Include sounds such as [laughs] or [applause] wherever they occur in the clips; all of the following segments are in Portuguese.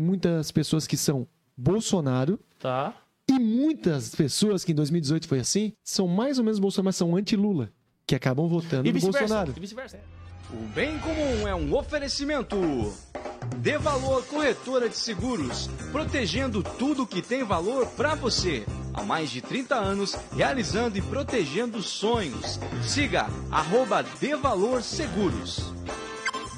Muitas pessoas que são Bolsonaro Tá. e muitas pessoas que em 2018 foi assim, são mais ou menos Bolsonaro, mas são anti-Lula, que acabam votando E no. Bolsonaro. E vice-versa. O bem comum é um oferecimento. Dê valor corretora de seguros, protegendo tudo que tem valor para você. Há mais de 30 anos, realizando e protegendo sonhos. Siga arroba Dê Valor Seguros.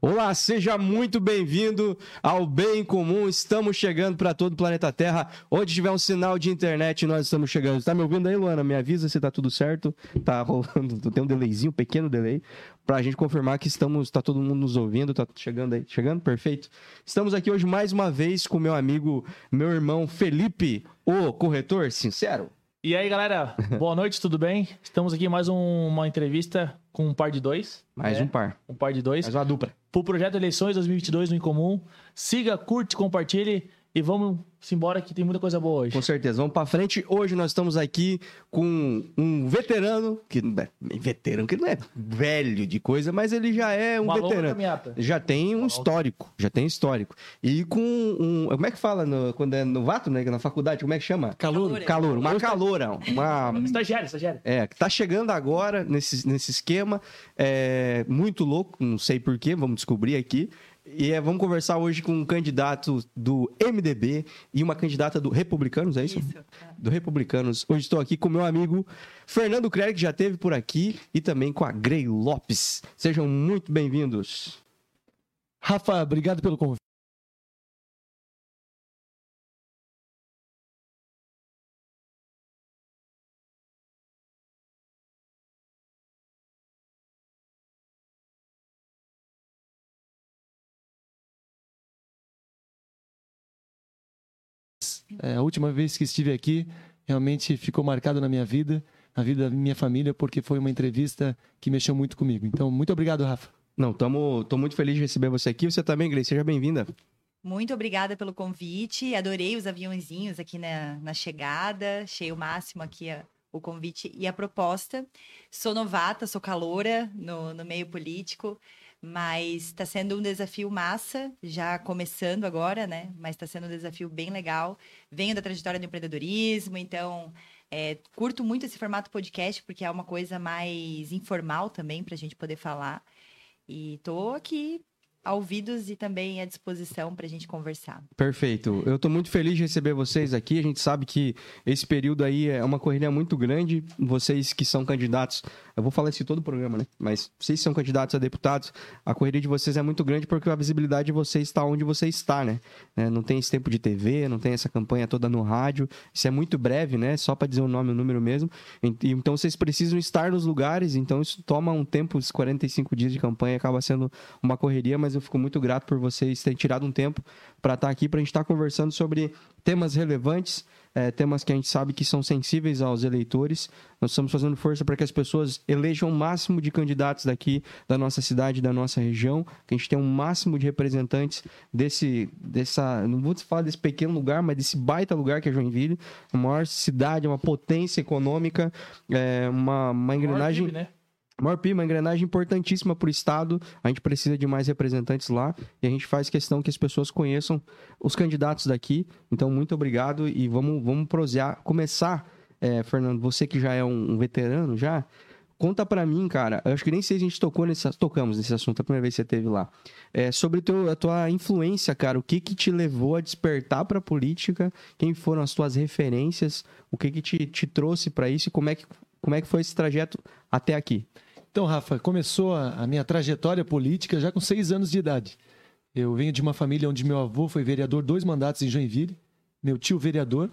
Olá, seja muito bem-vindo ao Bem Comum. Estamos chegando para todo o planeta Terra. Onde tiver um sinal de internet, nós estamos chegando. Tá me ouvindo aí, Luana? Me avisa se tá tudo certo. Tá [laughs] rolando, tem um delayzinho, um pequeno delay, pra gente confirmar que estamos, tá todo mundo nos ouvindo, tá chegando aí. Chegando? Perfeito. Estamos aqui hoje mais uma vez com meu amigo, meu irmão Felipe, o corretor sincero. E aí, galera, [laughs] boa noite, tudo bem? Estamos aqui em mais um- uma entrevista com um par de dois. Mais né? um par. Um par de dois. Mais uma dupla. Pro projeto Eleições 2022 no Incomum. Siga, curte, compartilhe e vamos embora que tem muita coisa boa hoje. Com certeza. Vamos pra frente. Hoje nós estamos aqui com um veterano, que não é veterano, que não é velho de coisa, mas ele já é um Uma veterano. Já tem um histórico, já tem histórico. E com um, como é que fala no- quando é novato, né, na faculdade, como é que chama? Calor. Calor, uma caloura, uma Estagiário, estagiário. é, que tá chegando agora nesse, nesse esquema, é muito louco, não sei porquê, vamos descobrir aqui. E é, vamos conversar hoje com um candidato do MDB e uma candidata do Republicanos, é isso? Isso. Do Republicanos. Hoje estou aqui com meu amigo Fernando Creer, que já esteve por aqui, e também com a Grey Lopes. Sejam muito bem-vindos. Rafa, obrigado pelo convite. É, a última vez que estive aqui, realmente ficou marcado na minha vida, na vida da minha família, porque foi uma entrevista que mexeu muito comigo. Então, muito obrigado, Rafa. Não, tamo, tô muito feliz de receber você aqui. Você também, Grey, seja bem-vinda. Muito obrigada pelo convite. Adorei os aviãozinhos aqui na, na chegada. Achei o máximo aqui a- o convite e a proposta. Sou novata, sou caloura no, no meio político, mas está sendo um desafio massa, já começando agora, né? Mas está sendo um desafio bem legal. Venho da trajetória do empreendedorismo, então é, curto muito esse formato podcast, porque é uma coisa mais informal também para a gente poder falar. E tô aqui a ouvidos e também à disposição para a gente conversar. Perfeito. Eu estou muito feliz de receber vocês aqui. A gente sabe que esse período aí é uma correria muito grande. Vocês que são candidatos, eu vou falar isso todo o programa, né? Mas vocês que são candidatos a deputados, a correria de vocês é muito grande porque a visibilidade de vocês está onde você está, né? É, Não tem esse tempo de TV, não tem essa campanha toda no rádio. Isso é muito breve, né? Só para dizer o nome e o número mesmo. Então vocês precisam estar nos lugares, então isso toma um tempo, os 45 dias de campanha acaba sendo uma correria, mas eu fico muito grato por vocês terem tirado um tempo para estar aqui, para a gente estar conversando sobre temas relevantes, eh, temas que a gente sabe que são sensíveis aos eleitores. Nós estamos fazendo força para que as pessoas elejam o máximo de candidatos daqui da nossa cidade, da nossa região, que a gente tenha um máximo de representantes desse, dessa, não vou falar desse pequeno lugar, mas desse baita lugar que é Joinville, a maior cidade, uma potência econômica, eh, uma, uma engrenagem né? Maior uma engrenagem importantíssima para o Estado. A gente precisa de mais representantes lá e a gente faz questão que as pessoas conheçam os candidatos daqui. Então, muito obrigado e vamos, vamos prosear. Começar, eh, Fernando, você que já é um, um veterano já, conta pra mim, cara. Eu acho que nem sei se a gente tocou nesse, tocamos nesse assunto a primeira vez que você teve lá. É, sobre teu, a tua influência, cara. O que que te levou a despertar pra política? Quem foram as tuas referências? O que que te, te trouxe pra isso? E como é, que, como é que foi esse trajeto até aqui? Então, Rafa, começou a, a minha trajetória política já com seis anos de idade. Eu venho de uma família onde meu avô foi vereador dois mandatos em Joinville, meu tio vereador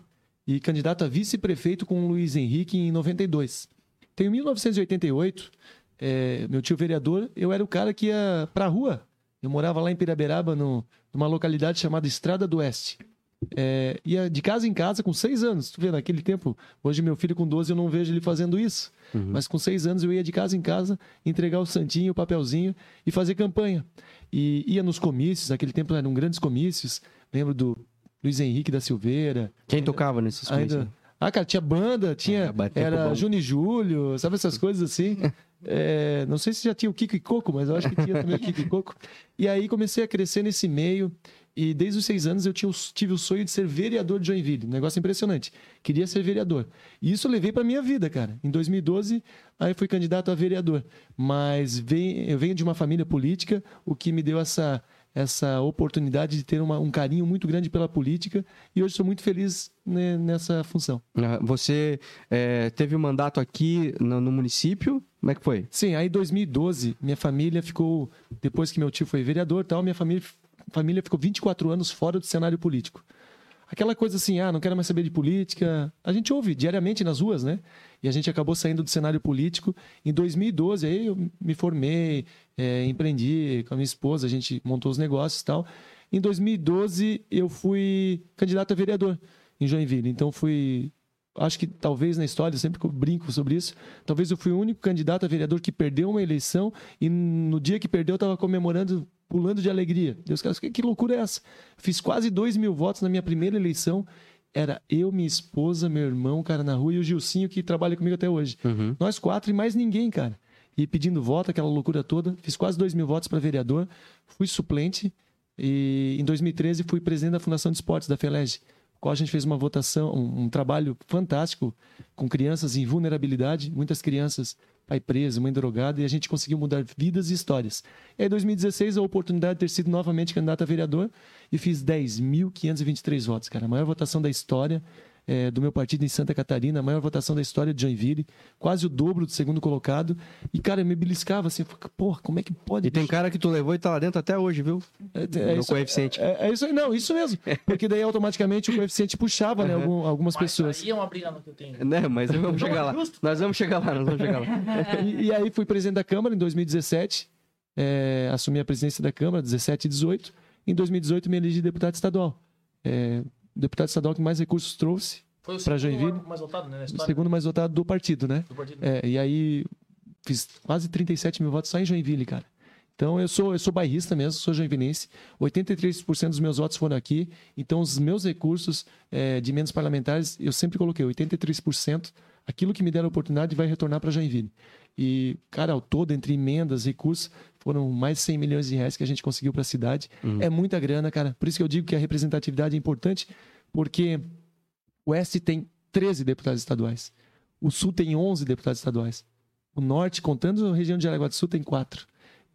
e candidato a vice-prefeito com o Luiz Henrique em 92. Então, em 1988, é, meu tio vereador, eu era o cara que ia pra rua. Eu morava lá em Piraberaba, no, numa localidade chamada Estrada do Oeste. É, ia de casa em casa com seis anos. Tu vê, naquele tempo, hoje meu filho com 12 eu não vejo ele fazendo isso. Uhum. Mas com seis anos eu ia de casa em casa entregar o santinho, o papelzinho e fazer campanha. E ia nos comícios, naquele tempo eram grandes comícios. Lembro do Luiz Henrique da Silveira. Quem tocava nesses Ainda... coisas? Ah, cara, tinha banda, tinha. Ah, era. Júnior e Júlio, sabe essas coisas assim? [laughs] É, não sei se já tinha o Kiko e Coco, mas eu acho que tinha também o Kiko e Coco. E aí comecei a crescer nesse meio. E desde os seis anos eu tinha, tive o sonho de ser vereador de Joinville. Um negócio impressionante. Queria ser vereador. E isso eu levei para minha vida, cara. Em 2012, aí fui candidato a vereador. Mas vem- eu venho de uma família política, o que me deu essa, essa oportunidade de ter uma- um carinho muito grande pela política. E hoje sou muito feliz né, nessa função. Ah, Você é, teve um mandato aqui no, no município? Como é que foi? Sim, aí em 2012, minha família ficou, depois que meu tio foi vereador tal, minha família, família ficou 24 anos fora do cenário político. Aquela coisa assim, ah, não quero mais saber de política. A gente ouve diariamente nas ruas, né? E a gente acabou saindo do cenário político. Em 2012, aí eu me formei, eh, empreendi com a minha esposa, a gente montou os negócios e tal. Em 2012, eu fui candidato a vereador em Joinville. Então, fui acho que talvez na história, sempre que eu brinco sobre isso, talvez eu fui o único candidato a vereador que perdeu uma eleição e no dia que perdeu eu estava comemorando, pulando de alegria. Deus, cara, que, que loucura é essa? Fiz quase dois mil votos na minha primeira eleição. Era eu, minha esposa, meu irmão, cara, na rua, e o Gilcinho, que trabalha comigo até hoje. Uhum. Nós quatro e mais ninguém, cara. E pedindo voto, aquela loucura toda. Fiz quase dois mil votos para vereador. Fui suplente. E em 2013 fui presidente da Fundação de Esportes da FELEG, qual a gente fez uma votação, um, um trabalho fantástico com crianças em vulnerabilidade, muitas crianças, pai preso, mãe drogada, e a gente conseguiu mudar vidas e histórias. E em 2016, a oportunidade de ter sido novamente candidato a vereador e fiz 10.523 votos, cara. A maior votação da história eh, do meu partido em Santa Catarina, a maior votação da história de Joinville, quase o dobro do segundo colocado. E, cara, eu me beliscava assim, porra, como é que pode? E tem cara que tu levou e tá lá dentro até hoje, viu? É, é no isso, coeficiente. é, é isso aí, não, isso mesmo. Porque daí automaticamente o coeficiente puxava, né, algum- algumas Mas pessoas. aí é uma briga que eu tenho. Né, mas [laughs] vamos chegar lá. Justo. Nós vamos chegar lá, nós vamos chegar lá. E, e aí fui presidente da Câmara em 2017, é, assumi a presidência da Câmara, 17 e 18. Em 2018 me elegi deputado estadual. É, deputado estadual que mais recursos trouxe, Foi o Pra segundo Joinville? mais votado, né? O segundo mais votado do partido, né? do partido. É, e aí fiz quase 37 mil votos só em Joinville, cara. Então eu sou eu sou bairrista mesmo, sou joinvilense. 83% dos meus votos foram aqui. Então os meus recursos é, de emendas parlamentares eu sempre coloquei 83%. Aquilo que me der a oportunidade vai retornar para Joinville. E cara, ao todo entre emendas, recursos foram mais de 100 milhões de reais que a gente conseguiu para a cidade. É muita grana, cara. Por isso que eu digo que a representatividade é importante, porque o Oeste tem 13 deputados estaduais. O Sul tem 11 deputados estaduais. O Norte, contando a região de Jaraguá do Sul, tem 4.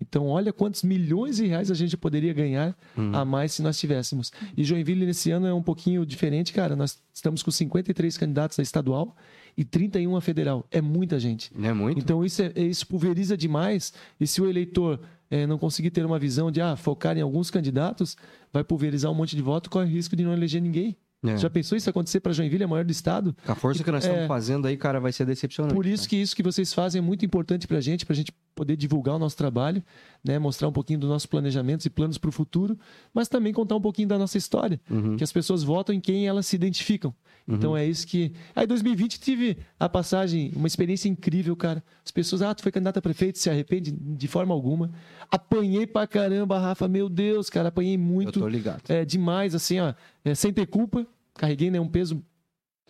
Então, olha quantos milhões de reais a gente poderia ganhar a mais se nós tivéssemos. E Joinville, nesse ano, é um pouquinho diferente, cara. Nós estamos com 53 candidatos a estadual e 31 a federal. É muita gente. Não é muito? Então isso, é- isso pulveriza demais. E se o eleitor eh, não conseguir ter uma visão de ah, focar em alguns candidatos, vai pulverizar um monte de voto, corre risco de não eleger ninguém. É. Já pensou isso acontecer para Joinville, a maior do estado? A força que nós É. estamos fazendo aí, cara, vai ser decepcionante. Por isso cara. que isso que vocês fazem é muito importante para a gente, para a gente poder divulgar o nosso trabalho, né? mostrar um pouquinho dos nossos planejamentos e planos para o futuro, mas também contar um pouquinho da nossa história, Uhum. que as pessoas votam em quem elas se identificam. Então é isso que. Aí, em 2020, tive a passagem, uma experiência incrível, cara. As pessoas, ah, tu foi candidato a prefeito, se arrepende de forma alguma. Apanhei pra caramba, Rafa, meu Deus, cara, apanhei Eu muito. tô ligado. É, demais, assim, ó, é, sem ter culpa. Carreguei né, um peso,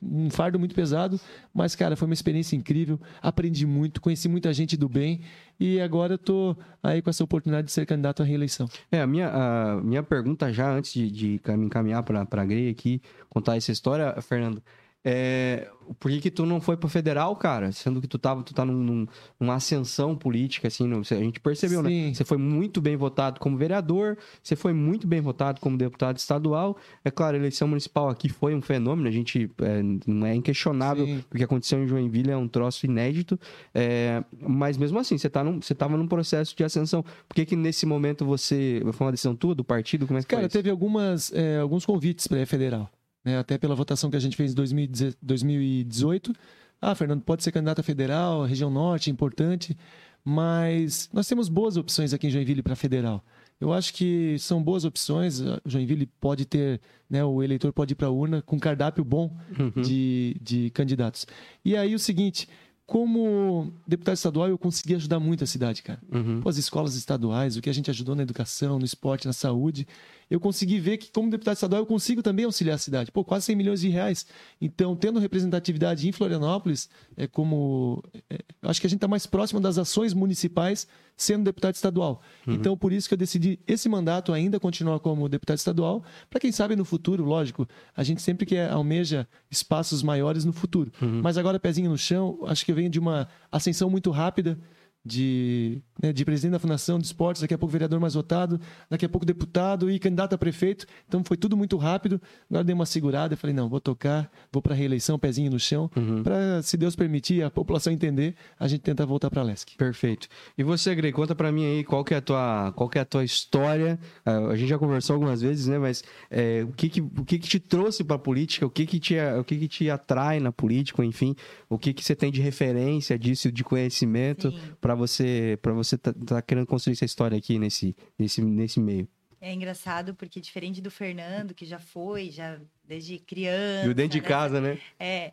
um fardo muito pesado, mas, cara, foi uma experiência incrível. Aprendi muito, conheci muita gente do bem e agora eu tô aí com essa oportunidade de ser candidato à reeleição. É, a minha, a minha pergunta já, antes de, de cam- encaminhar para a Grey aqui, contar essa história, Fernando, É, por que, que tu não foi pro federal, cara? Sendo que tu tava, tu tá num, num- numa ascensão política, assim, a gente percebeu, né? Sim. Você foi muito bem votado como vereador, você foi muito bem votado como deputado estadual. É claro, a eleição municipal aqui foi um fenômeno, a gente é, não é inquestionável Sim. o que aconteceu em Joinville é um troço inédito. É, mas mesmo assim, você, tá num, você tava num processo de ascensão. Por que, que nesse momento você. Foi uma decisão tua, do partido? Como é que Cara, teve algumas, é, alguns convites para federal, né? Até pela votação que a gente fez em 2010 2018. Ah, Fernando, pode ser candidato a federal, região norte, importante, mas nós temos boas opções aqui em Joinville para federal. Eu acho que são boas opções. Joinville pode ter, né, o eleitor pode ir para a urna com cardápio bom Uhum. de, de candidatos. E aí o seguinte, como deputado estadual, eu consegui ajudar muito a cidade, cara. Uhum. Pô, as escolas estaduais, o que a gente ajudou na educação, no esporte, na saúde, eu consegui ver que, como deputado estadual, eu consigo também auxiliar a cidade. Pô, quase 100 milhões de reais. Então, tendo representatividade em Florianópolis, é como. é, acho que a gente está mais próximo das ações municipais sendo deputado estadual. Então, por isso que eu decidi esse mandato ainda continuar como deputado estadual, para quem sabe no futuro, lógico, a gente sempre quer almeja espaços maiores no futuro. Mas agora, pezinho no chão, acho que eu venho de uma ascensão muito rápida de, né, de presidente da Fundação de Esportes, daqui a pouco vereador mais votado, daqui a pouco deputado e candidato a prefeito. Então foi tudo muito rápido. Agora dei uma segurada e falei, não, vou tocar, vou para reeleição, pezinho no chão, para, se Deus permitir, a população entender, a gente tentar voltar para a LESC. Perfeito. E você, Grey, conta pra mim aí qual que é a tua, qual que é a tua história. Ah, a gente já conversou algumas vezes, né? Mas é, o, que que, o que que te trouxe pra política? O que que te, o que que te atrai na política? Enfim, o que que você tem de referência disso, de conhecimento Pra você para você tá, tá querendo construir essa história aqui nesse, nesse, nesse meio? É engraçado porque diferente do Fernando, que já foi, já desde criança. E o dentro de né? casa, né? É.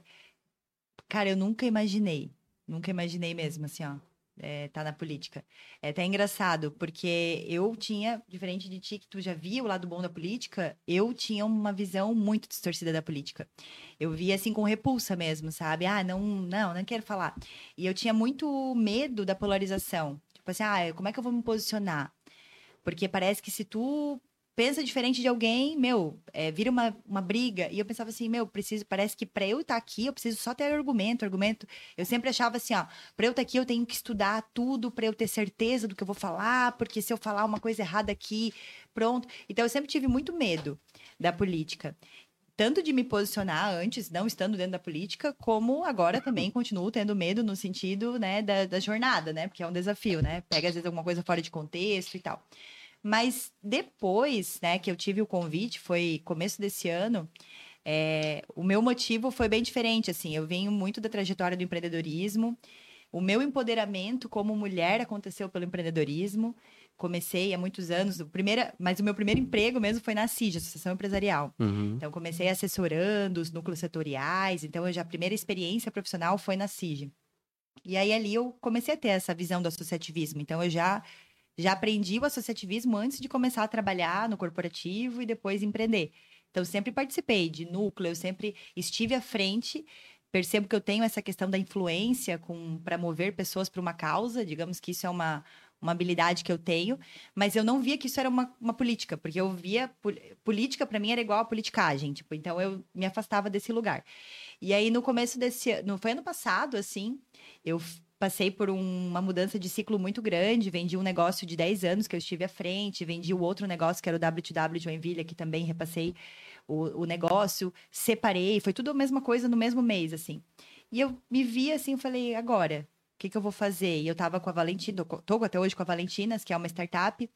Cara, eu nunca imaginei. Nunca imaginei mesmo, assim, ó. É, tá na política. É até engraçado, porque eu tinha, diferente de ti, que tu já via o lado bom da política, eu tinha uma visão muito distorcida da política. Eu via assim com repulsa mesmo, sabe? Ah, não, não, não quero falar. E eu tinha muito medo da polarização. Tipo assim, ah, como é que eu vou me posicionar? Porque parece que se tu pensa diferente de alguém, meu, é, vira uma, uma briga. E eu pensava assim, meu, preciso, parece que para eu estar aqui, eu preciso só ter argumento, argumento. Eu sempre achava assim, ó, para eu estar aqui eu tenho que estudar tudo para eu ter certeza do que eu vou falar, porque se eu falar uma coisa errada aqui, pronto. Então eu sempre tive muito medo da política. Tanto de me posicionar antes, não estando dentro da política, como agora também continuo tendo medo no sentido, né, da, da jornada, né? Porque é um desafio, né? Pega às vezes alguma coisa fora de contexto e tal. Mas depois, né, que eu tive o convite, foi começo desse ano, é, o meu motivo foi bem diferente, assim. Eu venho muito da trajetória do empreendedorismo. O meu empoderamento como mulher aconteceu pelo empreendedorismo. Comecei há muitos anos, o primeiro, mas o meu primeiro emprego mesmo foi na CIG, Associação Empresarial. Uhum. Então, comecei assessorando os núcleos setoriais. Então, já, a primeira experiência profissional foi na CIG. E aí, ali, eu comecei a ter essa visão do associativismo. Então, eu já, já aprendi o associativismo antes de começar a trabalhar no corporativo e depois empreender. Então, sempre participei de núcleo, eu sempre estive à frente. Percebo que eu tenho essa questão da influência para mover pessoas para uma causa. Digamos que isso é uma, uma habilidade que eu tenho, mas eu não via que isso era uma, uma política, porque eu via pol- política para mim era igual a politicagem, tipo, então eu me afastava desse lugar. E aí no começo desse ano, foi ano passado assim, eu passei por um- uma mudança de ciclo muito grande, vendi um negócio de 10 anos que eu estive à frente, vendi o outro negócio que era o W2W Joinville, que também repassei o, o negócio, separei, foi tudo a mesma coisa no mesmo mês, assim. E eu me vi assim, eu falei, agora, o que, que eu vou fazer? E eu tava com a Valentina, tô até hoje com a Valentinas, que é uma startup,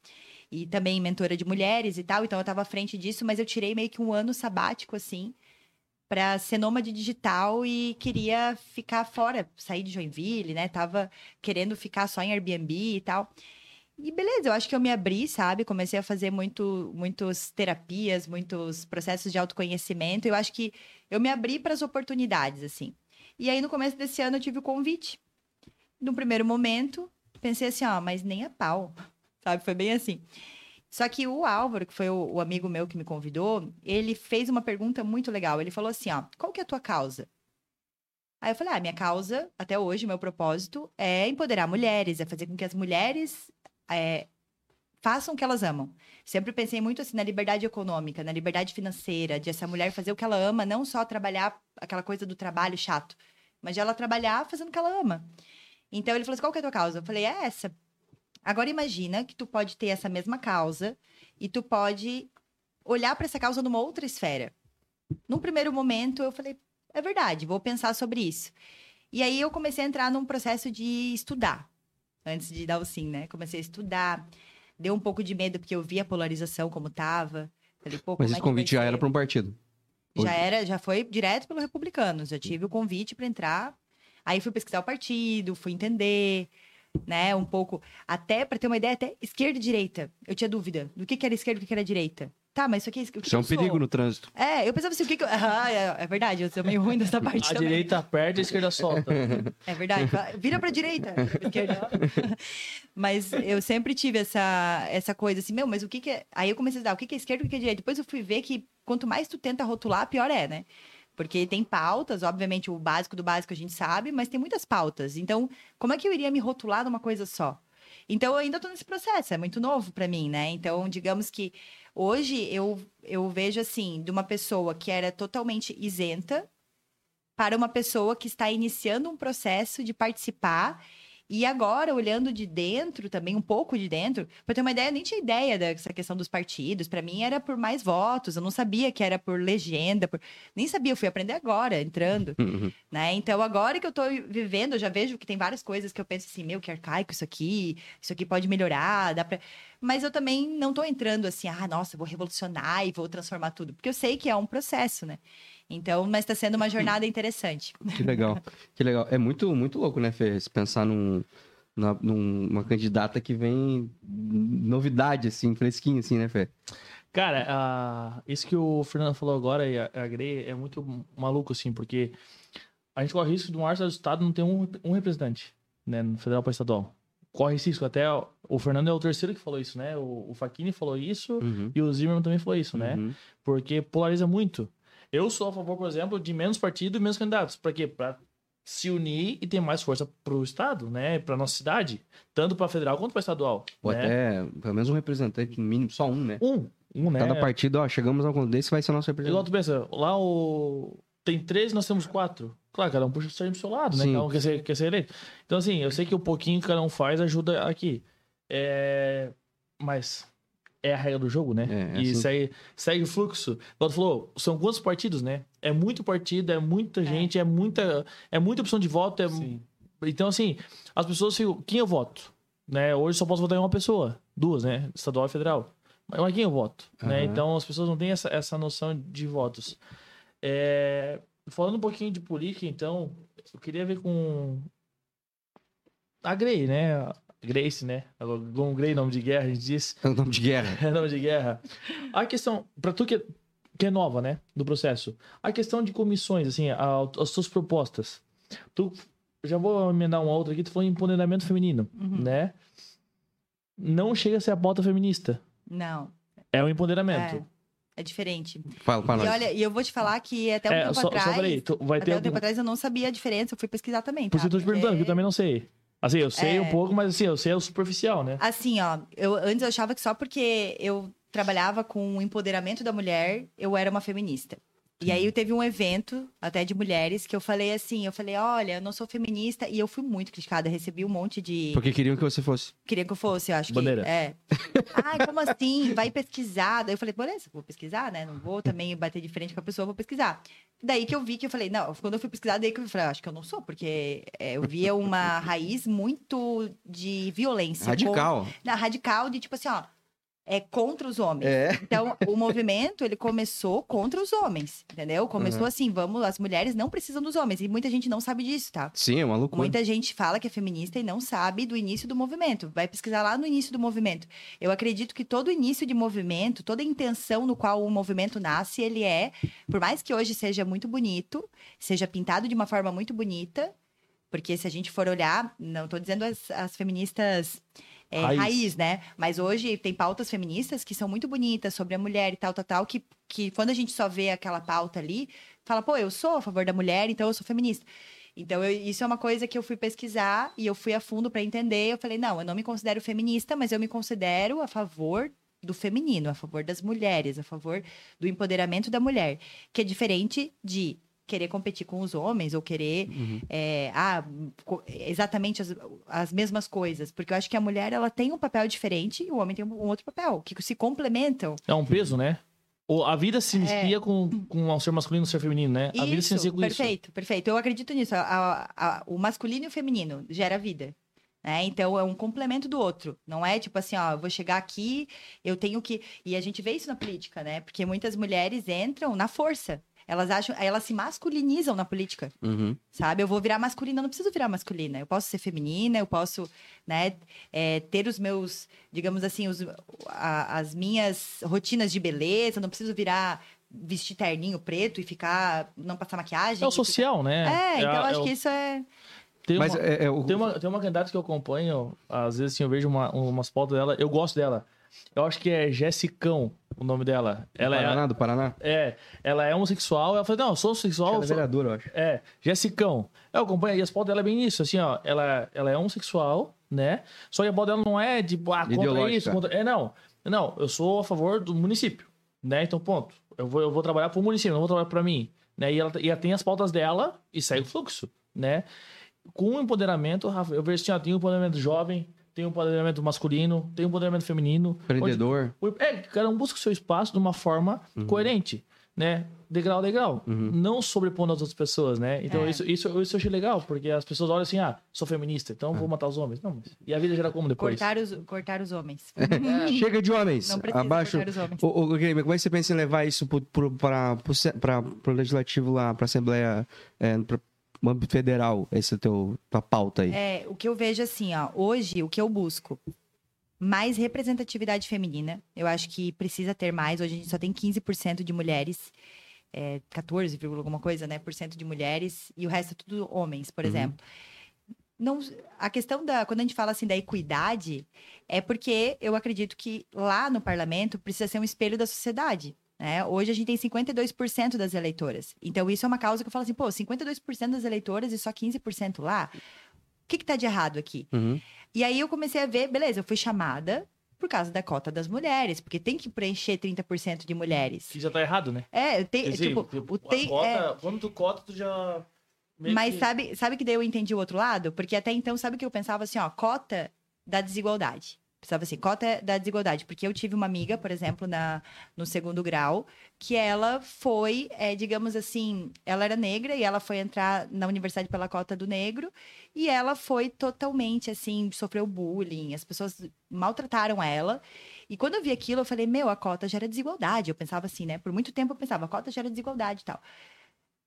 e também mentora de mulheres e tal, então eu tava à frente disso, mas eu tirei meio que um ano sabático, assim, para ser nômade digital e queria ficar fora, sair de Joinville, né? Tava querendo ficar só em Airbnb e tal. E beleza, eu acho que eu me abri, sabe? Comecei a fazer muito, muitas terapias, muitos processos de autoconhecimento. Eu acho que eu me abri para as oportunidades, assim. E aí, no começo desse ano, eu tive o convite. No primeiro momento, pensei assim, ó, mas nem a pau, [laughs] sabe? Foi bem assim. Só que o Álvaro, que foi o, o amigo meu que me convidou, ele fez uma pergunta muito legal. Ele falou assim, ó, qual que é a tua causa? Aí eu falei, ah, minha causa, até hoje, meu propósito é empoderar mulheres, é fazer com que as mulheres é, façam o que elas amam. Sempre pensei muito assim na liberdade econômica, na liberdade financeira, de essa mulher fazer o que ela ama, não só trabalhar aquela coisa do trabalho chato, mas de ela trabalhar fazendo o que ela ama. Então ele falou assim: qual que é a tua causa? Eu falei: é essa. Agora imagina que tu pode ter essa mesma causa e tu pode olhar para essa causa numa outra esfera. Num primeiro momento eu falei: é verdade, vou pensar sobre isso. E aí eu comecei a entrar num processo de estudar, antes de dar o sim, né? Comecei a estudar, deu um pouco de medo porque eu vi a polarização como tava. Falei, pô, Mas como esse é convite já era para um partido. Já era, já foi direto pelo Republicanos. Já tive o convite para entrar. Aí fui pesquisar o partido, fui entender, né, um pouco, até para ter uma ideia, até esquerda e direita. Eu tinha dúvida do que, que era esquerda e do que, que era direita. Tá, mas isso aqui, o que Isso é um perigo no trânsito. É, eu pensava assim, o que, que eu... [laughs] Ah, é, é verdade, eu sou meio ruim dessa parte A também. direita aperta, a esquerda solta. [laughs] É verdade. Vira pra direita. esquerda. [laughs] mas eu sempre tive essa, essa coisa assim, meu, mas o que que é... Aí eu comecei a estudar, o que que é esquerda e o que que é direita. Depois eu fui ver que quanto mais tu tenta rotular, pior é, né? Porque tem pautas, obviamente o básico do básico a gente sabe, mas tem muitas pautas. Então, como é que eu iria me rotular numa coisa só? Então, eu ainda tô nesse processo, é muito novo para mim, né? Então, digamos que hoje eu, eu vejo assim, de uma pessoa que era totalmente isenta para uma pessoa que está iniciando um processo de participar e agora, olhando de dentro, também um pouco de dentro, para ter uma ideia, eu nem tinha ideia dessa questão dos partidos. Para mim era por mais votos, eu não sabia que era por legenda, por... nem sabia, eu fui aprender agora, entrando, [laughs] Uhum. né? Então, agora que eu tô vivendo, eu já vejo que tem várias coisas que eu penso assim, meu, que arcaico isso aqui, isso aqui pode melhorar, dá pra... Mas eu também não tô entrando assim, ah, nossa, vou revolucionar e vou transformar tudo, porque eu sei que é um processo, né? Então, mas tá sendo uma jornada interessante. Que legal. Que legal. É muito, muito louco, né, Fê? Se pensar num, na- numa candidata que vem novidade, assim, fresquinho, assim, né, Fê? Cara, ah, isso que o Fernando falou agora e a, a Grey é muito maluco, assim, porque a gente corre risco do maior estado do estado não ter um, um representante, né, no federal para estadual. Corre esse risco. Até o- o Fernando é o terceiro que falou isso, né? O, o Facchini falou isso Uhum. e o Zimmermann também falou isso, né? Uhum. Porque polariza muito. Eu sou a favor, por exemplo, de menos partido e menos candidatos. Pra quê? Pra se unir e ter mais força pro estado, né? Pra nossa cidade. Tanto pra federal quanto pra estadual. Ou né? até, pelo menos um representante, mínimo, só um, né? Um. Um, né? Cada partido, ó, chegamos a um desse vai ser nosso Igual representante. tu pensa, lá o... tem três, nós temos quatro. Claro, cada um puxa o sardinha pro seu lado, né? Sim. Cada um quer ser, quer ser eleito. Então, assim, eu sei que o pouquinho que cada um faz ajuda aqui. É... Mas é a regra do jogo, né? É, é e assim. segue, segue o fluxo. Igual tu falou, são quantos partidos, né? É muito partido, é muita gente, é muita, é muita opção de voto. É... Então, assim, as pessoas ficam, quem eu voto? Né? Hoje só posso votar em uma pessoa, duas, né? Estadual e federal. Mas quem eu voto? Né? Aham. Então as pessoas não têm essa, essa noção de votos. É, Falando um pouquinho de política, então, eu queria ver com a Grey, né? Grace, né? Com Grey, nome de guerra, a gente diz. É [laughs] o nome de guerra. É [laughs] nome de guerra. A questão, pra tu que, que é nova, né? Do processo. A questão de comissões, assim, a- as suas propostas. Tu, já vou emendar uma outra aqui, tu falou em empoderamento feminino, Uhum. né? Não chega a ser a pauta feminista. Não, É o empoderamento. é, é diferente. Fala pra E olha, e eu vou te falar que até um É, tempo só, atrás. só peraí, tu vai ter Até um algum... tempo atrás eu não sabia a diferença, eu fui pesquisar também. Por Tá? isso eu tô te perguntando, que eu também não sei. Assim, eu sei É. um pouco, mas assim, eu sei o superficial, né? Assim, ó, eu antes eu achava que só porque eu trabalhava com o empoderamento da mulher, eu era uma feminista. E aí teve um evento, até de mulheres, que eu falei assim, eu falei, olha, eu não sou feminista, e eu fui muito criticada, recebi um monte de... Porque queriam que você fosse. Queria que eu fosse, eu acho Bandeira. que. É. Ah, como assim? Vai pesquisar. Daí eu falei, beleza, vou pesquisar, né? Não vou também bater de frente com a pessoa, vou pesquisar. Daí que eu vi que eu falei, não, quando eu fui pesquisar, daí que eu falei, ah, acho que eu não sou, porque é, eu via uma raiz muito de violência. Radical. Com- na radical de tipo assim, ó. É contra os homens. É. Então, o movimento, ele começou contra os homens, entendeu? Começou Uhum. assim, vamos, as mulheres não precisam dos homens. E muita gente não sabe disso, tá? Sim, é uma loucura. Muita gente fala que é feminista e não sabe do início do movimento. Vai pesquisar lá no início do movimento. Eu acredito que todo início de movimento, toda intenção no qual o movimento nasce, ele é, por mais que hoje seja muito bonito, seja pintado de uma forma muito bonita, porque se a gente for olhar, não estou dizendo as, as feministas é, Raiz. raiz. né? Mas hoje tem pautas feministas que são muito bonitas sobre a mulher e tal, tal, tal, que, que quando a gente só vê aquela pauta ali, fala, pô, eu sou a favor da mulher, então eu sou feminista. Então, eu- isso é uma coisa que eu fui pesquisar e eu fui a fundo para entender. Eu falei, não, eu não me considero feminista, mas eu me considero a favor do feminino, a favor das mulheres, a favor do empoderamento da mulher, que é diferente de querer competir com os homens ou querer é, ah, exatamente as, as mesmas coisas, porque eu acho que a mulher ela tem um papel diferente e o homem tem um outro papel, que se complementam. É um peso, né? A vida se inicia com, com o ser masculino e o ser feminino, né? A vida se inicia com isso. perfeito, perfeito. Eu acredito nisso. A- a- a- o masculino e o feminino gera vida. Né? Então é um complemento do outro. Não é tipo assim, ó, eu vou chegar aqui, eu tenho que. E a gente vê isso na política, né? Porque muitas mulheres entram na força. Elas acham, elas se masculinizam na política, Uhum. sabe? Eu vou virar masculina, eu não preciso virar masculina. Eu posso ser feminina, eu posso, né, é, ter os meus, digamos assim, os, a- as minhas rotinas de beleza. eu Não preciso virar vestir terninho preto e ficar não passar maquiagem. É o ficar- social, né? É, então a- eu acho o- que isso é. Tem Mas uma, é, é o... tem, uma, tem uma candidata que eu acompanho, às vezes assim, eu vejo uma, umas fotos dela, eu gosto dela. Eu acho que é Jessicão o nome dela. Ela Paraná, do Paraná? é, é, ela é homossexual. Ela falou, não, eu sou homossexual. Ela é sou- vereadora, eu acho. É, Jessicão. Eu acompanho e as fotos dela é bem isso, assim, ó. Ela, ela é homossexual, né? Só que a foto dela não é de, ah, contra isso, contra... É, não. Não, eu sou a favor do município, né? Então, ponto. Eu vou, eu vou trabalhar pro município, não vou trabalhar pra mim. Né? E, ela, e ela tem as pautas dela e segue o fluxo, né? Com o empoderamento, Rafa, eu vejo assim, ó, tem o empoderamento jovem, tem o empoderamento masculino, tem o empoderamento feminino. onde- Empreendedor. o- É, cada um busca o seu espaço de uma forma coerente, né? Degrau a degrau. Não sobrepondo as outras pessoas, né? Então, É. isso, isso, isso eu achei legal, porque as pessoas olham assim, ah, sou feminista, então vou matar os homens. Não, mas... E a vida gera como depois? Cortar os, cortar os homens. [laughs] Chega de homens. Não precisa Abaixo. cortar os homens. Ô, ô, Guilherme, como é que você pensa em levar isso pra, pro legislativo lá, pra Assembleia, é, pra, no âmbito federal, esse é teu, tua pauta aí? É, o que eu vejo assim, ó, hoje, o que eu busco? Mais representatividade feminina. Eu acho que precisa ter mais. Hoje a gente só tem 15% de mulheres. É, 14, vírgula alguma coisa, né? Por cento de mulheres. E o resto é tudo homens, por Uhum. exemplo. Não, a questão da. Quando a gente fala assim da equidade, é porque eu acredito que lá no parlamento precisa ser um espelho da sociedade. Né? Hoje a gente tem 52% das eleitoras. Então, isso é uma causa que eu falo assim, pô, 52% das eleitoras e só 15% lá. O que, que tá de errado aqui? Uhum. E aí eu comecei a ver, beleza, eu fui chamada por causa da cota das mulheres, porque tem que preencher 30% de mulheres. Que já tá errado, né? É, eu tenho, Quer dizer, tipo, tipo, o tem, cota, é, Quando tu cota, tu já... meio mas que- sabe, sabe que daí eu entendi o outro lado? Porque até então, sabe que eu pensava assim, ó, cota da desigualdade. Pensava assim, cota da desigualdade. Porque eu tive uma amiga, por exemplo, na, no segundo grau, que ela foi, é, digamos assim, ela era negra e ela foi entrar na universidade pela cota do negro e ela foi totalmente, assim, sofreu bullying, as pessoas maltrataram ela. E quando eu vi aquilo, eu falei, meu, a cota gera desigualdade. Eu pensava assim, né? Por muito tempo eu pensava, a cota gera desigualdade e tal.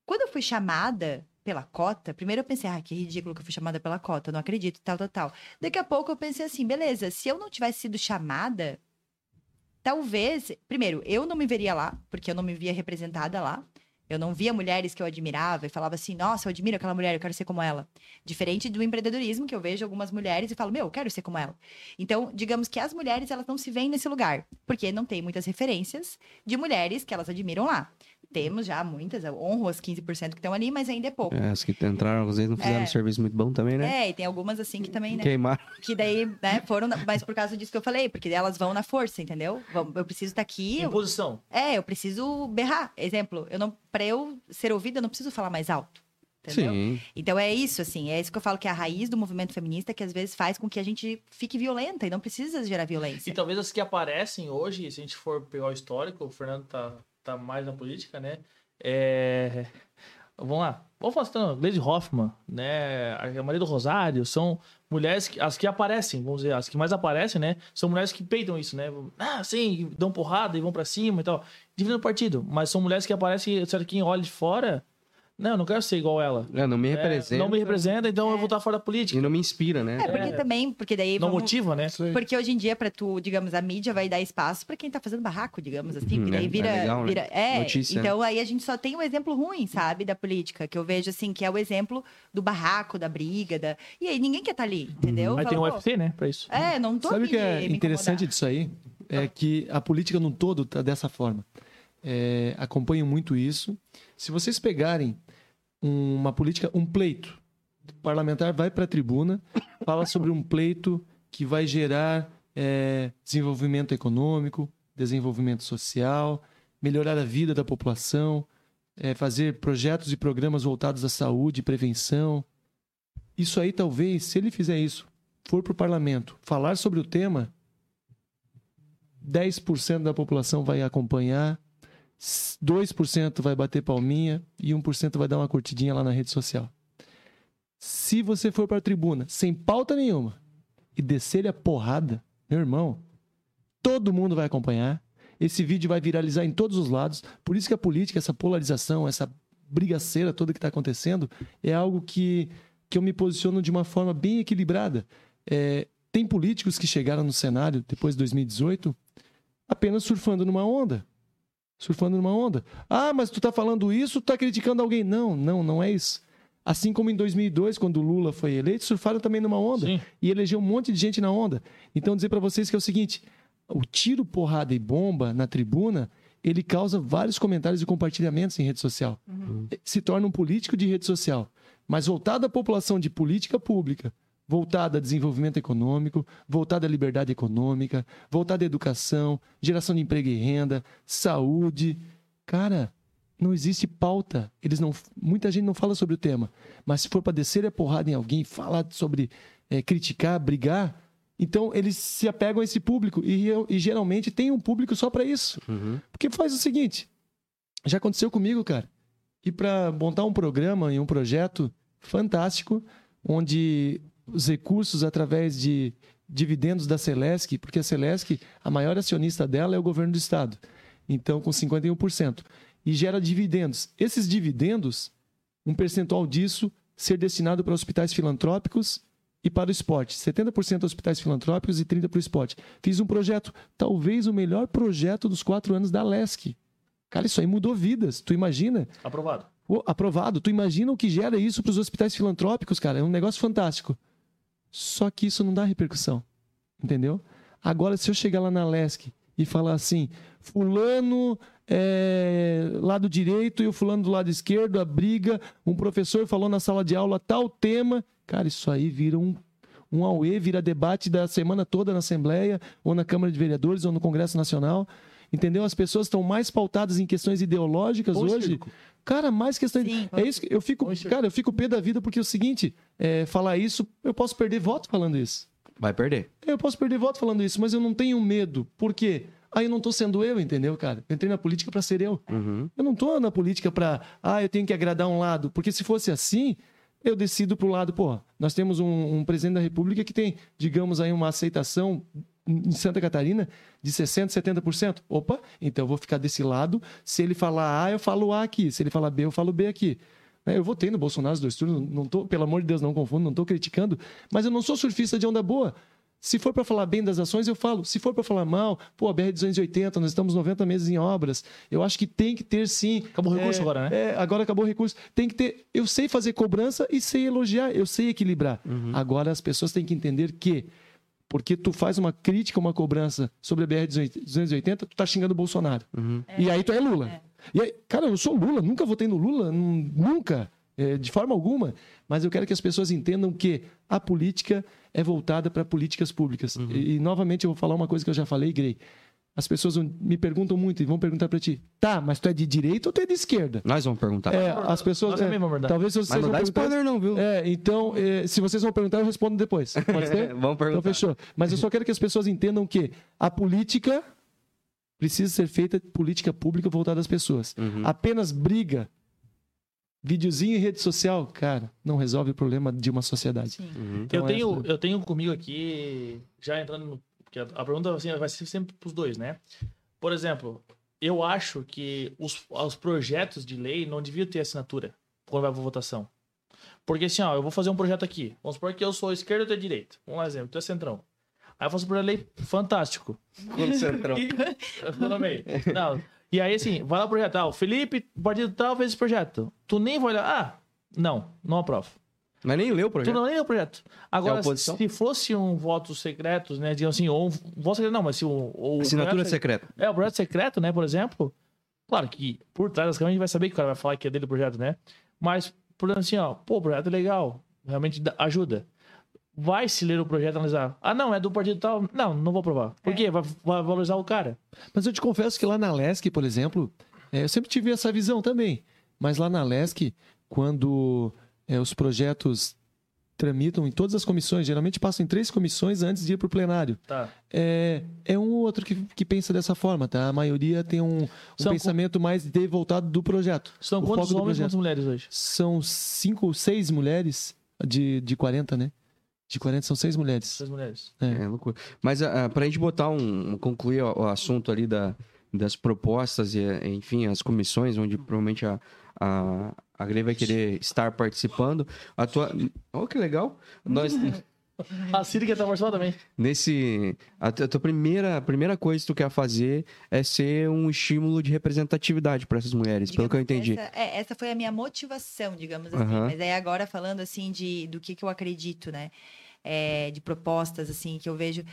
Quando eu fui chamada pela cota, primeiro eu pensei, ah, que ridículo que eu fui chamada pela cota, não acredito, tal, tal, tal. Daqui a pouco eu pensei assim, beleza, se eu não tivesse sido chamada, talvez, primeiro, eu não me veria lá, porque eu não me via representada lá. Eu não via mulheres que eu admirava e falava assim, nossa, eu admiro aquela mulher, eu quero ser como ela. Diferente do empreendedorismo, que eu vejo algumas mulheres e falo, meu, eu quero ser como ela. Então, digamos que as mulheres, elas não se veem nesse lugar, porque não tem muitas referências de mulheres que elas admiram lá. Temos já muitas, eu honro as 15% que estão ali, mas ainda é pouco. É, as que entraram, às vezes não fizeram É. um serviço muito bom também, né? É, e tem algumas assim que também, né? Queimaram. Que daí, né, foram, na- mas por causa disso que eu falei, porque elas vão na força, entendeu? Eu preciso estar aqui, eu- Imposição. é, eu preciso berrar. Exemplo, eu não, para eu ser ouvida, eu não preciso falar mais alto. Entendeu? Sim. Então é isso, assim, é isso que eu falo que é a raiz do movimento feminista que às vezes faz com que a gente fique violenta e não precisa gerar violência. E talvez as que aparecem hoje, se a gente for pegar o histórico, o Fernando tá, tá mais na política, né? É... Vamos lá. Vamos falar Lady Hoffman, né? A Maria do Rosário, são mulheres que, as que aparecem, vamos dizer, as que mais aparecem, né? São mulheres que peitam isso, né? Ah, sim, dão porrada e vão pra cima e tal. Dividem o partido, mas são mulheres que aparecem, certo? Quem olha de fora, não, eu não quero ser igual ela. É, não me É, representa. não me representa, então eu vou estar fora da política. E não me inspira, né? É, porque também, porque daí Não vamos- motiva, né? Porque hoje em dia, para tu, digamos, a mídia vai dar espaço para quem tá fazendo barraco, digamos assim. Uhum, que daí é- vira. é legal, né? vira é, Notícia, então aí a gente só tem um exemplo ruim, sabe, da política, que eu vejo assim, que é o exemplo do barraco, da briga, da. E aí ninguém quer estar ali, entendeu? Mas tem pô, UFC, né? Pra isso. É, não tô Sabe o que é interessante disso aí? É que a política no todo tá dessa forma. É, acompanho muito isso. Se vocês pegarem uma política, um pleito, O parlamentar vai para a tribuna, fala sobre um pleito que vai gerar é, desenvolvimento econômico, desenvolvimento social, melhorar a vida da população, é, fazer projetos e programas voltados à saúde e prevenção. Isso aí, talvez, se ele fizer isso, for para o parlamento falar sobre o tema, 10% da população vai acompanhar, 2% vai bater palminha e 1% vai dar uma curtidinha lá na rede social. Se você for para a tribuna sem pauta nenhuma e descer a porrada, meu irmão, todo mundo vai acompanhar. Esse vídeo vai viralizar em todos os lados. Por isso que a política, essa polarização, essa brigaceira toda que está acontecendo, é algo que, que eu me posiciono de uma forma bem equilibrada. É, tem políticos que chegaram no cenário depois de 2018 apenas surfando numa onda. Surfando numa onda. Ah, mas tu tá falando isso, tu tá criticando alguém. Não, não, não é isso. Assim como em 2002, quando o Lula foi eleito, surfaram também numa onda. Sim. E elegeu um monte de gente na onda. Então, dizer para vocês que é o seguinte: o tiro, porrada e bomba na tribuna, ele causa vários comentários e compartilhamentos em rede social. Uhum. Se torna um político de rede social. Mas voltado à população de política pública, voltada a desenvolvimento econômico, voltada à liberdade econômica, voltada à educação, geração de emprego e renda, saúde. Cara, não existe pauta. Eles não, muita gente não fala sobre o tema. Mas se for para descer a porrada em alguém, falar sobre é, criticar, brigar, então eles se apegam a esse público e, e geralmente tem um público só para isso. Uhum. Porque faz o seguinte, já aconteceu comigo, cara. E para montar um programa e um projeto fantástico, onde os recursos através de dividendos da Celesc, porque a Celesc, a maior acionista dela é o governo do estado. Então, com 51%. E gera dividendos. Esses dividendos, um percentual disso ser destinado para hospitais filantrópicos e para o esporte. 70% hospitais filantrópicos e 30% para o esporte. Fiz um projeto, talvez o melhor projeto dos quatro anos da Lesc. Cara, isso aí mudou vidas. Tu imagina? Aprovado. aprovado. Tu imagina o que gera isso para os hospitais filantrópicos, cara? É um negócio fantástico. Só que isso não dá repercussão. Entendeu? Agora, se eu chegar lá na Lesc e falar assim, fulano é, lado direito e o fulano do lado esquerdo, a briga, um professor falou na sala de aula tal tema, cara, isso aí vira um, um auê, vira debate da semana toda na Assembleia, ou na Câmara de Vereadores, ou no Congresso Nacional. Entendeu? As pessoas estão mais pautadas em questões ideológicas hoje Cara, mais questão de... É isso que eu fico, cara, eu fico pé da vida porque é o seguinte, é, falar isso, eu posso perder voto falando isso. Vai perder. Eu posso perder voto falando isso, mas eu não tenho medo. Por quê? Aí eu não tô sendo eu, entendeu, cara? Eu entrei na política para ser eu. Uhum. Eu não tô na política para, ah, eu tenho que agradar um lado, porque se fosse assim, eu decido pro lado, pô, nós temos um, um presidente da República que tem, digamos aí, uma aceitação em Santa Catarina de 60%, 70%. Opa, então eu vou ficar desse lado. Se ele falar A, eu falo A aqui. Se ele falar B, eu falo B aqui. Né, eu votei no Bolsonaro os dois turnos, não tô, pelo amor de Deus, não confundo, não estou criticando, mas eu não sou surfista de onda boa. Se for para falar bem das ações, eu falo. Se for para falar mal, pô, a BR-280, nós estamos 90 meses em obras. Eu acho que tem que ter sim. Acabou o recurso é, agora, né? É, agora acabou o recurso. Tem que ter. Eu sei fazer cobrança e sei elogiar, eu sei equilibrar. Uhum. Agora as pessoas têm que entender que porque tu faz uma crítica, uma cobrança sobre a BR-280, tu tá xingando o Bolsonaro. Uhum. É, e aí tu é Lula. É. E aí, cara, eu sou Lula, nunca votei no Lula, nunca, é, de forma alguma. Mas eu quero que as pessoas entendam que a política é voltada para políticas públicas. Uhum. E, e, novamente, eu vou falar uma coisa que eu já falei, Grey. As pessoas me perguntam muito e vão perguntar para ti, tá, mas tu é de direita ou tu é de esquerda? Nós vamos perguntar. É, as pessoas. É, é, talvez vocês mas não vão dá spoiler, não, viu? É, então, é, se vocês vão perguntar, eu respondo depois. [laughs] Pode ser? vamos perguntar. Então, fechou. Mas eu só quero que as pessoas entendam que a política precisa ser feita política pública voltada às pessoas. Uhum. Apenas briga, videozinho em rede social, cara, não resolve o problema de uma sociedade. Uhum. Então, eu, tenho, essa... eu tenho comigo aqui, já entrando no. Porque a pergunta assim, vai ser sempre para os dois, né? Por exemplo, eu acho que os, os projetos de lei não deviam ter assinatura quando vai para votação. Porque assim, ó, eu vou fazer um projeto aqui. Vamos supor que eu sou esquerda e tu é direita. Um exemplo, tu é centrão. Aí eu faço um projeto de lei fantástico. centrão. [laughs] não. E aí, assim, vai lá o projeto. Ah, o Felipe, partido tal, fez esse projeto. Tu nem vai olhar. Ah, não, não aprovo. Mas nem leu o projeto. Tu não nem leu o projeto. Agora, é se fosse um voto secreto, né? Digamos assim, ou um voto secreto, não, mas se o. o Assinatura secreta. É, o projeto secreto, né, por exemplo. Claro que por trás das câmeras a gente vai saber que o cara vai falar que é dele o projeto, né? Mas, por exemplo, assim, ó, pô, o projeto é legal. realmente ajuda. Vai se ler o projeto analisar. Ah, não, é do partido tal. Não, não vou aprovar. Por quê? Vai, vai valorizar o cara. Mas eu te confesso que lá na LESC, por exemplo, é, eu sempre tive essa visão também. Mas lá na LESC, quando é, os projetos tramitam em todas as comissões, geralmente passam em três comissões antes de ir para o plenário. Tá. É, é um ou outro que, que pensa dessa forma, tá? A maioria tem um, um pensamento mais de voltado do projeto. São quantos homens e quantas mulheres hoje? São cinco, seis mulheres de, de 40, né? De 40 são seis mulheres. Seis mulheres. É, loucura. Mas ah, pra gente botar um. concluir o, o assunto ali da, das propostas e, enfim, as comissões, onde provavelmente a, a, a Grey vai querer estar participando. A tua. Oh, que legal! Nós, A Siri quer estar participando também. nesse. A, tua- primeira, a primeira coisa que tu quer fazer é ser um estímulo de representatividade para essas mulheres, pelo que eu Digamos, entendi. Essa, é, essa foi a minha motivação, digamos assim. Aham. Mas aí agora falando assim de do que, que eu acredito, né? É, de propostas assim que eu vejo.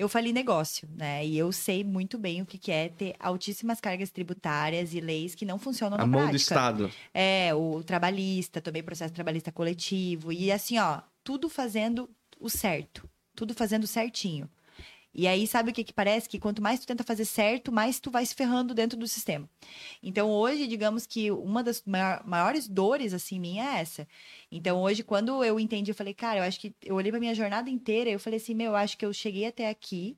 Eu falei negócio, né? E eu sei muito bem o que, que é ter altíssimas cargas tributárias e leis que não funcionam A na mão prática. do Estado. É, o trabalhista, também processo trabalhista coletivo. E assim, ó, tudo fazendo o certo. Tudo fazendo certinho. E aí, sabe o que que parece? Que quanto mais tu tenta fazer certo, mais tu vai se ferrando dentro do sistema. Então, hoje, digamos que uma das maior- maiores dores, assim, minha é essa. Então, hoje, quando eu entendi, eu falei, cara, eu acho que... Eu olhei pra minha jornada inteira e eu falei assim, meu, eu acho que eu cheguei até aqui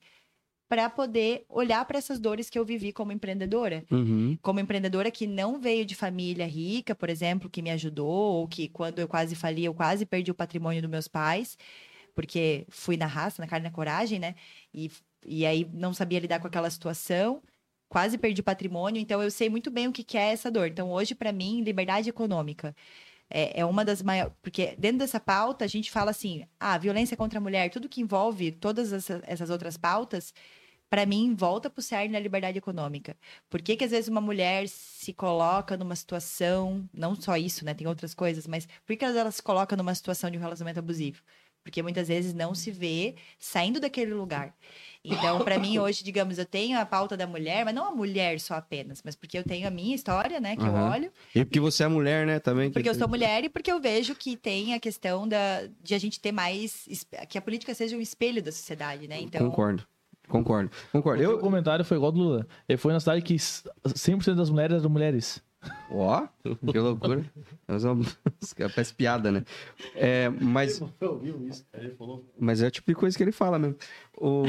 para poder olhar para essas dores que eu vivi como empreendedora Uhum. como empreendedora que não veio de família rica, por exemplo, que me ajudou, ou que quando eu quase fali, eu quase perdi o patrimônio dos meus pais, porque fui na raça, na carne na coragem, né? E, e aí não sabia lidar com aquela situação, quase perdi o patrimônio, então eu sei muito bem o que que é essa dor. Então hoje, para mim, liberdade econômica. É, é uma das maiores. Porque dentro dessa pauta, a gente fala assim: ah, violência contra a mulher, tudo que envolve todas essa- essas outras pautas, para mim, volta pro cerne da liberdade econômica. Por que, que às vezes uma mulher se coloca numa situação, não só isso, né? Tem outras coisas, mas por que ela se coloca numa situação de um relacionamento abusivo? Porque muitas vezes não se vê saindo daquele lugar. Então, para mim, [laughs] hoje, digamos, eu tenho a pauta da mulher, mas não a mulher só apenas, mas porque eu tenho a minha história, né? Que eu Aham. olho. E porque você é mulher, né? Também. que- Porque eu sou mulher e porque eu vejo que tem a questão da, de a gente ter mais. que a política seja um espelho da sociedade, né? Então. Concordo. Concordo. Concordo. O Eu, comentário foi igual do Lula. Ele foi na cidade que 100% das mulheres eram mulheres. Ó, que loucura. É uma- Parece piada, né? É, mas, mas é o tipo de coisa que ele fala mesmo. O,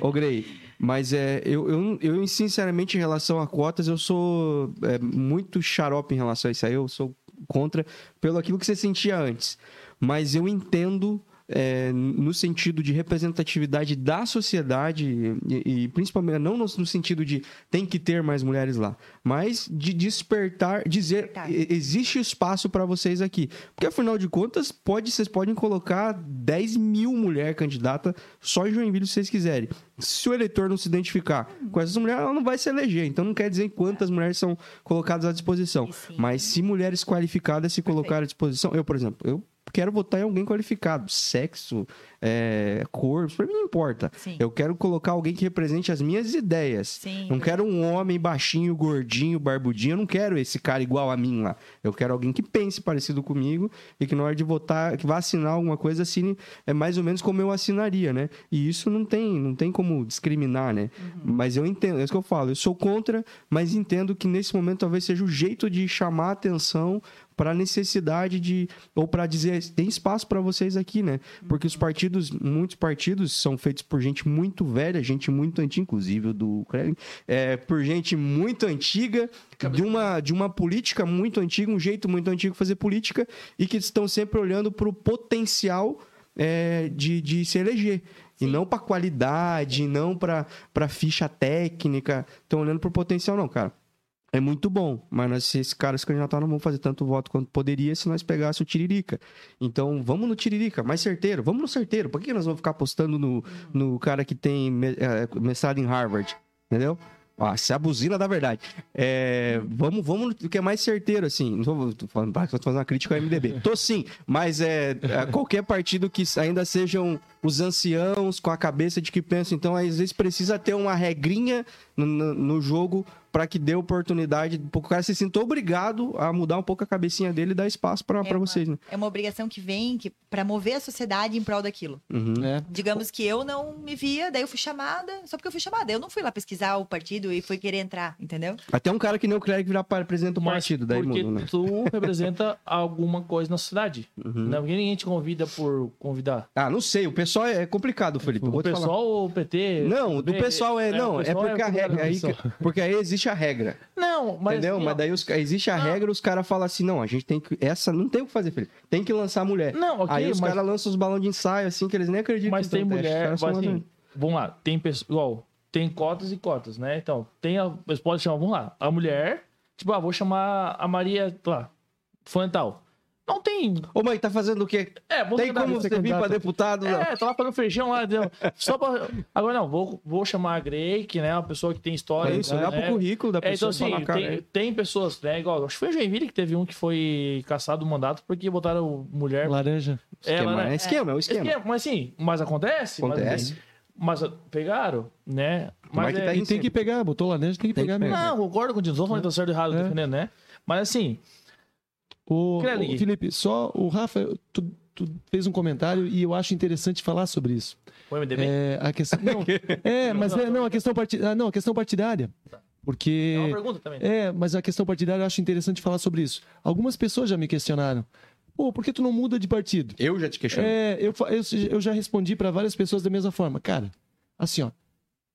o Grey, mas é, eu, eu, eu, sinceramente, em relação a cotas, eu sou é, muito xarope em relação a isso aí. Eu sou contra pelo aquilo que você sentia antes. Mas eu entendo. É, no sentido de representatividade da sociedade e, e principalmente não no, no sentido de tem que ter mais mulheres lá, mas de despertar, dizer Tá. "E- existe espaço para vocês aqui, porque afinal de contas pode vocês podem colocar 10 mil mulheres candidatas só em Joinville se vocês quiserem. Se o eleitor não se identificar com essas mulheres, ela não vai se eleger. Então não quer dizer quantas mulheres são colocadas à disposição, mas se mulheres qualificadas se colocar à disposição, eu por exemplo, eu quero votar em alguém qualificado, sexo, é, cor, pra mim não importa. Sim. Eu quero colocar alguém que represente as minhas ideias. Sim. Não quero um homem baixinho, gordinho, barbudinho. Eu não quero esse cara igual a mim lá. Eu quero alguém que pense parecido comigo e que na hora de votar, que vá assinar alguma coisa, assine é mais ou menos como eu assinaria, né? E isso não tem, não tem como discriminar, né? Mas eu entendo, é isso que eu falo. Eu sou contra, mas entendo que nesse momento talvez seja o jeito de chamar a atenção para a necessidade de ou para dizer tem espaço para vocês aqui, né? Porque os partidos, muitos partidos são feitos por gente muito velha, gente muito antiga, inclusive do Kremlin, é, por gente muito antiga, de uma de uma política muito antiga, um jeito muito antigo de fazer política e que estão sempre olhando para o potencial é, de, de se eleger. E não para qualidade, não para ficha técnica. Estão olhando para o potencial, não, cara. É muito bom, mas nós, se esse cara se não vamos fazer tanto voto quanto poderia se nós pegássemos o Tiririca. Então, vamos no Tiririca, mais certeiro. Vamos no certeiro. Por que nós vamos ficar apostando no, no cara que tem eh, mestrado em Harvard? Entendeu? Ah, se é a buzina da verdade. É, vamos, vamos no que é mais certeiro, assim. Não tô, falando, tô fazendo uma crítica ao MDB. Tô sim, mas é, é, qualquer partido que ainda sejam os anciãos com a cabeça de que pensam. Então, às vezes, precisa ter uma regrinha no, no, jogo para que dê oportunidade, para o cara se sinta obrigado a mudar um pouco a cabecinha dele e dar espaço para É vocês, né? É uma obrigação que vem que, para mover a sociedade em prol daquilo. Uhum. né? Digamos que eu não me via, daí eu fui chamada, só porque eu fui chamada. Eu não fui lá pesquisar o partido e fui querer entrar, entendeu? Até um cara que nem o Clérigo virar presidente do Mas partido, daí porque muda, né? tu representa [laughs] alguma coisa na sociedade. Uhum. Não, porque ninguém te convida por convidar. Ah, não sei, o pessoal é complicado, Felipe. eu O vou te falar. pessoal ou o PT? Não, do pessoal é. Não, o é pessoal porque a regra. Aí, pessoal. porque aí existe a regra. Não, mas. entendeu? assim, Mas daí os, existe a Não. regra, os caras falam assim: não, a gente tem que. Essa não tem o que fazer, Felipe. Tem que lançar a mulher. Não, ok, aí os mas- caras lançam os balões de ensaio, assim, que eles nem acreditam. Mas que tem mulher, mas assim, ladrões. vamos lá, tem pessoas, igual, tem cotas e cotas, né? Então, tem a, eles podem chamar, vamos lá, a mulher, tipo, ah, vou chamar a Maria, lá, fulano e tal. Não tem, Ô, mãe, tá fazendo o quê? é, vou Tem como você vir pra deputado? não? É, tá lá fazendo feijão lá, entendeu? Só pra... Agora não, vou, vou chamar a Grey, que né, é uma pessoa que tem história. É isso, olhar né? pro currículo da É, então, pessoa assim, falar, cara. tem, tem pessoas, né? Igual, acho que foi o Joinville que teve um que foi caçado do mandato porque botaram mulher. Laranja. esquema, ela, né? é esquema, é o esquema. Esquema, Mas assim, mas acontece. mas- Acontece. Mas, pegaram, né? É Mas que é- tá E tem que pegar, botou laranja, tem que Tem pegar que mesmo. Não, concordo com o Não tô falando que tá certo e errado, É. defendendo, né? Mas assim, O, o Felipe, só o Rafa, tu, tu fez um comentário e eu acho interessante falar sobre isso. o MDB. É, a questão, não, [laughs] é, mas é, não, a questão partidária, não, a questão partidária. É Porque uma pergunta também. é, mas a questão partidária eu acho interessante falar sobre isso. Algumas pessoas já me questionaram. Pô, por que tu não muda de partido? Eu já te questiono. É, eu, eu, eu já respondi para várias pessoas da mesma forma. Cara, assim, ó,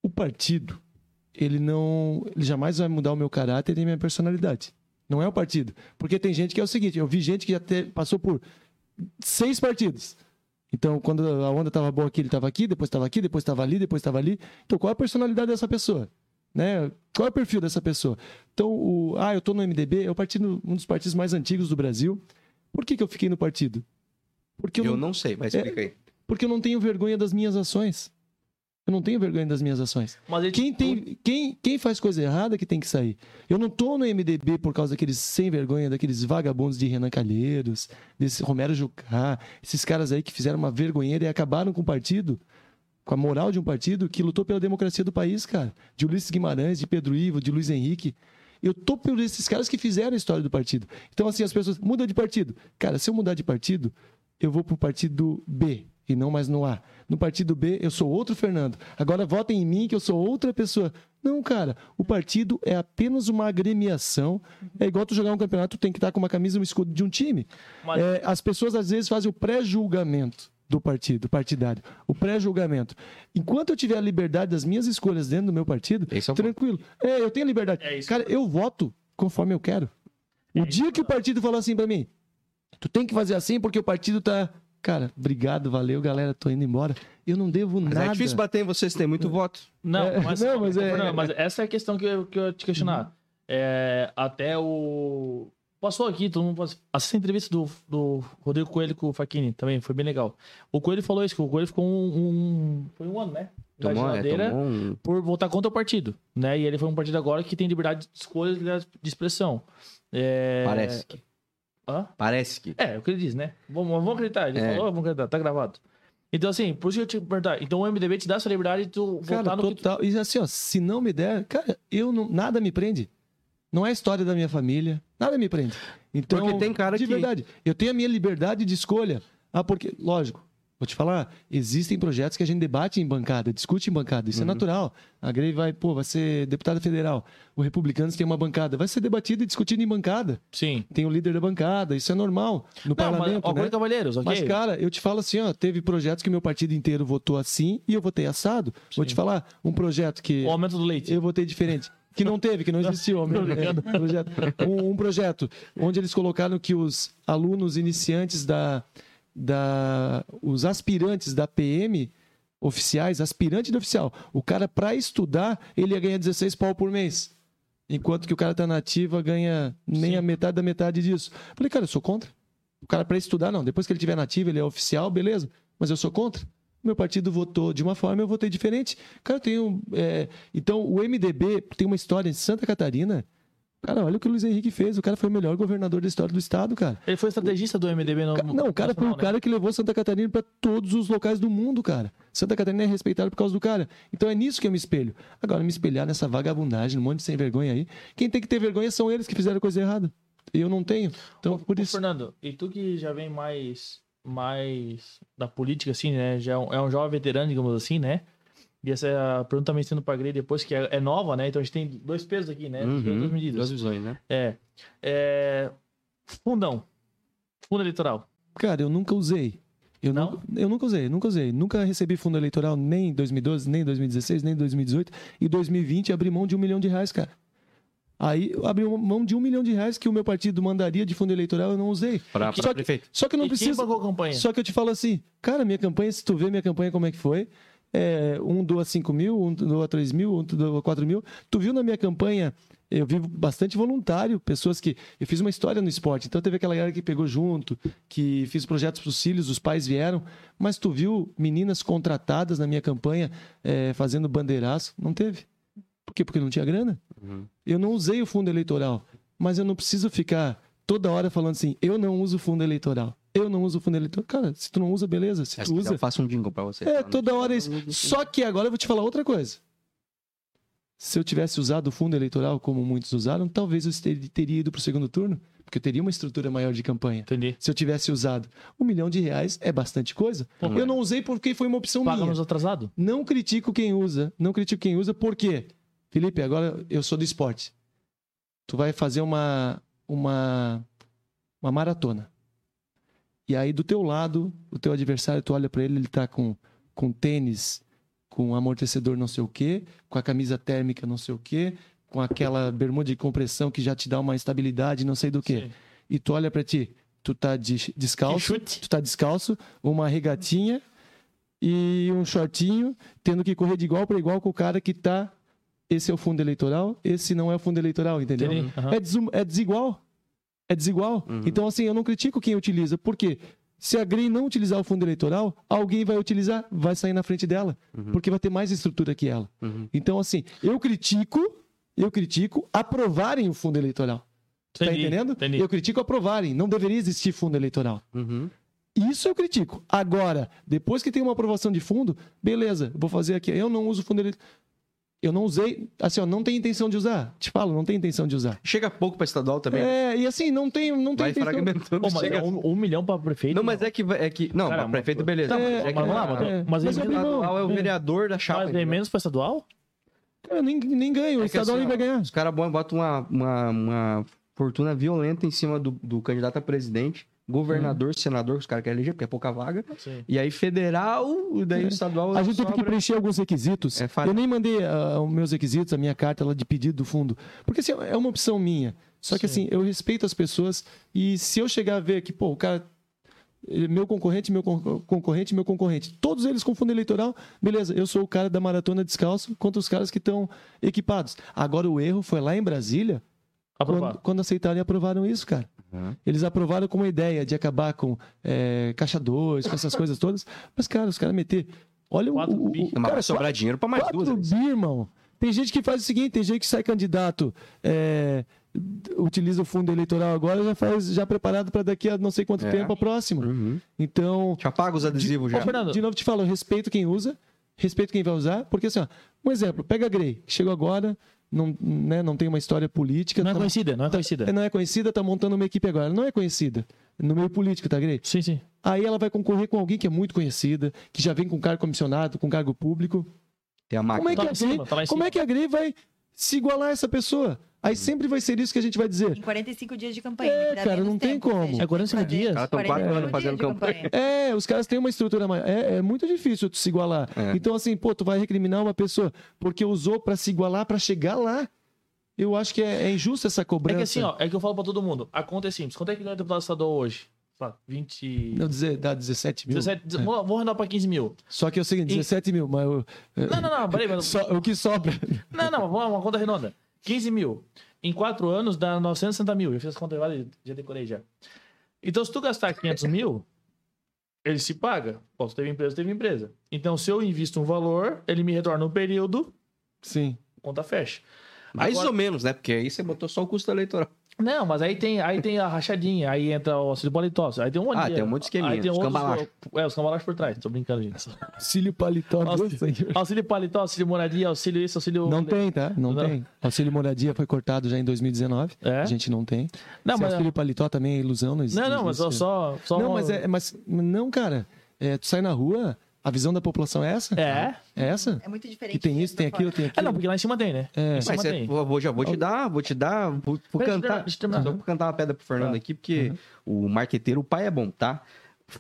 o partido, ele não. Ele jamais vai mudar o meu caráter e a minha personalidade. Não é o partido. Porque tem gente que é o seguinte: eu vi gente que já te- passou por seis partidos. Então, quando a onda estava boa aqui, ele estava aqui, depois estava aqui, depois estava ali, depois estava ali. Então, qual é a personalidade dessa pessoa? Né? Qual é o perfil dessa pessoa? Então, o, ah, eu estou no MDB, é o partido, um dos partidos mais antigos do Brasil. Por que, que eu fiquei no partido? Porque eu, Eu não, não sei, mas É, explica aí. porque eu não tenho vergonha das minhas ações. Eu não tenho vergonha das minhas ações. Mas ele- Quem, tem, quem, quem faz coisa errada que tem que sair. Eu não tô no MDB por causa daqueles sem vergonha, daqueles vagabundos de Renan Calheiros, desse Romero Jucá, esses caras aí que fizeram uma vergonheira e acabaram com o partido, com a moral de um partido que lutou pela democracia do país, cara. De Ulisses Guimarães, de Pedro Ivo, de Luiz Henrique. Eu tô por esses caras que fizeram a história do partido. Então, assim, as pessoas muda de partido. Cara, se eu mudar de partido, eu vou pro partido B e não mais no A. No partido B, eu sou outro Fernando. Agora votem em mim que eu sou outra pessoa. Não, cara. O partido é apenas uma agremiação. É igual tu jogar um campeonato, tu tem que estar com uma camisa e um escudo de um time. Mas- É, as pessoas às vezes fazem o pré-julgamento do partido partidário. O pré-julgamento. Enquanto eu tiver a liberdade das minhas escolhas dentro do meu partido, é o tranquilo. É, eu tenho liberdade. É. Cara, eu voto conforme eu quero. O É dia isso. que o partido falar assim pra mim, tu tem que fazer assim porque o partido tá. Cara, obrigado, valeu, galera, tô indo embora. Eu não devo Mas nada. é difícil bater em vocês, tem muito voto. Não, É, mas, não, mas é- Fernando, mas essa é a questão que eu, que eu ia te questionar. É, até o. Passou aqui, todo mundo passou. Essa entrevista do, do Rodrigo Coelho com o Faquini também foi bem legal. O Coelho falou isso, que o Coelho ficou um. um- foi um ano, né? Na Tomou, é, geladeira tomou um... por votar contra o partido. Né? E ele foi um partido agora que tem liberdade de escolha e liberdade de expressão. É... Parece que. Hã? Parece que. É, é o que ele diz, né? Vamos, vamos acreditar. Ele É. falou, vamos acreditar, tá gravado. Então, assim, por isso que eu te perguntar. Então o MDB te dá essa liberdade de tu Cara, votar no que tu... total. E assim, ó, se não me der, cara, eu não, nada me prende. Não é a história da minha família, nada me prende. Então, Porque tem cara de que- verdade, eu tenho a minha liberdade de escolha. Ah, porque, lógico, vou te falar, existem projetos que a gente debate em bancada, discute em bancada, isso é natural. A Grey vai, pô, vai ser deputada federal. O Republicanos tem uma bancada, vai ser debatido e discutido em bancada. Sim. Tem o líder da bancada, isso é normal no Não, mas, parlamento, ó, né? Cavalheiros, ok? Mas, cara, eu te falo assim, ó, teve projetos que meu partido inteiro votou assim e eu votei assado. Vou te falar, um projeto que O aumento do leite. eu votei diferente. Que não teve, que não existiu. homem. [laughs] [laughs] É, projeto. Um, um projeto onde eles colocaram que os alunos iniciantes da. Da os aspirantes da PM oficiais, aspirante de oficial, o cara, para estudar, ele ia ganhar 16 pau por mês. Enquanto que o cara tá na ativa ganha nem Sim. a metade da metade disso. Falei, cara, eu sou contra. O cara, para estudar, não. Depois que ele tiver na ativa, ele é oficial, beleza. Mas eu sou contra. Meu partido votou de uma forma, eu votei diferente. Cara, eu tenho. é, Então, o MDB tem uma história em Santa Catarina. Cara, olha o que o Luiz Henrique fez. O cara foi o melhor governador da história do estado, cara. Ele foi estrategista do MDB no. Ca- Não, o cara foi o né? cara que levou Santa Catarina para todos os locais do mundo, cara. Santa Catarina é respeitada por causa do cara. Então é nisso que eu me espelho. Agora, me espelhar nessa vagabundagem, um monte de sem vergonha aí. Quem tem que ter vergonha são eles que fizeram coisa errada. Eu não tenho. Então, Ô, por ô, isso. Fernando, e tu que já vem mais, mais da política, assim, né? Já é um, é um jovem veterano, digamos assim, né? E essa é a pergunta também sendo pra Grey depois, que é, é nova, né? Então a gente tem dois pesos aqui, né? Uhum. Duas medidas. Duas visões, né? É, é. Fundão. Fundo eleitoral. Cara, eu nunca usei. Eu, Não? nunca, eu nunca usei, nunca usei. Nunca recebi fundo eleitoral nem em 2012, nem em 2016, nem em 2018. E 2020 abri mão de um milhão de reais, cara. Aí eu abri mão de um milhão de reais que o meu partido mandaria de fundo eleitoral, eu não usei. Pra, Só pra que- prefeito. Só que eu não e quem preciso. pagou a campanha? Só que eu te falo assim, cara, minha campanha, se tu vê minha campanha como é que foi, é, um doa 5 mil, um doa 3 mil, um doa 4 mil. Tu viu na minha campanha, eu vivo bastante voluntário, pessoas que. Eu fiz uma história no esporte, então teve aquela galera que pegou junto, que fiz projetos para os filhos, os pais vieram, mas tu viu meninas contratadas na minha campanha é, fazendo bandeiraço? Não teve. Por quê? Porque não tinha grana. Uhum. Eu não usei o fundo eleitoral, mas eu não preciso ficar toda hora falando assim, eu não uso fundo eleitoral. Eu não uso fundo eleitoral. Cara, se tu não usa, beleza. Se Se tu usa. eu faço um jingle pra você. É, toda hora é isso. Só que agora eu vou te falar outra coisa. Se eu tivesse usado o fundo eleitoral como muitos usaram, talvez eu ter- teria ido para o segundo turno, porque eu teria uma estrutura maior de campanha. Entendi. Se eu tivesse usado um milhão de reais, é bastante coisa. Eu não usei porque foi uma opção minha. Pagamos atrasado? Não critico quem usa. Não critico quem usa, por quê? Felipe, agora eu sou do esporte. Tu vai fazer uma, uma, uma maratona. E aí, do teu lado, o teu adversário, tu olha pra ele, ele tá com, com tênis, com amortecedor não sei o quê, com a camisa térmica não sei o quê, com aquela bermuda de compressão que já te dá uma estabilidade não sei do quê. Sim. E tu olha pra ti, tu tá de- descalço, tu tá descalço, uma regatinha e um shortinho, tendo que correr de igual para igual com o cara que tá. Esse é o fundo eleitoral, esse não é o fundo eleitoral, entendeu? Aham. É, desum- é desigual. É desigual. Uhum. Então, assim, eu não critico quem utiliza. Por quê? Se a Grey não utilizar o fundo eleitoral, alguém vai utilizar, vai sair na frente dela. Porque vai ter mais estrutura que ela. Uhum. Então, assim, eu critico, eu critico aprovarem o fundo eleitoral. Tá Entendi, entendendo? entendi. Eu critico aprovarem. Não deveria existir fundo eleitoral. Uhum. Isso eu critico. Agora, depois que tem uma aprovação de fundo, beleza, vou fazer aqui. Eu não uso fundo eleitoral. Eu não usei, assim, ó, não tenho intenção de usar. Te falo, não tenho intenção de usar. Chega pouco pra estadual também. É, e assim, não tenho, não tenho Vai intenção. fragmentando. Pô, mas chega... é um, um milhão pra prefeito? Não, mas é que... É que... Não, Cara, pra prefeito, beleza. Tá, É, é mas que vamos lá, é, mas, é. mas, Mas é estadual é o É. vereador da chapa. mas é menos pra estadual? Cara, nem, nem ganho, o É que estadual assim, nem vai ganhar. Os caras botam uma, uma, uma fortuna violenta em cima do, do candidato a presidente, governador, senador, que os caras querem eleger, porque é pouca vaga. Sim. E aí federal, e daí É. estadual... A gente teve que sobra. preencher alguns requisitos. É eu nem mandei ah, os meus requisitos, a minha carta lá de pedido do fundo. Porque assim, é uma opção minha. Só que Sim. assim, eu respeito as pessoas e se eu chegar a ver que, pô, o cara. eh, Meu concorrente, meu con- concorrente, meu concorrente. Todos eles com fundo eleitoral, beleza. Eu sou o cara da maratona descalço contra os caras que estão equipados. Agora o erro foi lá em Brasília, quando, quando aceitaram e aprovaram isso, cara. Uhum. Eles aprovaram com uma ideia de acabar com é, caixa 2, com essas [laughs] coisas todas. Mas, cara, os caras meter. Olha o- Quatro o. bi. o, Mas cara, vai sobrar dinheiro pra mais quatro duas. vezes. bi, irmão. Tem gente que faz o seguinte: tem gente que sai candidato, é, utiliza o fundo eleitoral agora, já faz já preparado para daqui a não sei quanto É. tempo a próximo. Uhum. Então, Já paga os adesivos já. Ô, Fernando, de novo te falo, respeito quem usa, respeito quem vai usar, porque assim, ó, um exemplo, pega a Grey, que chegou agora, não, né, não tem uma história política, não é tá- conhecida, não é conhecida. não é conhecida, tá montando uma equipe agora. Não é conhecida. No meio político, tá, Grey? Sim, sim. Aí ela vai concorrer com alguém que é muito conhecida, que já vem com cargo comissionado, com cargo público. Tem a Como máquina. é que, Tá lá a em cima, Grey, tá em como é que a Grey vai se igualar a essa pessoa? Aí sempre vai ser isso que a gente vai dizer. Em 45 dias de campanha. É, cara, não tem tempo, como. seja, É 45 tem que dias? fazer Os caras tão quatro 45 anos fazendo campanha. É, os caras têm uma estrutura maior. É, é muito difícil tu se igualar. É. Então, assim, pô, tu vai recriminar uma pessoa porque usou pra se igualar, pra chegar lá. Eu acho que é, é injusto essa É cobrança. que assim, ó, é que eu falo pra todo mundo. A conta é simples. Quanto é que ganha o deputado estadual hoje? Sei lá, 20. Não, dizer, dá 17 mil. 17, É. vou, vou arredondar pra 15 mil. Só que é o seguinte, E- 17 mil, mas eu- Não, não, não, peraí, mas. [laughs] só- o que sobra. Não, não, vamos uma conta redonda. 15 mil. Em 4 anos dá 960 mil. Eu fiz as contas agora, já decorei já. Então, se tu gastar 500 mil, ele se paga. Pô, se teve empresa, teve empresa. Então, se eu invisto um valor, ele me retorna um período, Sim. conta fecha. Mais Agora- ou menos, né? Porque aí você botou só o custo eleitoral. Não, mas aí tem, aí tem a rachadinha, aí entra o auxílio paletó. Aí tem um monte Ah, tem um monte de esqueminha, Aí tem os outros, cambalacho. É, os cambalacho por trás. Tô brincando, gente. Auxílio paletó. Auxílio, auxílio paletó, auxílio moradia, auxílio isso, auxílio... Não tem, tá? Não, Não. tem. Auxílio moradia foi cortado já em 2019. É? A gente não tem. Não, Esse mas... auxílio paletó também é ilusão, não existe. Não, não, mas só... só, só Não, uma- mas é, mas não, cara. É, tu sai na rua, a visão da população é essa? É? É essa? É muito diferente. Que tem isso, tem aquilo, tem É, aquilo. não, porque lá em cima tem, né? É. Em cima Mas é, tem. vou, vou- já vou te dar, vou te dar, vou, vou Deixa eu terminar, cantar. deixa eu terminar. Só vou cantar uma pedra pro Fernando aqui, porque o marqueteiro, o pai é bom, tá?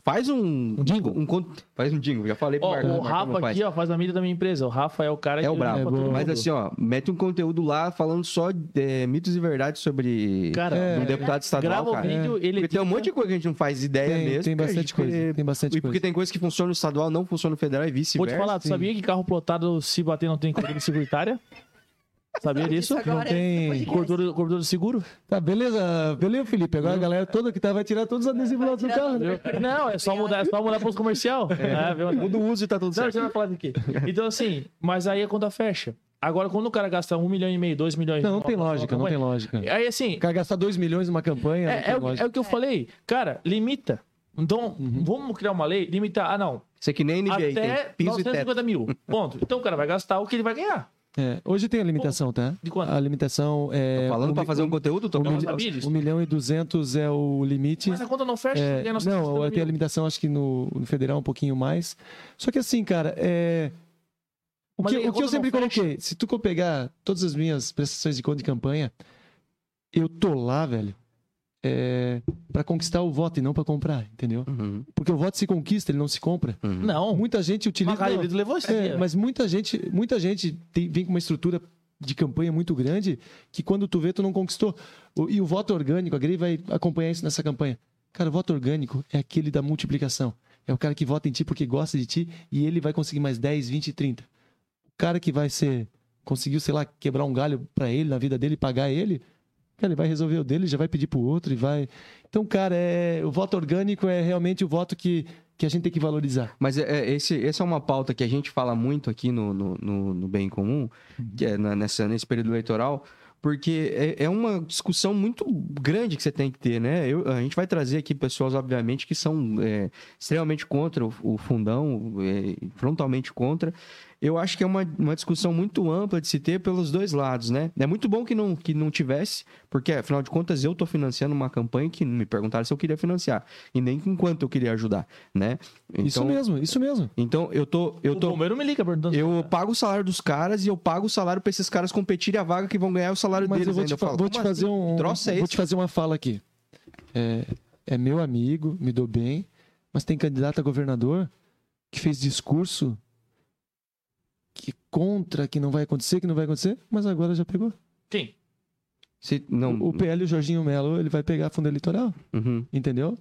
Faz um. Um jingle? Um, con- faz um jingle, já falei pro Ó, Marcão, o Marcão não Rafa faz. aqui, ó, faz a mídia da minha empresa. O Rafa é o cara É o brabo. limpa todo Mas assim, ó, mete um conteúdo lá falando só é, mitos e verdades sobre Cara, um é, deputado estadual, grava o cara. vídeo, ele Porque tem um monte de coisa que a gente não faz ideia Tem, mesmo. tem bastante gente- coisa. Tem bastante E porque coisa. tem coisa que funciona no estadual, não funciona no federal e Vou vice-versa. te falar, tu sabia que carro plotado, se bater, não tem cobertura securitária? Sabia disso? Isso agora, tem cobertura de seguro? Tá, beleza. Beleza, Felipe. Agora a galera toda que tá vai tirar todos os adesivos lá do carro. né? Não, é só mudar, é só mudar para os comercial. É, viu? Muda o uso e tá tudo Não, certo. você vai falar daqui. Então, assim, mas aí a conta fecha. Agora, quando o cara gasta um milhão e meio, dois milhões... Não, não tem lógica, não tem lógica. Aí, assim, O cara gastar 2 milhões numa campanha. não é, tem é, o, lógica. é o que eu falei. Cara, limita. Então, vamos criar uma lei, limitar. Ah, não. Isso aqui nem NBA, Até tem piso e teto. 950 mil. Ponto. Então o cara vai gastar o que ele vai ganhar. É, hoje tem a limitação, tá? De quanto? A limitação é. Tô falando um pra mi- fazer um conteúdo, tô um, disso. um milhão e duzentos é o limite. Mas a conta não fecha, É, ganha não, 950 tem a mil. limitação, acho que no, no federal um pouquinho mais. Só que assim, cara, é. O Mas que, o que eu sempre coloquei, se tu for pegar todas as minhas prestações de conta de campanha, eu tô lá, velho, é, para conquistar o voto e não para comprar, entendeu? Uhum, Porque o voto se conquista, ele não se compra. uhum. Não. Muita gente utiliza. Mas, levou é, mas muita gente, muita gente tem- vem com uma estrutura de campanha muito grande que quando tu vê, tu não conquistou. O- e o voto orgânico, a Grey vai acompanhar isso nessa campanha. Cara, o voto orgânico é aquele da multiplicação. É o cara que vota em ti porque gosta de ti e ele vai conseguir mais 10, 20, 30. O cara que vai ser. Conseguiu, sei lá, quebrar um galho pra ele, na vida dele, pagar ele. Ele vai resolver o dele, já vai pedir pro outro e vai. Então, cara, é... o voto orgânico é realmente o voto que, que a gente tem que valorizar. Mas é, é, esse, essa é uma pauta que a gente fala muito aqui no, no, no, no Bem Comum, que é na- nessa, nesse período eleitoral, porque é, é uma discussão muito grande que você tem que ter, né? Eu- a gente vai trazer aqui pessoas, obviamente, que são é, extremamente contra o, o fundão, é, frontalmente contra. Eu acho que é uma, uma discussão muito ampla de se ter pelos dois lados, né? É muito bom que não, que não tivesse, porque, afinal de contas, eu estou financiando uma campanha que me perguntaram se eu queria financiar, e nem com quanto eu queria ajudar, né? isso mesmo, isso mesmo. Então, eu tô. Eu, O tô, bombeiro me liga perguntando. eu pago o salário dos caras e eu pago o salário pra esses caras competirem a vaga que vão ganhar o salário Mas deles. eu vou ainda. te, fa- falo, vou te fazer assim? um. Troço é vou te fazer uma fala aqui. É, é meu amigo, me dou bem, mas tem candidato a governador que fez discurso que contra que não vai acontecer, que não vai acontecer, mas agora já pegou. Quem? Se- não, O, o PL, o Jorginho Melo, ele vai pegar fundo eleitoral, Uhum. entendeu?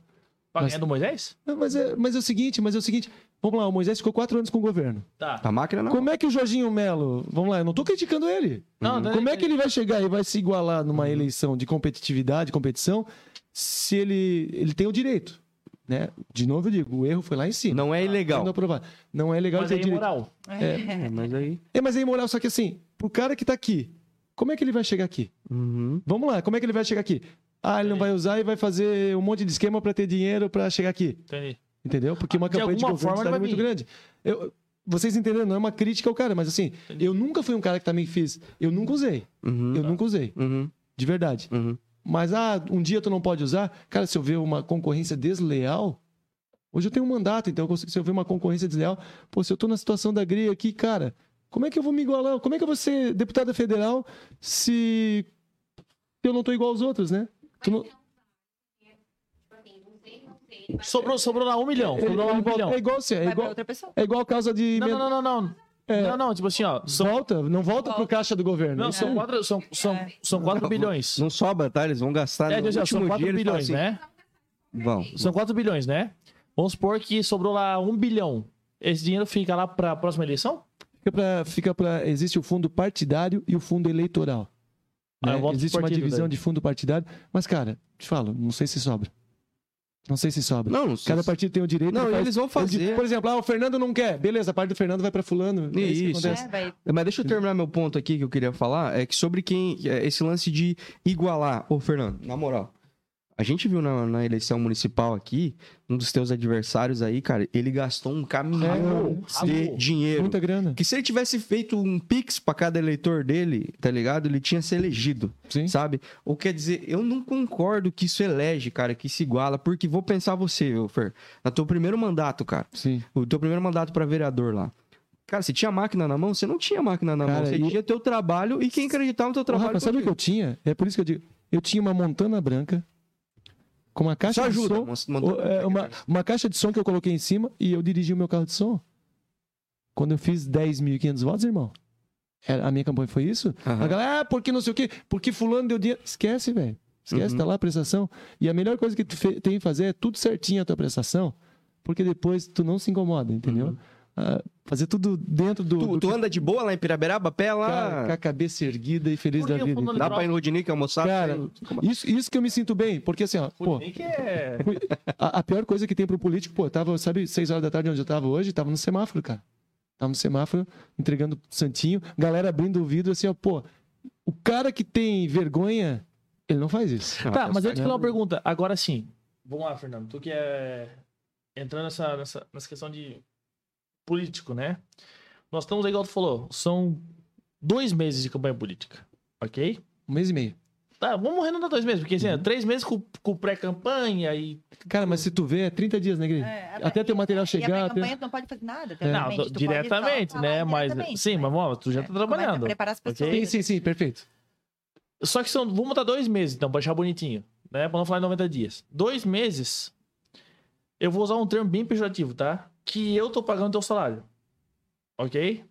Pra Mas- ganhar do Moisés? Não, Mas é, mas é o seguinte, mas é o seguinte. Vamos lá, o Moisés ficou quatro anos com o governo. Tá. A máquina não. Como é que o Jorginho Melo. Vamos lá, eu não tô criticando ele. Não, não, Como é que ele vai chegar e vai se igualar numa eleição de competitividade, competição, se ele, ele tem o direito? Né? De novo eu digo, o erro foi lá em cima. Não é ilegal. Não. Não é legal Mas ter é direito. imoral. É, mas aí. É, mas é imoral, só que assim, pro cara que tá aqui, como é que ele vai chegar aqui? Uhum. Vamos lá, como é que ele vai chegar aqui? Ah, ele não vai usar e vai fazer um monte de esquema para ter dinheiro para chegar aqui. Entendi. Entendeu? Porque uma Ah, De campanha de, governo cidade é muito vir. grande. Eu- vocês entenderam? Não é uma crítica ao cara, mas assim, eu nunca fui um cara que também fiz. Eu nunca usei. Uhum. Eu nunca usei. Uhum. De verdade. Uhum. Mas, ah, um dia tu não pode usar. Cara, se eu ver uma concorrência desleal. Hoje eu tenho um mandato, então eu consigo, se eu ver uma concorrência desleal. Pô, se eu tô na situação da GRI aqui, cara, como é que eu vou me igualar? Como é que eu vou ser deputada federal se eu não tô igual aos outros, né? Tu não- Sobrou, sobrou lá um milhão. Ele- Sobrou lá um volta- milhão. é igual é pra igual, é igual causa de. Não, não, não, não, não. É. Não, não, tipo assim, ó. São, Volta, não volta pro caixa do governo. não, são aí. quatro, são, são, É. são quatro bilhões. Não sobra, tá? Eles vão gastar É, no último são quatro dia. eles falam bilhões, assim, né? Vão. São 4 bilhões, né? Vamos supor que sobrou lá 1 bilhão. Esse dinheiro fica lá para a próxima eleição? Fica pra, fica pra, existe o fundo partidário e o fundo eleitoral. Ah, né? Existe uma divisão daí. de fundo partidário. Mas, cara, te falo, não sei se sobra. Não sei se sobra. Não, não Cada partido tem o direito. Não, faz- eles vão fazer. por exemplo, ah, o Fernando não quer. Beleza, a parte do Fernando vai pra fulano. É isso Isso. É, vai- Mas deixa eu terminar meu ponto aqui que eu queria falar. É que sobre quem. é Esse lance de igualar. Ô, Fernando, na moral. A gente viu na, na eleição municipal aqui, um dos teus adversários aí, cara, ele gastou um caminhão É, de sim. dinheiro. Muita grana. Que se ele tivesse feito um pix pra cada eleitor dele, tá ligado? Ele tinha se elegido, Sim. sabe? Ou quer dizer, eu não concordo que isso elege, cara, que se iguala, porque vou pensar você, Fer, no teu primeiro mandato, cara, Sim. o teu primeiro mandato pra vereador lá. Cara, você tinha máquina na mão? Você não tinha máquina na Cara, mão. Você e- tinha teu trabalho e quem acreditava no teu trabalho. Rafa, sabe o que eu tinha? É por isso que eu digo. Eu tinha uma montana branca com uma caixa Só ajuda. de som. mandou- é, uma, uma caixa de som que eu coloquei em cima e eu dirigi o meu carro de som. Quando eu fiz 10.500 votos, irmão. a minha campanha foi isso? Aham. A galera, ah, porque não sei o quê, porque fulano deu dinheiro. Esquece, velho. Esquece, Uhum. tá lá a prestação. E a melhor coisa que tu tem que fazer é tudo certinho a tua prestação, porque depois tu não se incomoda, entendeu? Ah, fazer tudo dentro do. Tu, do tu que- anda de boa lá em Piraberaba, pé lá. cara, com a cabeça erguida e feliz Por da vida. Dá pra ir no Rodinique almoçar? Cara, isso, isso que eu me sinto bem, porque assim, ó, pô, que é. a, a pior coisa que tem pro político, pô, eu tava, sabe, seis horas da tarde onde eu tava hoje, tava no semáforo, cara. Tava no semáforo, entregando santinho, galera abrindo o vidro, assim, ó, pô, o cara que tem vergonha, ele não faz isso. Tá, mas eu te né? fazer uma pergunta. Agora sim. Vamos lá, Fernando. Tu que é. Entrando nessa, nessa, nessa questão de político, né? Nós estamos aí, igual tu falou, são dois meses de campanha política. Ok? Um mês e meio. Tá, vamos arredondar dois meses, porque assim, é Uhum. três meses com, com pré-campanha e. Cara, mas se tu vê, é 30 dias, né, Gui? É, Até teu material E a chegar. até- campanha tu não pode fazer nada, Não, teoricamente. do- Tu pode diretamente, só né? Mas. diretamente, Sim, mas vamos, tu já tá a trabalhando. preparar as pessoas. Ok? Sim, sim, sim, perfeito. Só que são, vamos botar dois meses, então, pra deixar bonitinho, né? Pra não falar em 90 dias. Dois meses, eu vou usar um termo bem pejorativo, tá? Que eu tô pagando teu salário. Ok?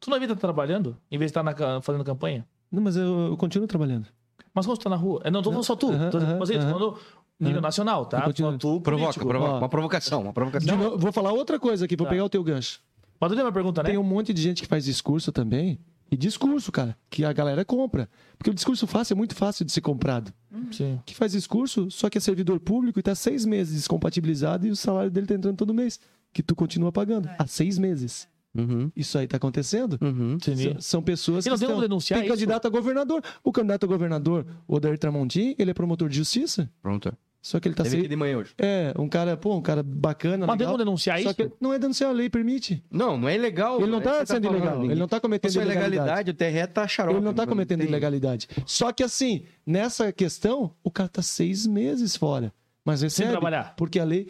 Tu na vida tá trabalhando, em vez de estar na ca- fazendo campanha? Não, mas eu, eu continuo trabalhando. Mas quando tu tá na rua? Eu não tô falando só tu, Aham, tô, aham, mas eu tô aham. falando nível nacional, tá? Continuo. Tô tu, Provoca, político. provoca. Uma provocação, uma provocação. De novo, vou falar outra coisa aqui, vou Tá. pegar o teu gancho. Mas tu tem uma pergunta, né? Tem um monte de gente que faz discurso também. E discurso, cara, que a galera compra. Porque o discurso fácil é muito fácil de ser comprado. Sim. Que faz discurso, só que é servidor público e tá seis meses descompatibilizado e o salário dele tá entrando todo mês. Que tu continua pagando. Há seis meses. Uhum, Isso aí tá acontecendo. uhum. São, pessoas E não que estão... denunciar Tem isso? candidato a governador. O candidato a governador, o Odair Tramontim, ele é promotor de justiça. Pronto. Só que ele tá Teve sem... de manhã hoje. É, um cara, pô, um cara bacana, Mas legal. como denunciar Só isso? que não é denunciar, a lei permite. Não, não é ilegal. Ele não é tá que você sendo falando. ilegal. Ele não tá cometendo Isso é ilegalidade. ilegalidade, o TRE tá xarope. Ele não tá cometendo tem- ilegalidade. Só que assim, nessa questão, o cara tá seis meses fora. Mas recebe. trabalhar. Porque a lei.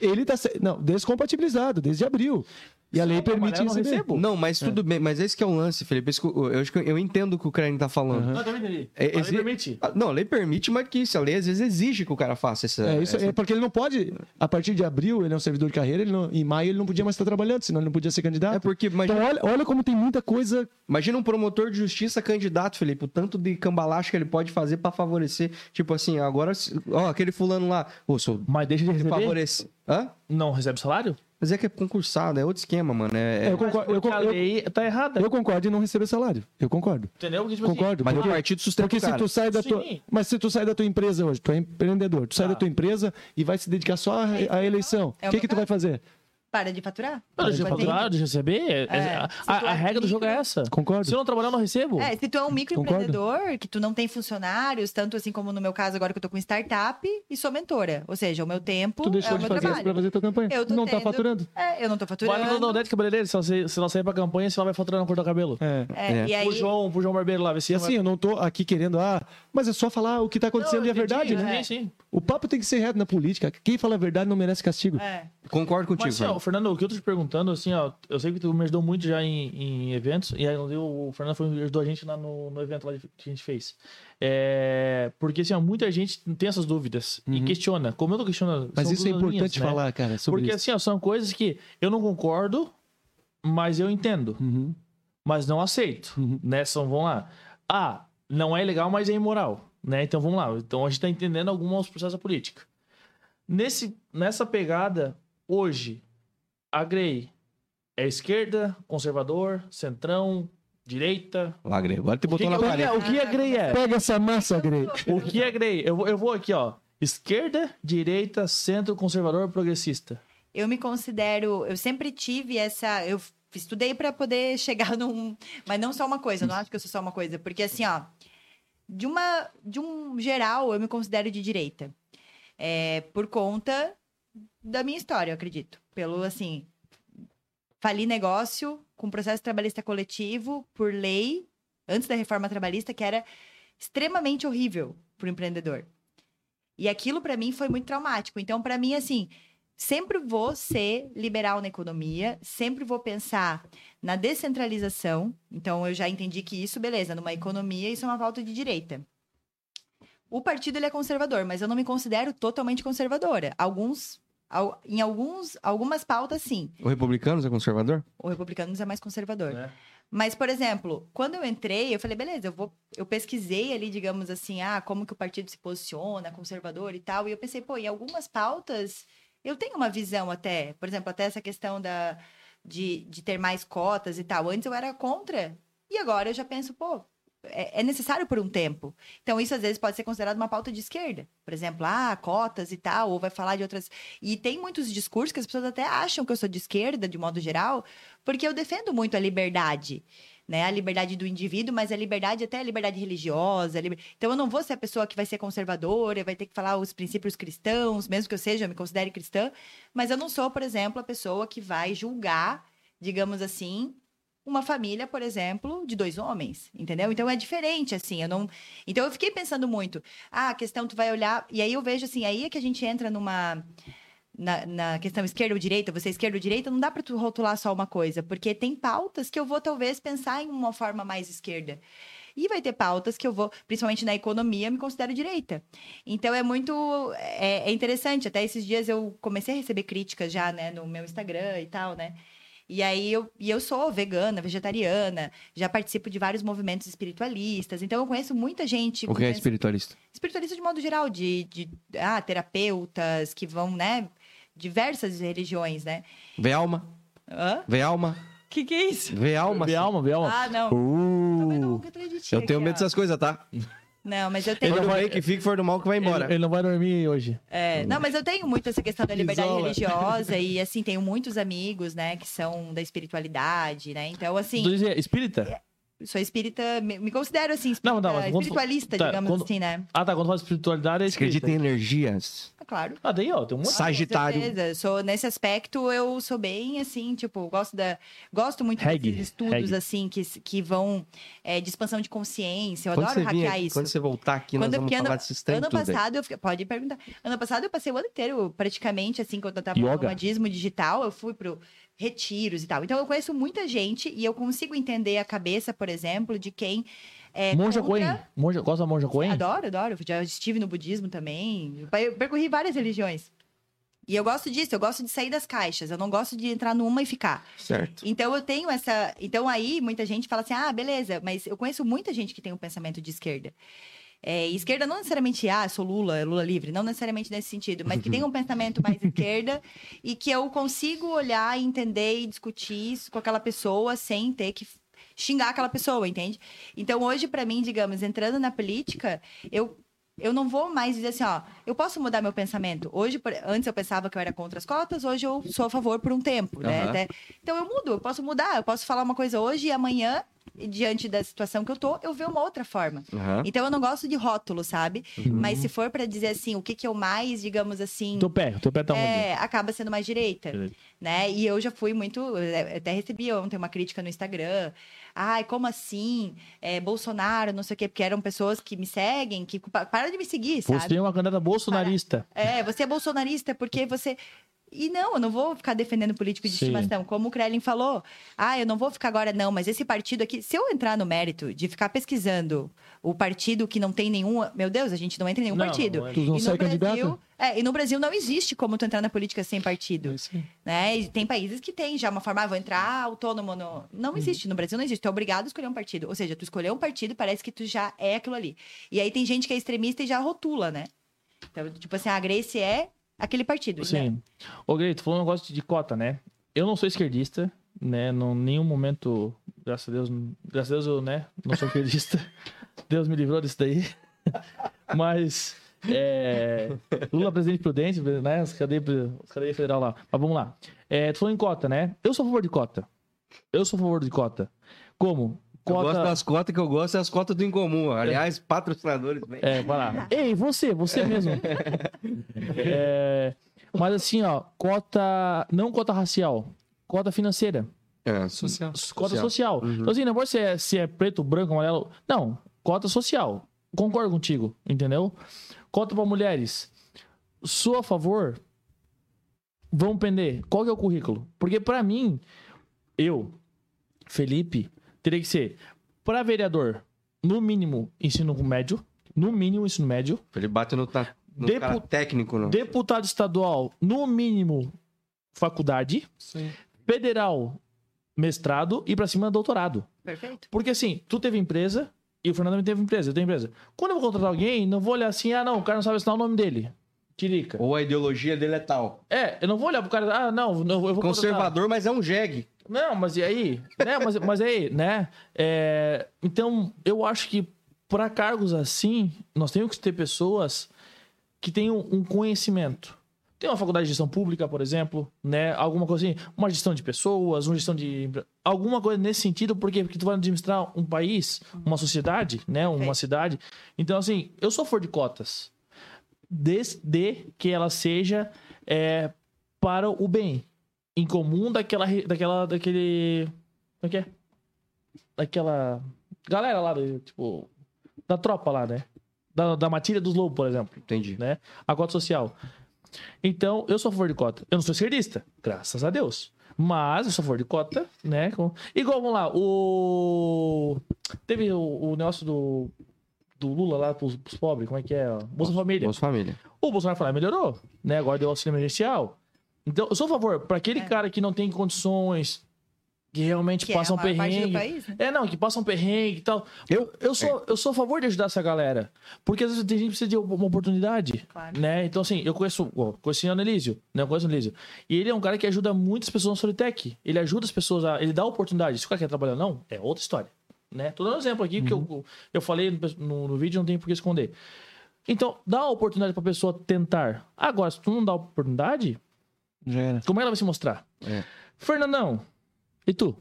Ele tá. se- Não, descompatibilizado, desde abril. E a lei permite eu não receber. recebo. Não, mas tudo bem. Mas esse que é o lance, Felipe. Eu, acho que eu entendo o que o Crane tá falando. Aham. Não, eu também entendi. É, A lei permite. Ah, Não, a lei permite, mas que isso, a lei às vezes exige que o cara faça essa. É, isso essa- é porque ele não pode. A partir de abril, ele é um servidor de carreira, ele não- em maio ele não podia mais estar trabalhando, senão ele não podia ser candidato. É porque imagina, Então, olha, olha como tem muita coisa. imagina um promotor de justiça candidato, Felipe, o tanto de cambalacho que ele pode fazer pra favorecer. Tipo assim, agora, ó, aquele fulano lá, ô, sou Mas deixa de receber? favorece. Hã? Não recebe salário? Mas é que é concursado, é outro esquema, mano. É, É, eu concordo, eu, a eu- lei tá errada. eu concordo em não receber salário. Eu concordo. Entendeu? Porque, tipo assim, Concordo. Mas o porque- partido sustenta Porque o se tu sai da tua. Mas se tu sai da tua empresa hoje, tu é empreendedor, tu sai Tá. da tua empresa e vai se dedicar só à, à eleição. É O o que, que tu vai fazer? Para de faturar. Vai ter- faturar, eu receber. É, É, a, se a- a é regra do jogo é essa. Concordo. Se eu não trabalhar, eu não recebo. É, se tu é um microempreendedor, que tu não tem funcionários, tanto assim como no meu caso agora que eu tô com startup e sou mentora. Ou seja, o meu tempo Tu deixou é o de meu fazer isso trabalho. pra fazer tua campanha. Eu tô não tá tendo- faturando. É, eu não tô faturando. no Odete Cabeleireiro, se ela, se ela sair pra campanha, se ela vai faturando cortar o cabelo. É. É, É. E aí, Pro João, pro João Barbeiro lá, vê se assim, eu não tô aqui querendo, ah, mas é só falar o que tá acontecendo Não, e é entendi, verdade, né? Sim, sim. O papo tem que ser reto na política. Quem fala a verdade não merece castigo. é, Concordo contigo. Mas, assim, ó, Fernando. O que eu tô te perguntando, assim, ó, eu sei que tu me ajudou muito já em, em eventos, e aí o Fernando foi, ajudou a gente lá no, no evento lá que a gente fez. É, porque, assim, ó, muita gente tem essas dúvidas e questiona. Como eu tô questionando. Uhum. Mas isso é importante linhas, né? falar, cara, sobre Porque, isso. assim, ó, são coisas que eu não concordo, mas eu entendo. Uhum. mas não aceito, Uhum. né? São, vamos lá. Ah, não é legal, mas é imoral, né? Então vamos lá. Então a gente tá entendendo alguns processos da política. Nesse, nessa pegada, hoje, a Grey é esquerda, conservador, centrão, direita. Lá, Greg, agora te que, botou na o que parede. é- o que a Grey é? Pega essa massa, Grey. O que é Grey? Eu, vou- eu vou aqui, ó. Esquerda, direita, centro, conservador, progressista. Eu me considero, eu sempre tive essa, eu estudei para poder [laughs] chegar num, mas não só uma coisa, eu não acho que eu sou só uma coisa, porque assim, ó, de uma, de um geral, eu me considero de direita, é, por conta da minha história, eu acredito, pelo assim, fali negócio com processo trabalhista coletivo por lei antes da reforma trabalhista que era extremamente horrível para o empreendedor. E aquilo para mim foi muito traumático. Então, para mim, assim, sempre vou ser liberal na economia, sempre vou pensar na descentralização. Então, eu já entendi que isso, beleza, numa economia, isso é uma pauta de direita. O partido ele é conservador, mas eu não me considero totalmente conservadora. Alguns em alguns, algumas pautas, sim. O Republicanos é conservador? O Republicanos é mais conservador. É. Mas, por exemplo, quando eu entrei, eu falei, beleza, eu vou. Eu pesquisei ali, digamos assim, ah, como que o partido se posiciona, conservador e tal. E eu pensei, pô, em algumas pautas eu tenho uma visão até, por exemplo, até essa questão da, de, de ter mais cotas e tal. Antes eu era contra. E agora eu já penso, pô, é, é, necessário por um tempo. Então, isso às vezes pode ser considerado uma pauta de esquerda. Por exemplo, ah, cotas e tal, ou vai falar de outras. E tem muitos discursos que as pessoas até acham que eu sou de esquerda, de modo geral, porque eu defendo muito a liberdade. Né? A liberdade do indivíduo, mas a liberdade até a liberdade religiosa. A liber... Então, eu não vou ser a pessoa que vai ser conservadora, vai ter que falar os princípios cristãos, mesmo que eu seja, eu me considere cristã, mas eu não sou, por exemplo, a pessoa que vai julgar, digamos assim, uma família, por exemplo, de dois homens, entendeu? Então é diferente, assim, eu não. Então eu fiquei pensando muito. Ah, a questão tu vai olhar. E aí eu vejo assim, aí é que a gente entra numa. Na, na questão esquerda ou direita, você é esquerda ou direita, não dá para tu rotular só uma coisa, porque tem pautas que eu vou talvez pensar em uma forma mais esquerda. E vai ter pautas que eu vou, principalmente na economia, me considero direita. Então é muito. É, é interessante. Até esses dias eu comecei a receber críticas já, né, no meu Instagram e tal, né? E aí eu, e eu sou vegana, vegetariana, já participo de vários movimentos espiritualistas, então eu conheço muita gente. O que é espiritualista? Espiritualista de modo geral, de, de ah, terapeutas que vão, né? Diversas religiões, né? Vê alma. Hã? Vê alma. Que que é isso? Vê alma. Vê alma, vê alma. Ah, não. Uh, eu tenho medo dessas coisas, tá? Não, mas eu tenho. For do bem que fique, for do mal que vai embora. Ele, ele, não vai dormir hoje. É, não, mas eu tenho muito essa questão da liberdade Isola. religiosa e, assim, tenho muitos amigos, né, que são da espiritualidade, né? Então, assim. Espírita? Sou espírita, me, me considero assim, espírita, não, não, espiritualista, tá, digamos quando, assim, né? Ah, tá, quando fala espiritualidade é. Acredita em energias. Ah, claro. Ah, daí, ó, tem um monte. Sagitário. Com Sou, nesse aspecto, eu sou bem, assim, tipo, gosto da... Gosto muito Reg, desses estudos, Reg. assim, que, que vão é, de expansão de consciência. Eu quando adoro hackear vinha, isso. Quando você voltar aqui, quando nós vamos ano, falar desses Ano passado, eu, pode perguntar. Ano passado, eu passei o ano inteiro, praticamente, assim, quando eu tava no nomadismo digital, eu fui pro retiros e tal. Então eu conheço muita gente e eu consigo entender a cabeça, por exemplo, de quem é Monja contra... Coen. Monja, gosta da Monja Coen? Adoro, adoro. Já estive no budismo também. Eu percorri várias religiões. E eu gosto disso, eu gosto de sair das caixas, eu não gosto de entrar numa e ficar. Certo. Então eu tenho essa. Então aí muita gente fala assim: ah, beleza, mas eu conheço muita gente que tem um pensamento de esquerda. É, esquerda não necessariamente, ah, sou Lula, Lula livre, não necessariamente nesse sentido, mas que [laughs] tem um pensamento mais esquerda e que eu consigo olhar, entender e discutir isso com aquela pessoa sem ter que xingar aquela pessoa, entende? Então hoje, para mim, digamos, entrando na política, eu eu não vou mais dizer assim, ó, eu posso mudar meu pensamento. Hoje, antes eu pensava que eu era contra as cotas, hoje eu sou a favor por um tempo, né? Uhum. Até, então eu mudo, eu posso mudar, eu posso falar uma coisa hoje e amanhã diante da situação que eu tô, eu ver uma outra forma. Uhum. Então eu não gosto de rótulo, sabe? Uhum. Mas se for para dizer assim, o que que eu mais, digamos assim, teu pé, teu pé tá é, onde? acaba sendo mais direita, né? E eu já fui muito, até recebi ontem uma crítica no Instagram. Ai, como assim? É, Bolsonaro, não sei o quê, porque eram pessoas que me seguem, que para de me seguir, sabe? Você é uma candidata bolsonarista. Para... É, você é bolsonarista porque você e não, eu não vou ficar defendendo político de Sim. estimação. Como o Krellin falou, ah, eu não vou ficar agora, não, mas esse partido aqui, se eu entrar no mérito de ficar pesquisando o partido que não tem nenhum. Meu Deus, a gente não entra em nenhum não, partido. Não. Tu não e sai candidato? É, e no Brasil não existe como tu entrar na política sem partido. É né? E tem países que tem já uma forma, ah, vou entrar autônomo. No... Não uhum. existe. No Brasil não existe. Tu é obrigado a escolher um partido. Ou seja, tu escolheu um partido, parece que tu já é aquilo ali. E aí tem gente que é extremista e já rotula, né? Então, tipo assim, a Grace é aquele partido. Sim. Né? Ô, Grey, tu falou um negócio de cota, né? Eu não sou esquerdista, né? Em nenhum momento, graças a Deus, graças a Deus eu, né? Não sou esquerdista. [laughs] Deus me livrou disso daí. [laughs] Mas É, Lula presidente prudente, né? Os cadeias, os cadeias federal lá. Mas vamos lá. É, tu falou em cota, né? Eu sou a favor de cota. Eu sou a favor de cota. Como? Eu Cota... gosto das cotas que eu gosto, é as cotas do incomum. Aliás, patrocinadores. Bem. É, vai lá. [laughs] Ei, você, você mesmo. [laughs] É, mas assim, ó, cota. Não cota racial, cota financeira. É. Social. Cota social. Uhum. Então, assim, não pode ser se é preto, branco, amarelo. Não, cota social. Concordo contigo, entendeu? Cota para mulheres. Sou a favor. Vamos pender. Qual que é o currículo? Porque pra mim, eu, Felipe, teria que ser para vereador, no mínimo, ensino médio. No mínimo, ensino médio. Ele bate no, ta- no Depu- cara técnico, não. Deputado estadual, no mínimo, faculdade. Sim. Federal, mestrado e pra cima, doutorado. Perfeito. Porque assim, tu teve empresa e o Fernando também teve empresa, eu tenho empresa. Quando eu vou contratar alguém, não vou olhar assim, ah, não, o cara não sabe assinar o nome dele. Tirica. Ou a ideologia dele é tal. É, eu não vou olhar pro cara, ah, não, não eu vou contratar. Conservador, mas é um jegue. Não, mas e aí? né? Mas, mas aí, né? É, então, eu acho que para cargos assim, nós temos que ter pessoas que tenham um conhecimento. Tem uma faculdade de gestão pública, por exemplo, né? Alguma coisa assim, uma gestão de pessoas, uma gestão de alguma coisa nesse sentido, porque porque tu vai administrar um país, uma sociedade, né, uma Perfeito. cidade. Então assim, eu sou a favor de cotas, desde que ela seja é, para o bem comum daquela daquela daquele como é que é? Daquela galera lá, do, tipo, da tropa lá, né? Da, da matilha dos lobos, por exemplo Entendi. né? A cota social. Então, eu sou a favor de cota. Eu não sou esquerdista, graças a Deus. Mas eu sou a favor de cota, né? Com- Igual, vamos lá, o. Teve o, o negócio do, do Lula lá pros, pros pobres, como é que é? Bolsa Família. Bolsa Família. O Bolsonaro falou, ah, melhorou, né? Agora deu auxílio emergencial. Então, eu sou a favor, para aquele É. cara que não tem condições, que realmente Que passa é um perrengue. país, né? É, não, que passa um perrengue e tal. Eu, eu, sou, eu sou a favor de ajudar essa galera. Porque às vezes tem gente que precisa de uma oportunidade. Claro. Né? Então, assim, eu conheço, ó, conheci o Anelísio, né? Eu conheço o Anelísio. E ele é um cara que ajuda muitas pessoas no Solitec. Ele ajuda as pessoas a. Ele dá oportunidade. Se o cara quer trabalhar, não, é outra história. Né? Tô dando um exemplo aqui, porque eu, eu falei no, no, vídeo, não tem por que esconder. Então, dá a oportunidade pra pessoa tentar. Agora, se tu não dá oportunidade, Já era. como é ela vai se mostrar? É. Fernandão, e tu?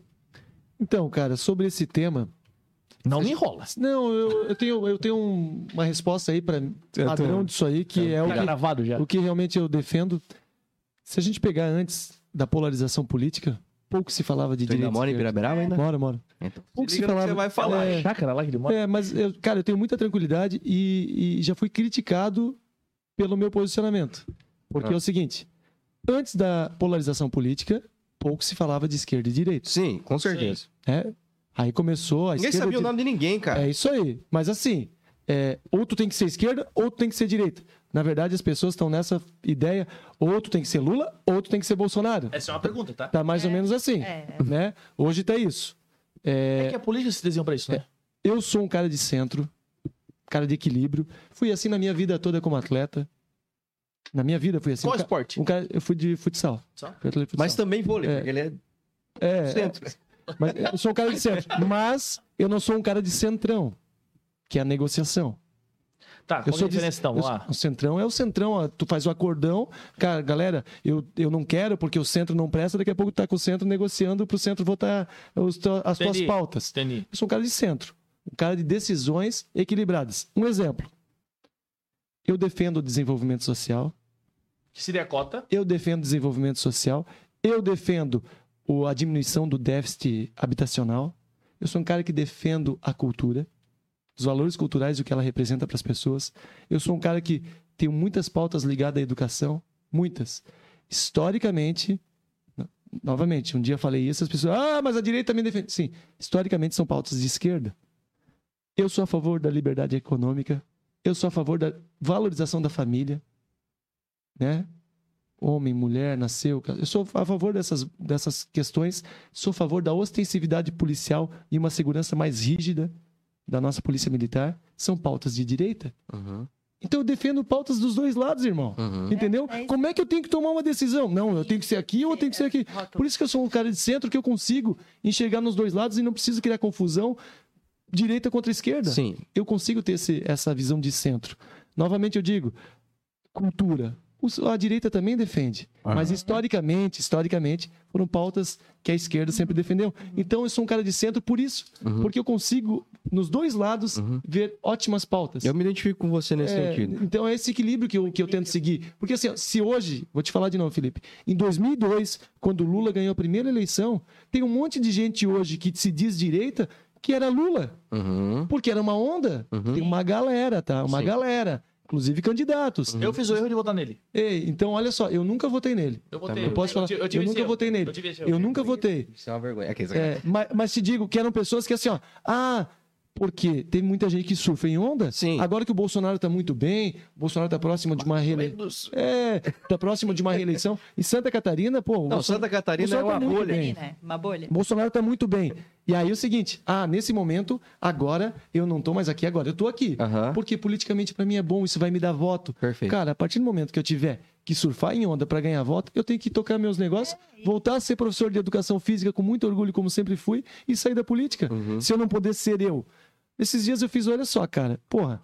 Então, cara, sobre esse tema. Não me enrola. Não, eu, eu tenho, eu tenho um- uma resposta aí para padrão disso aí, que é o Tá que, gravado já. o que realmente eu defendo. Se a gente pegar antes da polarização política, pouco se falava de Tu ainda direita. mora em. Biraberaba ainda? Mora, mora. Então, Pouco se que falava. você vai falar. É, Chácara lá que ele mora. É, mas, eu, cara, eu tenho muita tranquilidade e, e já fui criticado pelo meu posicionamento. Porque Ah. é o seguinte: antes da polarização política, pouco se falava de esquerda e direita. Sim, com certeza. né? Aí começou a Ninguém esquerda. sabia o nome de ninguém, cara. É isso aí. Mas assim, é, ou tu tem que ser esquerda, ou tu tem que ser direita. Na verdade, as pessoas estão nessa ideia: ou tu tem que ser Lula, ou tu tem que ser Bolsonaro. Essa é uma pergunta, tá? Tá mais ou menos assim. É. Né? Hoje tá isso. É que a política se desenhou pra isso, né? Eu sou um cara de centro, cara de equilíbrio. Fui assim na minha vida toda como atleta. Na minha vida fui assim. Qual um ca- esporte? Um cara, eu fui de futsal. Futsal? Mas também vôlei, É. porque ele é é, centro. mas eu sou um cara de centro. Mas eu não sou um cara de centrão, que é a negociação. Tá, Eu qual é a sou de- diferença então? lá. O centrão é o centrão, ó, tu faz o acordão, cara, galera, eu, eu não quero porque o centro não presta, daqui a pouco tu tá com o centro negociando pro centro votar os to- as tuas Entendi. pautas. Entendi. Eu sou um cara de centro, um cara de decisões equilibradas. Um exemplo. Eu defendo o desenvolvimento social, Que seria a cota? eu defendo o desenvolvimento social, eu defendo a diminuição do déficit habitacional, eu sou um cara que defendo a cultura, os valores culturais e o que ela representa para as pessoas. Eu sou um cara que tenho muitas pautas ligadas à educação, muitas. Historicamente, no- novamente, um dia falei isso, as pessoas, ah, mas a direita também defende. Sim, historicamente são pautas de esquerda. Eu sou a favor da liberdade econômica, eu sou a favor da valorização da família, né? Homem, mulher, nasceu. Eu sou a favor dessas, dessas questões. Sou a favor da ostensividade policial e uma segurança mais rígida da nossa polícia militar. São pautas de direita. Uhum, Então eu defendo pautas dos dois lados, irmão. uhum. Entendeu? é. Como é que eu tenho que tomar uma decisão? Não, eu tenho que ser aqui ou eu tenho que ser aqui. Por isso que eu sou um cara de centro que eu consigo enxergar nos dois lados e não preciso criar confusão direita contra esquerda Sim. eu consigo ter esse- essa visão de centro. Novamente eu digo, cultura. A direita também defende, mas historicamente, historicamente, foram pautas que a esquerda sempre defendeu. Então eu sou um cara de centro por isso, porque eu consigo nos dois lados ver ótimas pautas. Eu me identifico com você nesse É, sentido. então é esse equilíbrio que eu, que eu tento seguir. Porque assim, se hoje, vou te falar de novo, Felipe, em 2002, quando o Lula ganhou a primeira eleição, tem um monte de gente hoje que se diz direita que era Lula, Uhum. porque era uma onda. Tem uma galera, tá? Uma Sim. galera, inclusive candidatos. Eu fiz o erro de votar nele. Ei, então olha só, eu nunca votei nele. Eu votei. Eu posso falar, eu, tive esse nunca erro. votei nele. Eu Eu, nunca votei. Isso é uma vergonha. Aqui, É, mas, mas te digo que eram pessoas que assim, ó, ah, porque tem muita gente que surfa em onda. Sim. Agora que o Bolsonaro tá muito bem, o Bolsonaro tá próximo de uma reeleição. É, tá próximo de uma reeleição. Em Santa Catarina, pô. o Não, Bolsonaro- Santa Catarina é Bolsonaro uma tá muito bolha. bem. né? Uma bolha. Bolsonaro tá muito bem. E aí é o seguinte, ah, nesse momento, agora eu não tô mais aqui, agora eu tô aqui. Aham. Porque politicamente pra mim é bom, isso vai me dar voto. Perfeito. Cara, a partir do momento que eu tiver que surfar em onda pra ganhar voto, eu tenho que tocar meus negócios, voltar a ser professor de educação física com muito orgulho, como sempre fui, e sair da política. Uhum. Se eu não puder ser eu. Esses dias eu fiz, olha só, cara, porra,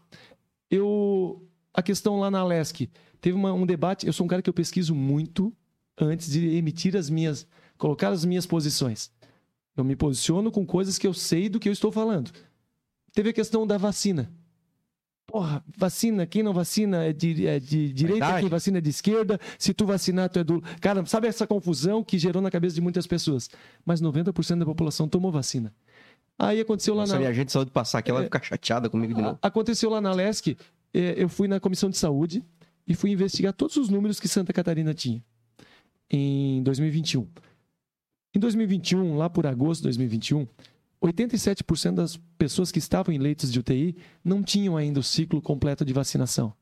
eu. A questão lá na Alesc, teve uma- um debate, eu sou um cara que eu pesquiso muito antes de emitir as minhas. colocar as minhas posições. Eu me posiciono com coisas que eu sei do que eu estou falando. Teve a questão da vacina. Porra, vacina, quem não vacina é de, é de direita, Verdade. quem vacina é de esquerda. Se tu vacinar, tu é do. Cara, sabe essa confusão que gerou na cabeça de muitas pessoas? Mas 90% da população tomou vacina. Aí aconteceu lá Nossa, na. minha gente saiu de passar aqui, ela vai ficar chateada comigo de novo. A- Aconteceu lá na Lesc, eh, eu fui na comissão de saúde e fui investigar todos os números que Santa Catarina tinha em 2021. Em 2021, lá por agosto de 2021, 87% das pessoas que estavam em leitos de UTI não tinham ainda o ciclo completo de vacinação.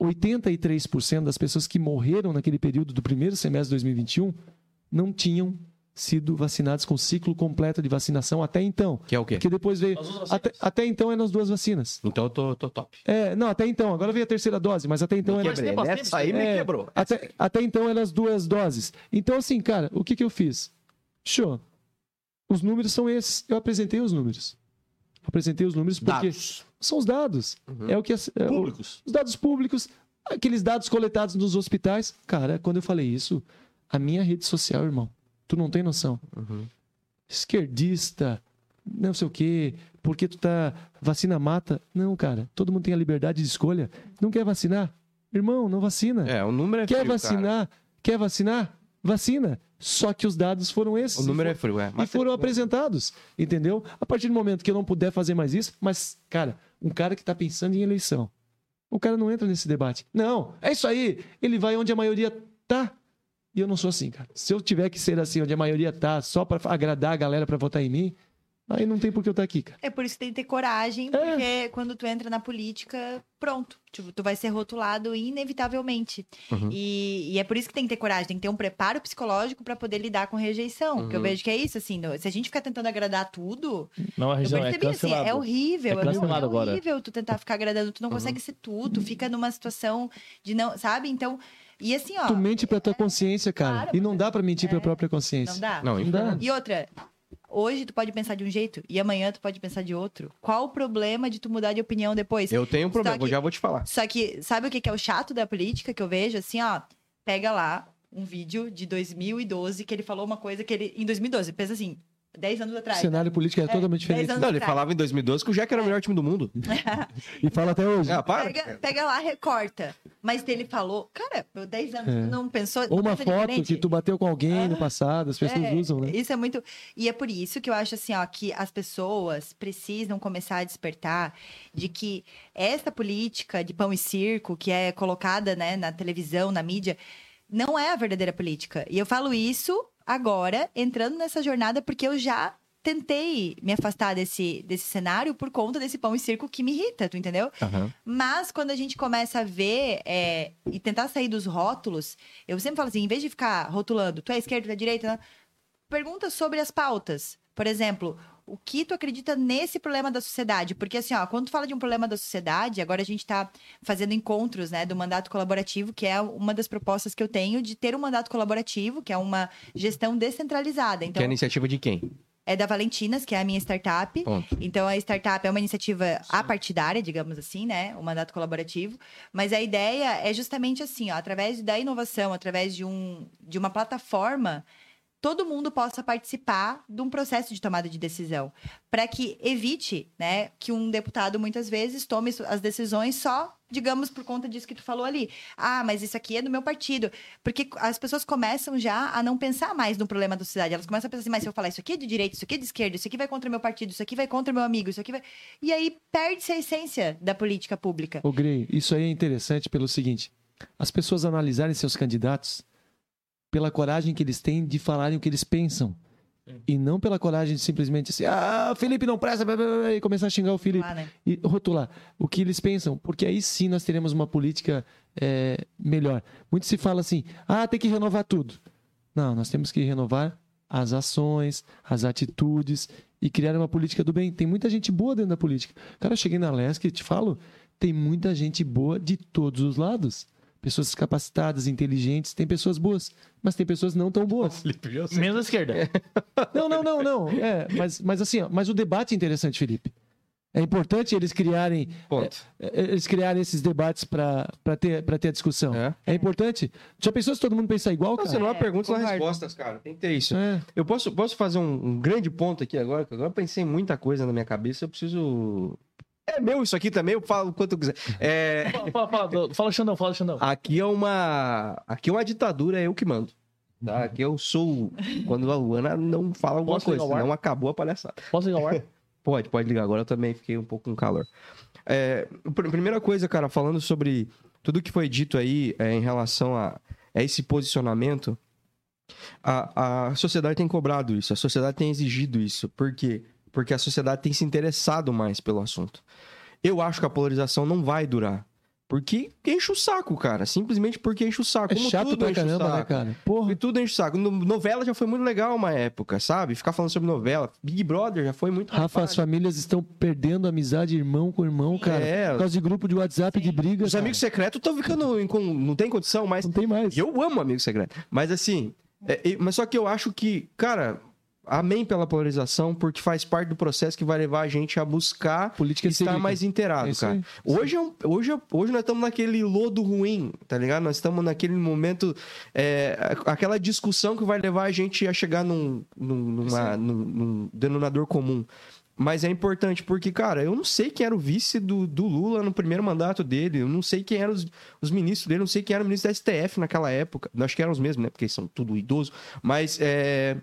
83% das pessoas que morreram naquele período do primeiro semestre de 2021 não tinham sido vacinadas com ciclo completo de vacinação até então. Que é o quê? Porque depois veio. Até, até então eram as duas vacinas. Então eu tô, tô top. É, não, até então. Agora veio a terceira dose, mas até então era. Bastante Essa aí me É, quebrou. Até, até então eram as duas doses. Então, assim, cara, o que, que eu fiz? Show. Os números são esses. Eu apresentei os números. Apresentei os números porque Dados. são os dados. Uhum. É o que as- é Públicos. os dados públicos, aqueles dados coletados nos hospitais. Cara, quando eu falei isso, a minha rede social, irmão, tu não tem noção. Uhum. Esquerdista, não sei o quê, porque tu tá. Vacina mata. Não, cara, todo mundo tem a liberdade de escolha. Não quer vacinar? Irmão, não vacina. É, o número é quer frio, cara. vacinar? Quer vacinar? Vacina. Só que os dados foram esses. O número é frio, é. e foram apresentados, entendeu? A partir do momento que eu não puder fazer mais isso, mas, cara, um cara que tá pensando em eleição, o cara não entra nesse debate. Não, é isso aí. Ele vai onde a maioria tá. E eu não sou assim, cara. Se eu tiver que ser assim, onde a maioria tá, só pra agradar a galera pra votar em mim, aí não tem por que eu estar aqui, cara. É por isso que tem que ter coragem, porque quando tu entra na política, pronto. Tipo, tu vai ser rotulado inevitavelmente. Uhum. E, e é por isso que tem que ter coragem, tem que ter um preparo psicológico pra poder lidar com rejeição. Porque eu Uhum. vejo que é isso, assim, no- se a gente ficar tentando agradar tudo, Não, a eu região é assim, cancelado. é horrível, É é, cancelado é agora. horrível tu tentar ficar agradando, tu não consegue ser tu, tu fica numa situação de não, sabe? Então, e assim, ó, Tu mente pra tua consciência, cara. Claro, e não dá pra mentir pra é. própria consciência. não dá. Não, Não dá. E outra, hoje tu pode pensar de um jeito e amanhã tu pode pensar de outro. Qual o problema de tu mudar de opinião depois? Eu tenho um problema, que- eu já vou te falar. Só que, sabe o que que é o chato da política que eu vejo? Assim, ó, pega lá um vídeo de 2012 que ele falou uma coisa que ele. Em 2012, pensa assim, 10 anos O atrás. cenário político é, totalmente 10 diferente. Não, ele atrás. falava em 2012 que o Jack era o melhor time do mundo. [laughs] E fala até hoje. Ah, para. Pega, pega lá, recorta. Mas ele falou, cara, 10 anos, É. tu não pensou. Ou uma foto diferente? que tu bateu com alguém no passado, as pessoas É, usam, né? Isso é muito. E é por isso que eu acho assim, ó, que as pessoas precisam começar a despertar de que essa política de pão e circo que é colocada né, na televisão, na mídia, não é a verdadeira política. E eu falo isso agora, entrando nessa jornada, porque eu já tentei me afastar desse, desse cenário por conta desse pão e circo que me irrita, tu entendeu? Aham. Mas quando a gente começa a ver é, e tentar sair dos rótulos, eu sempre falo assim, em vez de ficar rotulando, tu é esquerda, tu é direita, pergunta sobre as pautas. Por exemplo, o que tu acredita nesse problema da sociedade? Porque assim, ó, quando tu fala de um problema da sociedade, agora a gente está fazendo encontros, né, do mandato colaborativo, que é uma das propostas que eu tenho de ter um mandato colaborativo, que é uma gestão descentralizada. Que é Então, a iniciativa de quem? é da Valentinas, que é a minha startup. Ponto. Então, a startup é uma iniciativa apartidária, digamos assim, né? O mandato colaborativo. Mas a ideia é justamente assim, ó, através da inovação, através de, um, de uma plataforma, todo mundo possa participar de um processo de tomada de decisão. Para que evite né, que um deputado, muitas vezes, tome as decisões só digamos, por conta disso que tu falou ali. Ah, mas isso aqui é do meu partido. Porque as pessoas começam já a não pensar mais no problema da sociedade. Elas começam a pensar assim, mas se eu falar isso aqui é de direita, isso aqui é de esquerda, isso aqui vai contra o meu partido, isso aqui vai contra o meu amigo, isso aqui vai... E aí perde-se a essência da política pública. Ô, Grey, isso aí é interessante pelo seguinte. As pessoas analisarem seus candidatos pela coragem que eles têm de falarem o que eles pensam. E não pela coragem de simplesmente assim, ah, Felipe não presta, blá, blá, blá, e começar a xingar o Felipe. Ah, né? E rotular o que eles pensam, porque aí sim nós teremos uma política é, melhor. Muito se fala assim, ah, tem que renovar tudo. Não, nós temos que renovar as ações, as atitudes e criar uma política do bem. Tem muita gente boa dentro da política. Cara, eu cheguei na Lesc e te falo, tem muita gente boa de todos os lados. Pessoas capacitadas, inteligentes, tem pessoas boas, mas tem pessoas não tão boas. Menos à esquerda. [laughs] Não, não, não, não. É, mas, mas assim, ó, mas o debate é interessante, Felipe. É importante eles criarem, Ponto. é, eles criarem esses debates para ter, pra ter a discussão. É. É. importante. Já pensou se todo mundo pensar igual, Não, cara? você não há perguntas, são concordo. respostas, cara. Tem que ter isso. É. Eu posso, posso fazer um, um grande ponto aqui agora? que Agora eu pensei em muita coisa na minha cabeça. Eu preciso. É meu isso aqui também, eu falo o quanto eu quiser. É, fala, fala, fala, fala, Xandão, fala, Xandão. aqui é uma. Aqui é uma ditadura, é eu que mando. Tá? Aqui eu sou. Quando a Luana não fala alguma Posso coisa, ligar o ar? senão acabou a palhaçada. Posso ligar o ar? [laughs] Pode, pode ligar. Agora eu também fiquei um pouco com calor. É, pr- primeira coisa, cara, falando sobre tudo que foi dito aí é, em relação a, a esse posicionamento, a, a sociedade tem cobrado isso, a sociedade tem exigido isso. Por quê? Porque a sociedade tem se interessado mais pelo assunto. Eu acho que a polarização não vai durar. Porque enche o saco, cara. Simplesmente porque enche o saco. É Como chato tudo pra caramba, né, cara? Porra. E tudo enche o saco. No- novela já foi muito legal uma época, sabe? Ficar falando sobre novela. Big Brother já foi muito Rafa, hypado. as famílias estão perdendo amizade irmão com irmão, cara. É. Por causa de grupo de WhatsApp de briga. Os cara. amigos secretos estão ficando. em com- não tem condição, mas. Não tem mais. E eu amo amigo secreto. Mas assim. é- é- mas só que eu acho que, cara. Amém pela polarização, porque faz parte do processo que vai levar a gente a buscar Política estar mais É inteirado, isso cara. Hoje, é um- hoje, é- hoje nós estamos naquele lodo ruim, tá ligado? Nós estamos naquele momento, é, aquela discussão que vai levar a gente a chegar num, num, numa- num- num denominador comum. Mas é importante porque, cara, eu não sei quem era o vice do, do Lula no primeiro mandato dele, eu não sei quem eram os, os ministros dele, eu não sei quem era o ministro da STF naquela época. Acho que eram os mesmos, né? Porque são tudo idosos. Mas é,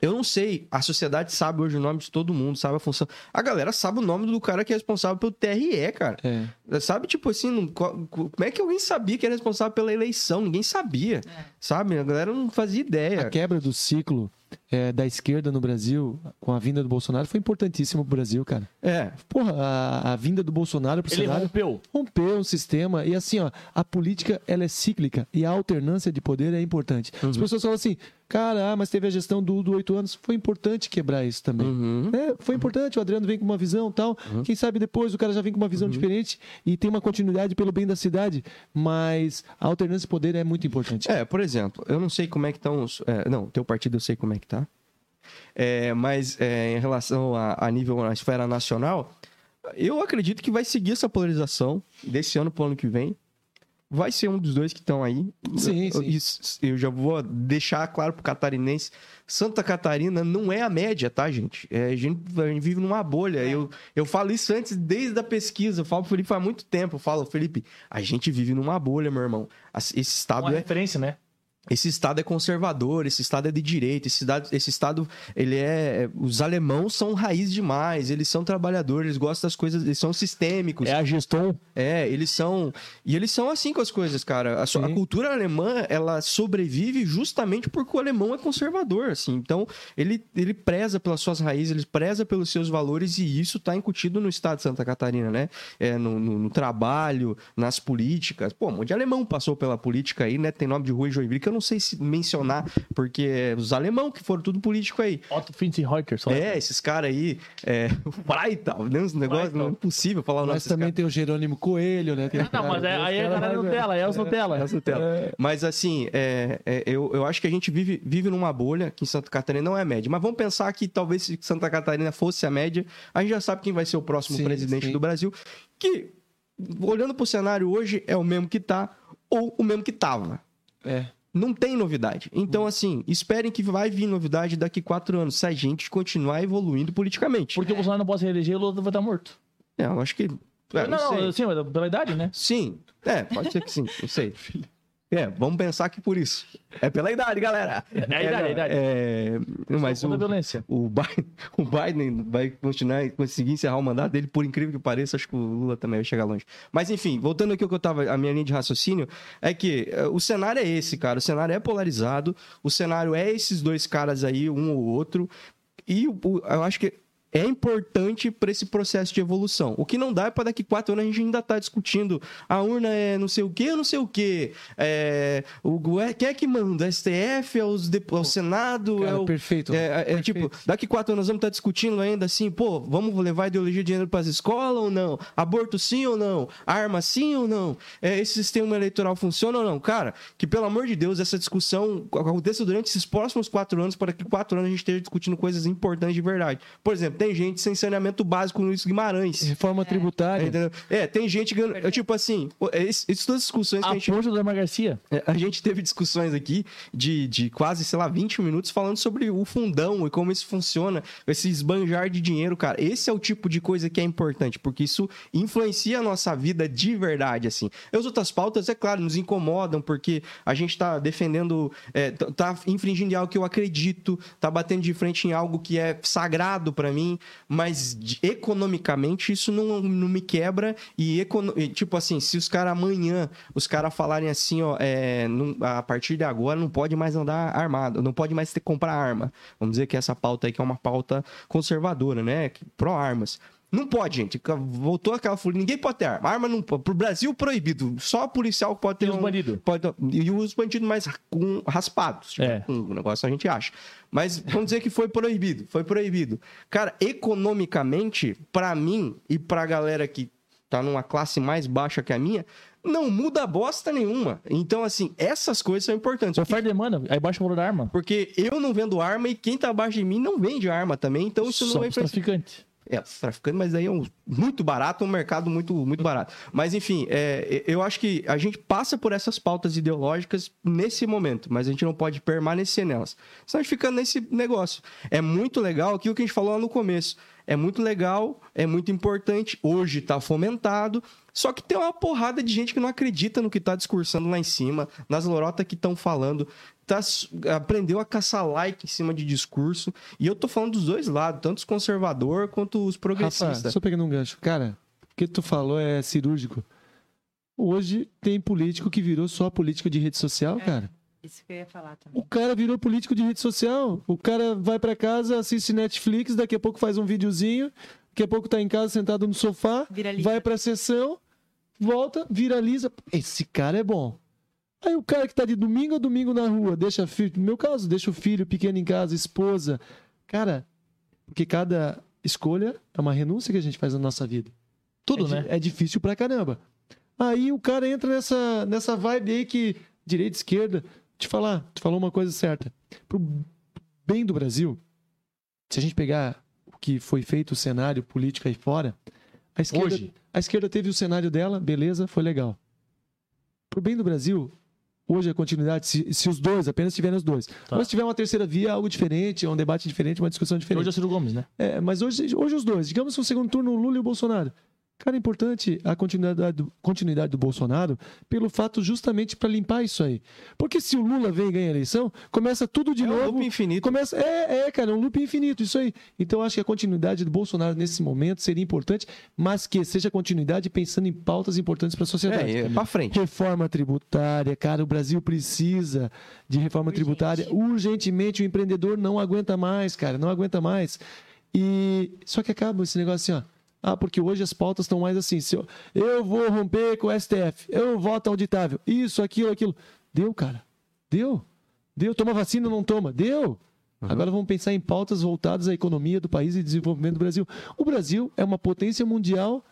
eu não sei. A sociedade sabe hoje o nome de todo mundo, sabe a função. A galera sabe o nome do cara que é responsável pelo TRE, cara. É. Sabe, tipo assim, não- como é que alguém sabia que era responsável pela eleição? Ninguém sabia. Sabe? A galera não fazia ideia. A quebra do ciclo é, da esquerda no Brasil, com a vinda do Bolsonaro, foi importantíssimo pro Brasil, cara. É. Porra, a, a vinda do Bolsonaro pro Ele cenário rompeu. rompeu um sistema. E assim, ó, a política ela é cíclica e a alternância de poder é importante. As pessoas falam assim, cara, ah, mas teve a gestão do, do oito anos. Foi importante quebrar isso também. Uhum. É, foi importante, o Adriano vem com uma visão tal. Quem sabe depois o cara já vem com uma visão diferente e tem uma continuidade pelo bem da cidade. Mas a alternância de poder é muito importante. É, por exemplo, eu não sei como é que estão os. é, não, teu partido eu sei como é que tá. É, mas é, em relação a, a nível na esfera nacional, eu acredito que vai seguir essa polarização desse ano pro ano que vem. Vai ser um dos dois que estão aí. Sim, eu, sim. isso- eu já vou deixar claro pro catarinense. Santa Catarina não é a média, tá, gente? É, a, gente a gente vive numa bolha. Eu, eu falo isso antes, desde a pesquisa. Eu falo pro Felipe há muito tempo. Eu falo, Felipe, a gente vive numa bolha, meu irmão. Esse estado Uma é, referência, né? Esse estado é conservador, esse estado é de direita, esse estado, esse estado ele é, os alemãos são raiz demais, eles são trabalhadores, eles gostam das coisas, eles são sistêmicos. É a gestão. É, eles são. E eles são assim com as coisas, cara. A, a cultura alemã, ela sobrevive justamente porque o alemão é conservador, assim. Então, ele, ele preza pelas suas raízes, ele preza pelos seus valores, e isso tá incutido no estado de Santa Catarina, né? É, no, no- no trabalho, nas políticas. Pô, um monte de alemão passou pela política aí, né? Tem nome de rua em Joinville eu não sei se mencionar, porque é os alemão que foram tudo político aí. Otto Finzenreuter, só. É, esses caras aí, é, o Freital, né? Uns negócios, não é possível falar o nome Mas também caras. tem o Jerônimo Coelho, né? Tem Ah, não, mas é, aí é a galera Nutella, aí é os [laughs] Nutella. Essa tela. Mas assim, é, é, eu, eu acho que a gente vive, vive numa bolha que em Santa Catarina não é a média. Mas vamos pensar que talvez se Santa Catarina fosse a média, a gente já sabe quem vai ser o próximo Sim, presidente sim. do Brasil. Que, olhando pro cenário hoje, é o mesmo que tá ou o mesmo que tava. É. Não tem novidade. Então, assim, esperem que vai vir novidade daqui quatro anos, se a gente continuar evoluindo politicamente. Porque o Bolsonaro não pode se reeleger, o Lula vai estar morto. É, eu acho que. é, não, sei. não, sim, mas pela idade, né? Sim, é, pode ser que sim, não sei. [laughs] É, vamos pensar que por isso. É pela idade, galera. É a idade, é a idade. É, mas Contra o, violência. o, Biden, [laughs] o Biden vai continuar, conseguir encerrar o mandato dele, por incrível que pareça, acho que o Lula também vai chegar longe. Mas enfim, voltando aqui ao que eu tava, a minha linha de raciocínio, é que eh, o cenário é esse, cara. O cenário é polarizado, o cenário é esses dois caras aí, um ou outro. E eu acho que é importante para esse processo de evolução. O que não dá é para daqui quatro anos a gente ainda tá discutindo a urna é não sei o que, não sei o que. É, o, é, quem é que manda? A STF, é, os é o Senado? Cara, é o, perfeito. é, é, é, Perfeito. tipo, daqui quatro anos vamos estar discutindo ainda assim, pô, vamos levar ideologia de gênero para as escolas ou não? Aborto sim ou não? Arma sim ou não? É, esse sistema eleitoral funciona ou não? Cara, que pelo amor de Deus, essa discussão aconteça durante esses próximos quatro anos, para que quatro anos a gente esteja discutindo coisas importantes de verdade. Por exemplo, tem gente sem saneamento básico no Luiz Guimarães. Reforma tributária. Entendeu? É, tem gente ganhando. é, Tipo assim, é, esse- essas todas as discussões que a A gente força do Edmar Garcia. é, A gente teve discussões aqui de, de quase, sei lá, 20 minutos falando sobre o fundão e como isso funciona, esse esbanjar de dinheiro, cara. Esse é o tipo de coisa que é importante, porque isso influencia a nossa vida de verdade, assim. E as outras pautas, é claro, nos incomodam, porque a gente tá defendendo, é, tá infringindo algo que eu acredito, tá batendo de frente em algo que é sagrado pra mim, mas de- economicamente isso não, não me quebra e, tipo assim, se os caras amanhã, os caras falarem assim, ó, é, não- a partir de agora não pode mais andar armado, não pode mais ter comprar arma. Vamos dizer que essa pauta aí que é uma pauta conservadora, né? que- Pró-armas. Não pode, gente. Voltou aquela folha. Ninguém pode ter arma. Arma não. Pro Brasil, proibido. Só policial pode ter. E os um- bandidos? Pode, e os bandidos mais com, raspados. Tipo, É. um negócio a gente acha. Mas vamos dizer que foi proibido. Foi proibido. Cara, economicamente, pra mim e pra galera que tá numa classe mais baixa que a minha, não muda bosta nenhuma. Então, assim, essas coisas são importantes. Oferta e demanda, aí baixa o valor da arma. Porque eu não vendo arma e quem tá abaixo de mim não vende arma também. Então, isso não Só vai os traficantes. É, os traficantes, mas aí é um, muito barato, um mercado muito, muito barato. Mas, enfim, é, eu acho que a gente passa por essas pautas ideológicas nesse momento, mas a gente não pode permanecer nelas. Senão a gente fica nesse negócio. É muito legal aquilo que a gente falou lá no começo. É muito legal, é muito importante. Hoje está fomentado. Só que tem uma porrada de gente que não acredita no que está discursando lá em cima, nas lorotas que estão falando. Tá, aprendeu a caçar like em cima de discurso. E eu tô falando dos dois lados, tanto os conservador quanto os Rafa, progressistas. só pegando um gancho. Cara, o que tu falou é cirúrgico. Hoje tem político que virou só político de rede social, É. cara. Isso que eu ia falar também. O cara virou político de rede social. O cara vai pra casa, assiste Netflix, daqui a pouco faz um videozinho, daqui a pouco tá em casa sentado no sofá, Viraliza. vai pra sessão, volta, viraliza. Esse cara é bom. Aí o cara que tá de domingo a domingo na rua, deixa filho, no meu caso, deixa o filho pequeno em casa, esposa. Cara, porque cada escolha é uma renúncia que a gente faz na nossa vida. Tudo, é, né? É difícil pra caramba. Aí o cara entra nessa, nessa vibe aí que direita, esquerda. Te falar, tu falou uma coisa certa. Pro bem do Brasil, se a gente pegar que foi feito, o cenário político aí fora, a esquerda, Hoje. a esquerda teve o cenário dela, beleza, foi legal. Pro bem do Brasil, hoje a continuidade, se, se os dois, apenas tiverem os dois. Tá. Mas se tiver uma terceira via, algo diferente, um debate diferente, uma discussão diferente. Hoje é o Ciro Gomes, né? É, mas hoje, hoje os dois. Digamos que o segundo turno, o Lula e o Bolsonaro. Cara, é importante a continuidade do, continuidade do Bolsonaro pelo fato justamente para limpar isso aí. Porque se o Lula vem e ganha a eleição, começa tudo de É um novo. loop infinito. Começa, é, é, cara, é um loop infinito, isso aí. Então, eu acho que a continuidade do Bolsonaro nesse momento seria importante, mas que seja continuidade pensando em pautas importantes para a sociedade. É, é pra frente. Reforma tributária, cara, o Brasil precisa de reforma Urgente. tributária urgentemente. O empreendedor não aguenta mais, cara, não aguenta mais. E só que acaba esse negócio assim, ó. Ah, porque hoje as pautas estão mais assim. Se eu, eu vou romper com o STF, eu voto auditável, isso, aquilo, aquilo. Deu, cara. Deu. Deu. Toma vacina ou não toma? Deu. Agora vamos pensar em pautas voltadas à economia do país e desenvolvimento do Brasil. O Brasil é uma potência mundial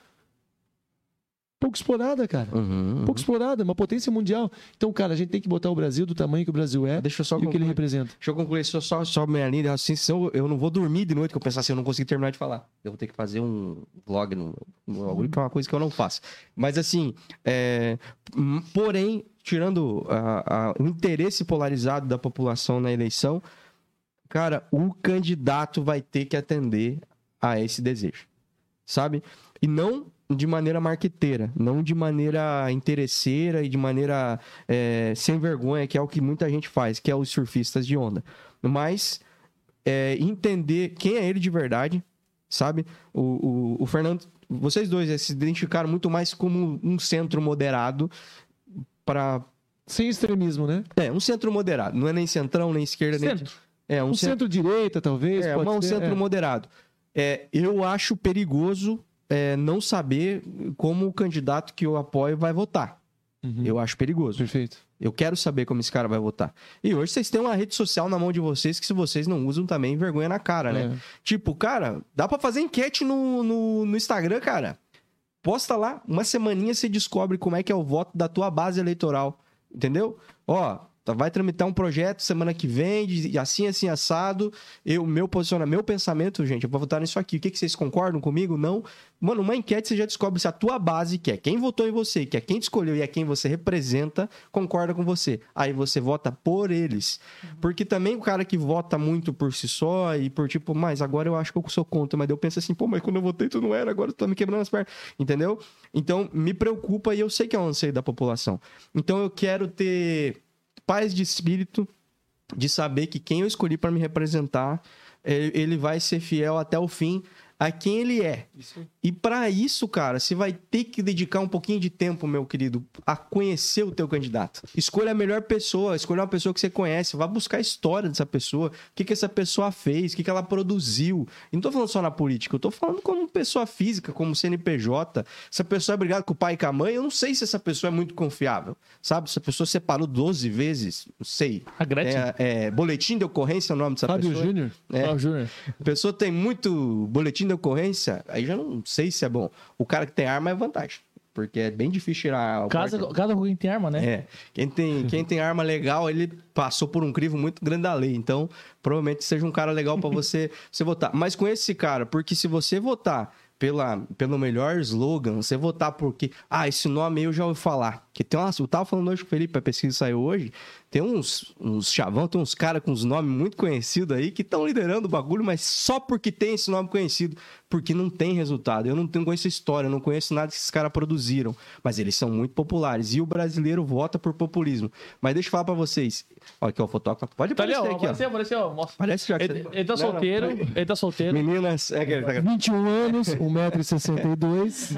pouco explorada, cara. Uhum, Pouco explorada, uma potência mundial. Então, cara, a gente tem que botar o Brasil do tamanho que o Brasil é Deixa eu só e o que ele concluir. representa. Deixa eu concluir só, só, só minha linha de raciocínio, senão eu não vou dormir de noite que eu pensar assim, eu não consegui terminar de falar. Eu vou ter que fazer um vlog no, bagulho, que é uma coisa que eu não faço. Mas assim, é, porém, tirando a- a- o interesse polarizado da população na eleição, cara, o candidato vai ter que atender a esse desejo, sabe? E não de maneira marqueteira, não de maneira interesseira e de maneira é, sem vergonha, que é o que muita gente faz, que é os surfistas de onda. Mas é, entender quem é ele de verdade, sabe? O, o, o Fernando, vocês dois é, se identificaram muito mais como um centro moderado para Sem extremismo, né? é um centro moderado, não é nem centrão nem esquerda nem Centro. é um, Um centro centro-direita, talvez. é, um ser, centro é. moderado. É, eu acho perigoso é, não saber como o candidato que eu apoio vai votar. Uhum. Eu acho perigoso. Perfeito. Eu quero saber como esse cara vai votar. E hoje vocês têm uma rede social na mão de vocês que se vocês não usam também vergonha na cara, né? É. Tipo, cara, dá pra fazer enquete no, no, no Instagram, cara. Posta lá, uma semaninha você descobre como é que é o voto da tua base eleitoral. Entendeu? Ó, vai tramitar um projeto semana que vem, de assim, assim, assado. Eu, meu posicionamento, meu pensamento, gente, eu vou votar nisso aqui. O que, que vocês concordam comigo? Não. Mano, uma enquete você já descobre se a tua base, que é quem votou em você, que é quem te escolheu e é quem você representa, concorda com você. Aí você vota por eles. Porque também o cara que vota muito por si só e por tipo, mas agora eu acho que eu sou contra, mas eu penso assim, pô, mas quando eu votei tu não era, agora tu tá me quebrando as pernas. Entendeu? Então me preocupa e eu sei que é um anseio da população. Então eu quero ter paz de espírito de saber que quem eu escolhi para me representar, eh, ele vai ser fiel até o fim a quem ele é. E para isso, cara, você vai ter que dedicar um pouquinho de tempo, meu querido, a conhecer o teu candidato. Escolha a melhor pessoa, escolha uma pessoa que você conhece, vá buscar a história dessa pessoa, o que, que essa pessoa fez, o que, que ela produziu. E não tô falando só na política, eu tô falando como pessoa física, como CNPJ. Se a pessoa é brigada com o pai e com a mãe, eu não sei se essa pessoa é muito confiável, sabe? Se a pessoa separou 12 vezes, não sei. A Gretchen. É, é, boletim de ocorrência é o nome dessa Fábio pessoa. Júnior. É. Ó, Júnior. A pessoa tem muito boletim de ocorrência, aí já não sei se é bom. O cara que tem arma é vantagem, porque é bem difícil tirar o Casa, com quem tem arma, né? É, quem tem, quem tem arma legal, ele passou por um crivo muito grande da lei, então provavelmente seja um cara legal pra você, [laughs] você votar. Mas com esse cara, porque se você votar pela, pelo melhor slogan, você votar porque, ah, esse nome aí eu já ouvi falar. Que tem uma, eu tava falando hoje com o Felipe, a pesquisa saiu hoje, tem uns, uns chavão, tem uns caras com uns nomes muito conhecidos aí que estão liderando o bagulho, mas só porque tem esse nome conhecido, porque não tem resultado. Eu não tenho conheço a história, eu não conheço nada que esses caras produziram, mas eles são muito populares e o brasileiro vota por populismo. Mas deixa eu falar pra vocês. Olha aqui, ó, o fotógrafo. Pode Tá ali, aparecer ó. aqui, ó. Apareceu, apareceu. Mostra. Parece já que Ele, você- ele tá Não, não, solteiro. peraí. Ele tá solteiro. Meninas, é que ele tá- 21 anos, 1,62m.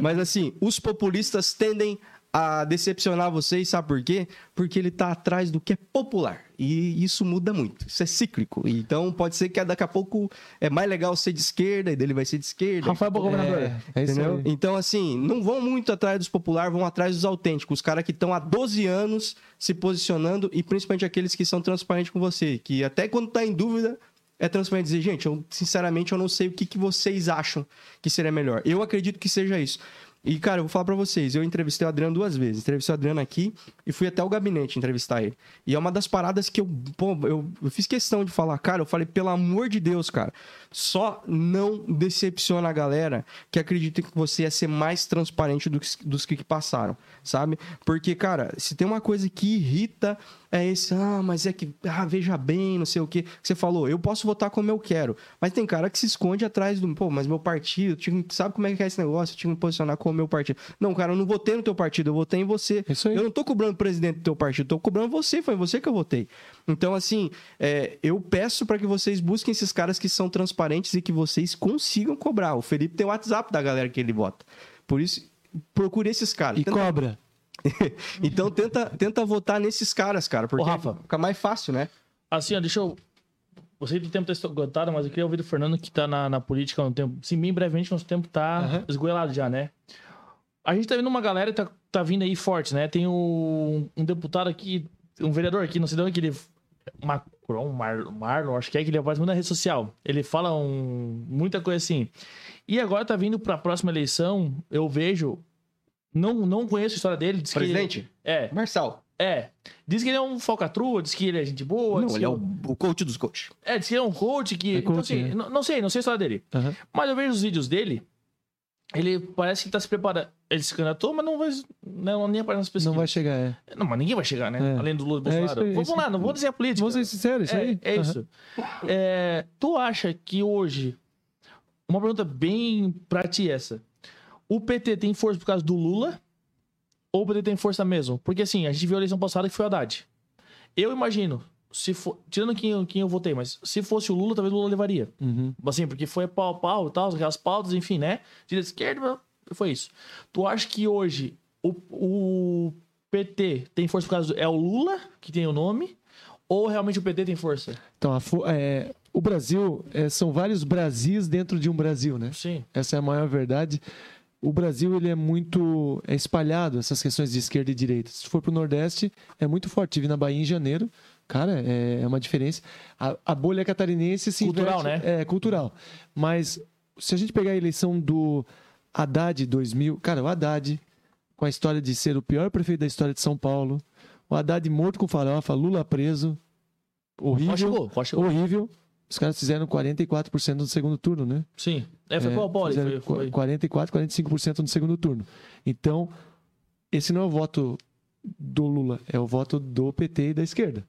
Mas assim, os populistas tendem a decepcionar vocês, sabe por quê? Porque ele tá atrás do que é popular. E isso muda muito. Isso é cíclico. Então pode ser que daqui a pouco é mais legal ser de esquerda e dele vai ser de esquerda. Rafael para governador. É, é isso Entendeu? aí. Então, assim, não vão muito atrás dos populares, vão atrás dos autênticos. Os caras que estão há 12 anos se posicionando e principalmente aqueles que são transparentes com você. Que até quando tá em dúvida, é transparente dizer, gente, eu, sinceramente, eu não sei o que, que vocês acham que seria melhor. Eu acredito que seja isso. E, cara, eu vou falar pra vocês, eu entrevistei o Adriano duas vezes. Entrevistei o Adriano aqui e fui até o gabinete entrevistar ele. E é uma das paradas que eu, pô, eu, eu fiz questão de falar, cara, eu falei, pelo amor de Deus, cara, só não decepciona a galera que acredita que você ia ser mais transparente do que- dos que passaram, sabe? Porque, cara, se tem uma coisa que irrita é esse, ah, mas é que, ah, veja bem, não sei o que. Você falou, eu posso votar como eu quero. Mas tem cara que se esconde atrás do, pô, mas meu partido, tinha- sabe como é que é esse negócio? Eu tinha que me posicionar como meu partido. Não, cara, eu não votei no teu partido, eu votei em você. Isso aí. Eu não tô cobrando o presidente do teu partido, tô cobrando você, foi você que eu votei. Então, assim, é, eu peço para que vocês busquem esses caras que são transparentes e que vocês consigam cobrar. O Felipe tem o WhatsApp da galera que ele vota. Por isso, procure esses caras. E Tenta- cobra. [laughs] então tenta, tenta votar nesses caras, cara, porque Ô, Rafa. fica mais fácil, né? Assim, ó, deixa eu. Eu sei que o tempo tá esgotado, mas eu queria ouvir do Fernando que tá na, na política há um tempo. Sim, bem brevemente, nosso tempo tá Aham. esgoelado já, né? A gente tá vendo uma galera que tá, tá vindo aí forte, né? Tem um, um deputado aqui, um vereador aqui, não sei de onde que ele. Macron, Mar, Marlon, acho que é que ele aparece muito na rede social. Ele fala um, muita coisa assim. E agora tá vindo pra próxima eleição, eu vejo. Não, não conheço a história dele. Presidente? Ele, é, Marçal. É. Diz que ele é um falcatrua, diz que ele é gente boa. Não, ele é o, o coach dos coaches. É, diz que ele é um coach que. É então, coach, assim, né? não, não sei, não sei a história dele. Aham. Mas eu vejo os vídeos dele. Ele parece que tá se preparando. Ele se candidatou, mas não vai. Não, nem aparece nas pesquisas. Não vai chegar, é. Não, mas ninguém vai chegar, né? É. Além do Lula e É Bolsonaro. isso aí, Vamos isso lá, não vou dizer a política. Vamos ser sinceros, isso é, aí? é Aham. isso. É, tu acha que hoje. Uma pergunta bem pra ti essa. O PT tem força por causa do Lula? Ou o PT tem força mesmo? Porque assim, a gente viu a eleição passada que foi o Haddad. Eu imagino, se for, tirando quem, eu- quem eu votei, mas se fosse o Lula, talvez o Lula levaria. Uhum. Assim, porque foi pau a pau e tal, aquelas pautas, enfim, né? Direita esquerda, foi isso. Tu acha que hoje o, o PT tem força por causa do. É o Lula que tem o nome? Ou realmente o PT tem força? Então, a é, o Brasil, é, são vários Brasis dentro de um Brasil, né? Sim. Essa é a maior verdade. O Brasil ele é muito é espalhado essas questões de esquerda e direita. Se for para o Nordeste é muito forte. Tive na Bahia em janeiro, cara, é, é uma diferença. A, a bolha catarinense se Cultural, inverte- né? É cultural. Mas se a gente pegar a eleição do Haddad 2000, cara, o Haddad com a história de ser o pior prefeito da história de São Paulo, o Haddad morto com farofa, Lula preso, horrível, chegou? Chegou? horrível. Os caras fizeram 44% no segundo turno, né? Sim. É, foi É, fizeram Foi, foi. 44, 45% no segundo turno. Então, esse não é o voto do Lula, é o voto do PT e da esquerda.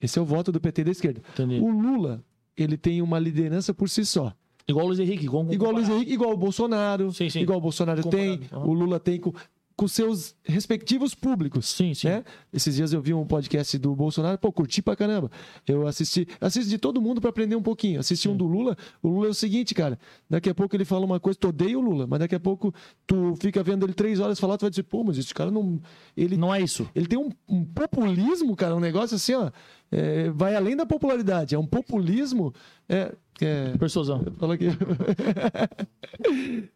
Esse é o voto do PT e da esquerda. Entendi. O Lula, ele tem uma liderança por si só. Igual o Luiz Henrique. Igual, Igual o Luiz Henrique, igual o Bolsonaro, Sim, sim. igual o Bolsonaro tem, Comparado, aham. o Lula tem com, com seus respectivos públicos. Sim, sim. Né? Esses dias eu vi um podcast do Bolsonaro, pô, curti pra caramba. Eu assisti, assisto de todo mundo pra aprender um pouquinho. Assisti um do Lula. O Lula é o seguinte, cara. Daqui a pouco ele fala uma coisa, tu odeia o Lula, mas daqui a pouco tu fica vendo ele três horas falar, tu vai dizer, pô, mas esse cara não. Ele, Não é isso. ele tem um, um populismo, cara, um negócio assim, ó. é, vai além da popularidade. É um populismo. É, é, Persuasão. Fala aqui. [laughs]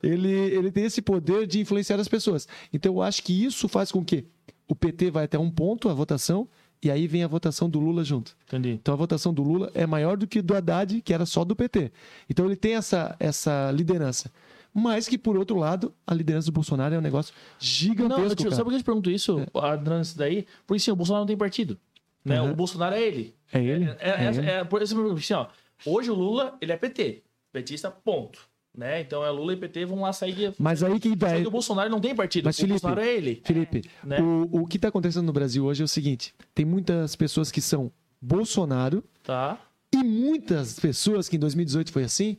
ele, ele tem esse poder de influenciar as pessoas. Então, eu acho que isso faz com que o PT vai até um ponto, a votação, e aí vem a votação do Lula junto. Entendi. Então, a votação do Lula é maior do que do Haddad, que era só do PT. Então, ele tem essa, essa liderança. Mas que, por outro lado, a liderança do Bolsonaro é um negócio gigantesco. Não, eu te- sabe por que eu te pergunto isso? A isso daí? Porque sim, o Bolsonaro não tem partido. Né? Uhum. O Bolsonaro é ele. É ele? É, é, é, é, por isso eu pergunto, assim, ó, hoje o Lula, ele é PT. Petista, ponto. Né? Então é Lula e PT vão lá sair. Mas aí quem Só vai. que o Bolsonaro não tem partido. Mas, o Felipe, Bolsonaro é ele. Felipe, Né? o, o que está acontecendo no Brasil hoje é o seguinte: tem muitas pessoas que são Bolsonaro Tá? e muitas pessoas que em 2018 foi assim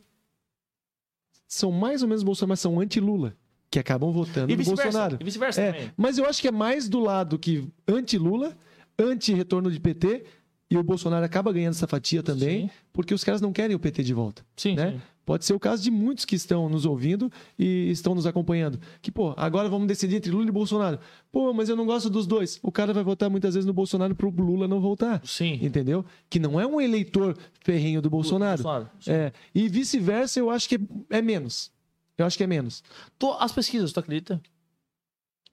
são mais ou menos Bolsonaro, mas são anti-Lula, que acabam votando E no. Bolsonaro. E vice-versa É, também. mas eu acho que é mais do lado que anti-Lula, anti-retorno de PT, e o Bolsonaro acaba ganhando essa fatia também, Sim. porque os caras não querem o PT de volta. Sim, né? sim. Pode ser o caso de muitos que estão nos ouvindo e estão nos acompanhando. Que, pô, agora vamos decidir entre Lula e Bolsonaro. Pô, mas eu não gosto dos dois. O cara vai votar muitas vezes no Bolsonaro pro Lula não voltar. Sim. Entendeu? Que não é um eleitor ferrenho do Bolsonaro. Bolsonaro. É. E vice-versa, eu acho que é menos. Eu acho que é menos. As pesquisas, tu acredita?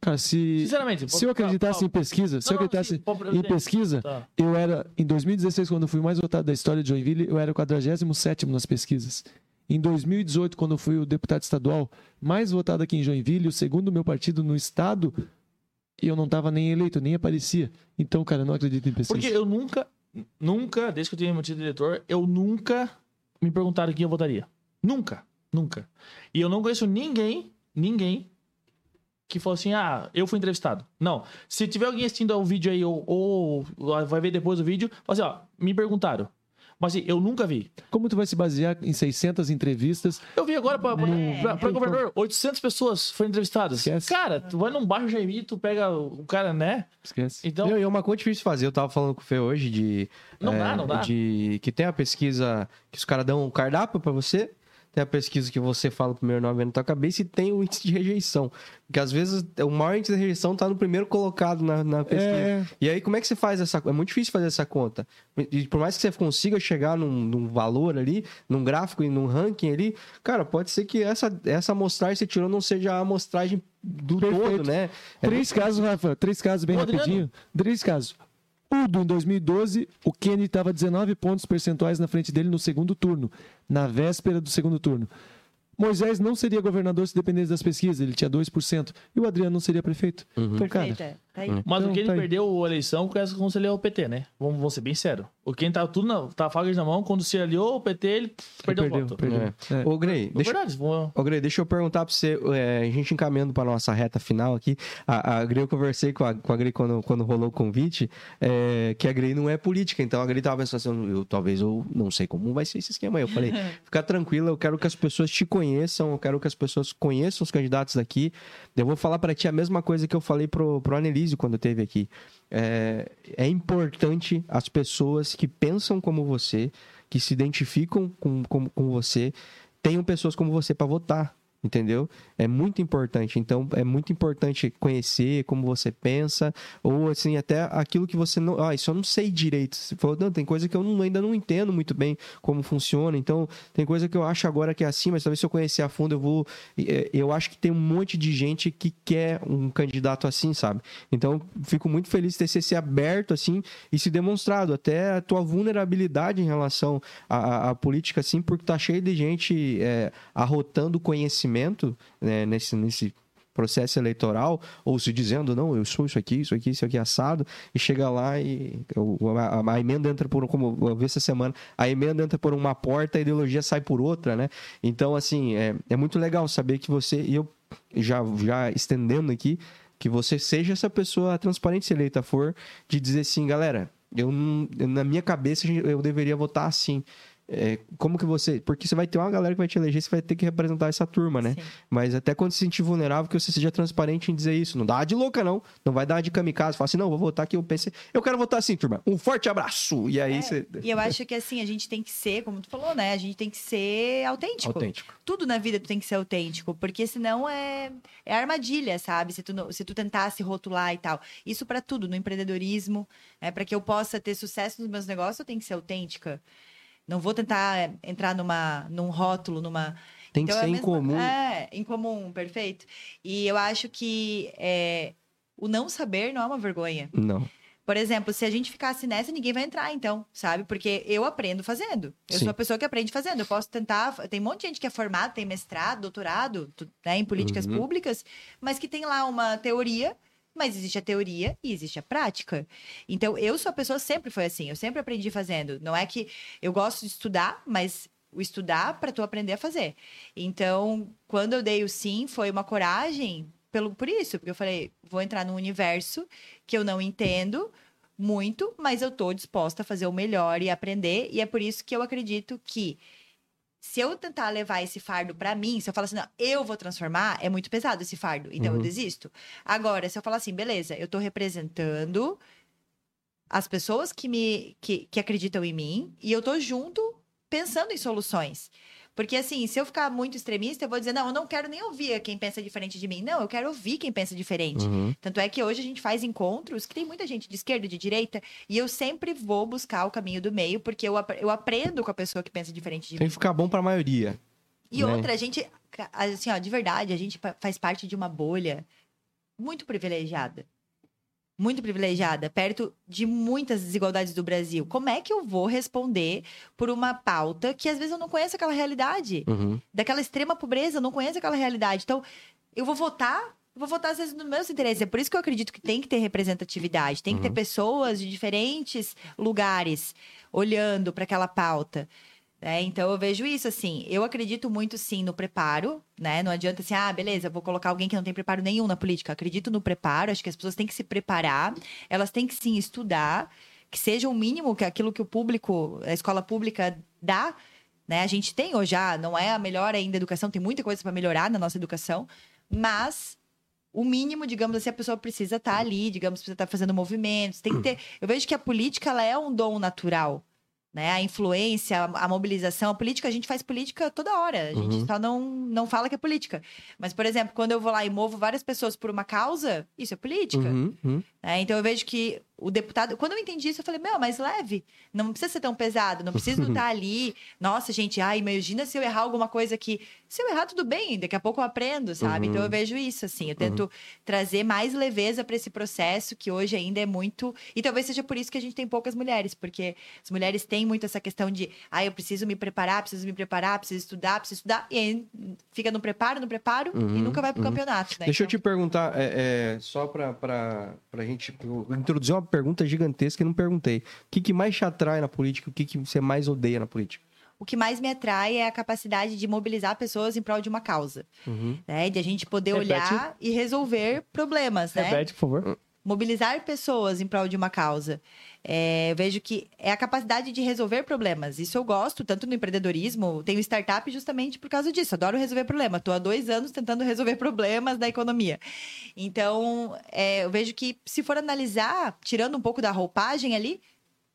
Cara, se, Sinceramente. se eu acreditasse em pesquisa, se eu Não, não, acreditasse sim, pode- em pesquisa, Tá. eu era, em 2016, quando eu fui mais votado da história de Joinville, eu era o 47 nas pesquisas. Em 2018, quando eu fui o deputado estadual mais votado aqui em Joinville, o segundo meu partido no estado, e eu não estava nem eleito, nem aparecia. Então, cara, eu não acredito em pesquisa. Porque eu nunca, nunca, desde que eu tenho meu título de diretor, eu nunca me perguntaram quem eu votaria. Nunca, nunca. E eu não conheço ninguém, ninguém que falou assim, ah, eu fui entrevistado. Não. Se tiver alguém assistindo ao vídeo aí, ou, ou vai ver depois o vídeo, fala assim, ó, me perguntaram. Mas assim, eu nunca vi. Como tu vai se basear em 600 entrevistas? Eu vi agora pra, É. governador, 800 pessoas foram entrevistadas. Esquece. Cara, tu vai num bairro Jaime, tu pega o cara, né? Esquece. Então, Não, e é uma coisa difícil de fazer. Eu tava falando com o Fê hoje de. Não é, dá, não dá. De, que tem a pesquisa que os caras dão um cardápio pra você. Tem a pesquisa que você fala o primeiro nome na tua cabeça e tem o índice de rejeição. Porque às vezes o maior índice de rejeição tá no primeiro colocado na, na pesquisa. É. E aí, como é que você faz essa É muito difícil fazer essa conta. E por mais que você consiga chegar num, num valor ali, num gráfico e num ranking ali, cara, pode ser que essa, essa amostragem que você tirou não seja a amostragem do Perfeito. todo, né? É Três casos, Rafa. Três casos bem Ô, Adriano. rapidinho. Três casos. Udo, em 2012, o Kenny estava 19 pontos percentuais na frente dele no segundo turno, na véspera do segundo turno. Moisés não seria governador se dependesse das pesquisas, ele tinha 2%. E o Adriano não seria prefeito. Uhum. Então, cara, Perfeita. Tá aí. Mas Então, o Kenny tá aí. perdeu a eleição com essa se aliou ao PT, né? Vamos, vamos ser bem sérios. O Kenny tava tudo na, tava fagas na mão, quando se aliou ao PT, ele perdeu, o voto. perdeu. É. É. Ô, Grey, É deixa, verdade, vamos- Ô, Grey, deixa eu perguntar pra você, é, a gente encaminhando pra nossa reta final aqui, a, a Grey, eu conversei com a, com a Grey quando, quando rolou o convite, é, que a Grey não é política, então a Grey tava pensando assim, eu, talvez eu não sei como vai ser esse esquema aí. Eu falei, [laughs] fica tranquila, eu quero que as pessoas te conheçam, eu quero que as pessoas conheçam os candidatos daqui. Eu vou falar pra ti a mesma coisa que eu falei pro, pro Anelise quando teve aqui. É, é importante as pessoas que pensam como você, que se identificam com, com, com você, tenham pessoas como você para votar. Entendeu? É muito importante. Então, é muito importante conhecer como você pensa, ou assim, até aquilo que você não. Ah, isso eu não sei direito. Você falou, não, tem coisa que eu não- ainda não entendo muito bem como funciona. Então, tem coisa que eu acho agora que é assim, mas talvez se eu conhecer a fundo, eu vou. eh, Eu acho que tem um monte de gente que quer um candidato assim, sabe? Então, fico muito feliz de ter ser aberto assim e se demonstrado até a tua vulnerabilidade em relação à, à- à política, assim, porque tá cheio de gente é, arrotando conhecimento né, nesse, nesse processo eleitoral, ou se dizendo, não, eu sou isso aqui, isso aqui, isso aqui assado, e chega lá e o- a, a emenda entra por, como eu vi essa semana, a emenda entra por uma porta, a ideologia sai por outra, né? Então, assim, é, é muito legal saber que você, e eu já, já estendendo aqui, que você seja essa pessoa transparente, se eleita for, de dizer assim, galera, eu na minha cabeça eu deveria votar assim. É, como que você. Porque você vai ter uma galera que vai te eleger, você vai ter que representar essa turma, né? Sim. Mas até quando se sentir vulnerável, que você seja transparente em dizer isso. Não dá de louca, não. Não vai dar de kamikaze. Fala assim, não, vou votar aqui. Eu pensei, eu quero votar assim, turma. Um forte abraço. E aí É, você. E eu acho que assim, a gente tem que ser, como tu falou, né? A gente tem que ser autêntico. Autêntico. Tudo na vida tu tem que ser autêntico, porque senão é, é armadilha, sabe? Se tu, se tu tentar se rotular e tal. Isso pra tudo, no empreendedorismo, é para que eu possa ter sucesso nos meus negócios, eu tenho que ser autêntica. Não vou tentar é, entrar numa, num rótulo, numa. Tem que Então, é ser em mesma- comum. É, em comum, perfeito. E eu acho que é, o não saber não é uma vergonha. Não. Por exemplo, se a gente ficasse nessa, ninguém vai entrar, então, sabe? Porque eu aprendo fazendo. Eu Sim. sou a pessoa que aprende fazendo. Eu posso tentar. Tem um monte de gente que é formada, tem mestrado, doutorado, né, em políticas Uhum. públicas, mas que tem lá uma teoria. Mas existe a teoria e existe a prática. Então, eu sou a pessoa sempre foi assim. Eu sempre aprendi fazendo. Não é que eu gosto de estudar, mas o estudar para tu aprender a fazer. Então, quando eu dei o sim, foi uma coragem pelo, por isso, porque eu falei, vou entrar num universo que eu não entendo muito, mas eu tô disposta a fazer o melhor e aprender, e é por isso que eu acredito que se eu tentar levar esse fardo pra mim, se eu falar assim, não, eu vou transformar, é muito pesado esse fardo, então eu Uhum. desisto. Agora, se eu falar assim, beleza, eu tô representando as pessoas que me que, que acreditam em mim e eu tô junto pensando em soluções. Porque assim, se eu ficar muito extremista, eu vou dizer, não, eu não quero nem ouvir quem pensa diferente de mim. Não, eu quero ouvir quem pensa diferente. Uhum. Tanto é que hoje a gente faz encontros que tem muita gente de esquerda, de direita, e eu sempre vou buscar o caminho do meio, porque eu, eu aprendo com a pessoa que pensa diferente de Tem mim. que ficar bom pra maioria. E né? outra, a gente, assim, ó, de verdade, a gente faz parte de uma bolha muito privilegiada. Muito privilegiada, perto de muitas desigualdades do Brasil. Como é que eu vou responder por uma pauta que às vezes eu não conheço aquela realidade? Uhum. daquela extrema pobreza, eu não conheço aquela realidade. Então, eu vou votar, eu vou votar às vezes nos meus interesses. É por isso que eu acredito que tem que ter representatividade, tem que ter Uhum. pessoas de diferentes lugares olhando para aquela pauta. Né? então eu vejo isso assim. Eu acredito muito sim no preparo, né? Não adianta assim, ah, beleza, vou colocar alguém que não tem preparo nenhum na política. Acredito no preparo, acho que as pessoas têm que se preparar, elas têm que sim estudar, que seja o mínimo que aquilo que o público, a escola pública dá, né? A gente tem hoje já, não é a melhor ainda educação, tem muita coisa para melhorar na nossa educação, mas o mínimo, digamos assim, a pessoa precisa estar ali, digamos, precisa estar fazendo movimentos, tem que ter. Eu vejo que a política ela é um dom natural. Né? A influência, a mobilização, a política, a gente faz política toda hora. A gente Uhum. só não, não fala que é política. Mas, por exemplo, quando eu vou lá e movo várias pessoas por uma causa, isso é política. Uhum. Uhum. né? Então eu vejo que o deputado. Quando eu entendi isso, eu falei, meu, mas leve. Não precisa ser tão pesado. Não preciso [laughs] estar ali. Nossa, gente, ai, imagina se eu errar alguma coisa aqui. Se eu errar, tudo bem, daqui a pouco eu aprendo, sabe? Então eu vejo isso, assim. Eu tento trazer mais leveza para esse processo, que hoje ainda é muito. E talvez seja por isso que a gente tem poucas mulheres, porque as mulheres têm muito essa questão de, ah, eu preciso me preparar, preciso me preparar, preciso estudar, preciso estudar. E aí fica no preparo, no preparo, e nunca vai pro campeonato, né? Deixa eu Então- te perguntar, é, é, só pra, pra gente eu introduzir uma pergunta gigantesca e não perguntei. O que, que mais te atrai na política? O que, que você mais odeia na política? O que mais me atrai é a capacidade de mobilizar pessoas em prol de uma causa. Né? De a gente poder Repete. olhar e resolver problemas, né? Repete, por favor. Mobilizar pessoas em prol de uma causa. É, eu vejo que é a capacidade de resolver problemas. Isso eu gosto, tanto no empreendedorismo, tenho startup justamente por causa disso. Adoro resolver problema. Estou há dois anos tentando resolver problemas da economia. Então, é, eu vejo que se for analisar, tirando um pouco da roupagem ali,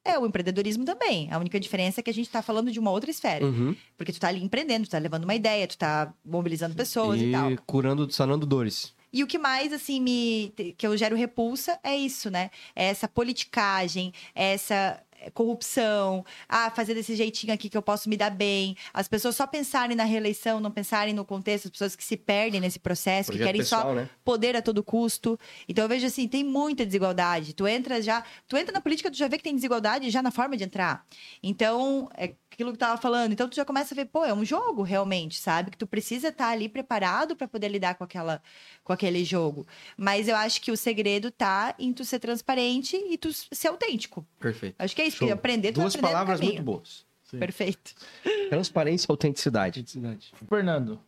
é o empreendedorismo também. A única diferença é que a gente está falando de uma outra esfera. Uhum. Porque tu tá ali empreendendo, tu tá levando uma ideia, tu tá mobilizando pessoas e, tal. curando, sanando dores. E o que mais, assim, me que eu gero repulsa é isso, né? É essa politicagem, essa corrupção, ah, fazer desse jeitinho aqui que eu posso me dar bem. As pessoas só pensarem na reeleição, não pensarem no contexto, as pessoas que se perdem nesse processo, que Projeto querem só pessoal, né? poder a todo custo. Então eu vejo assim, tem muita desigualdade. Tu entra já, tu entra na política, tu já vê que tem desigualdade já na forma de entrar. Então, é aquilo que tu tava falando. Então tu já começa a ver, pô, é um jogo realmente, sabe? Que tu precisa estar ali preparado para poder lidar com aquela com aquele jogo. Mas eu acho que o segredo tá em tu ser transparente e tu ser autêntico. Perfeito. Acho que é isso, Show. que aprender tu Duas aprender palavras muito boas. Sim. Perfeito. [laughs] Transparência e autenticidade. Identidade. Fernando,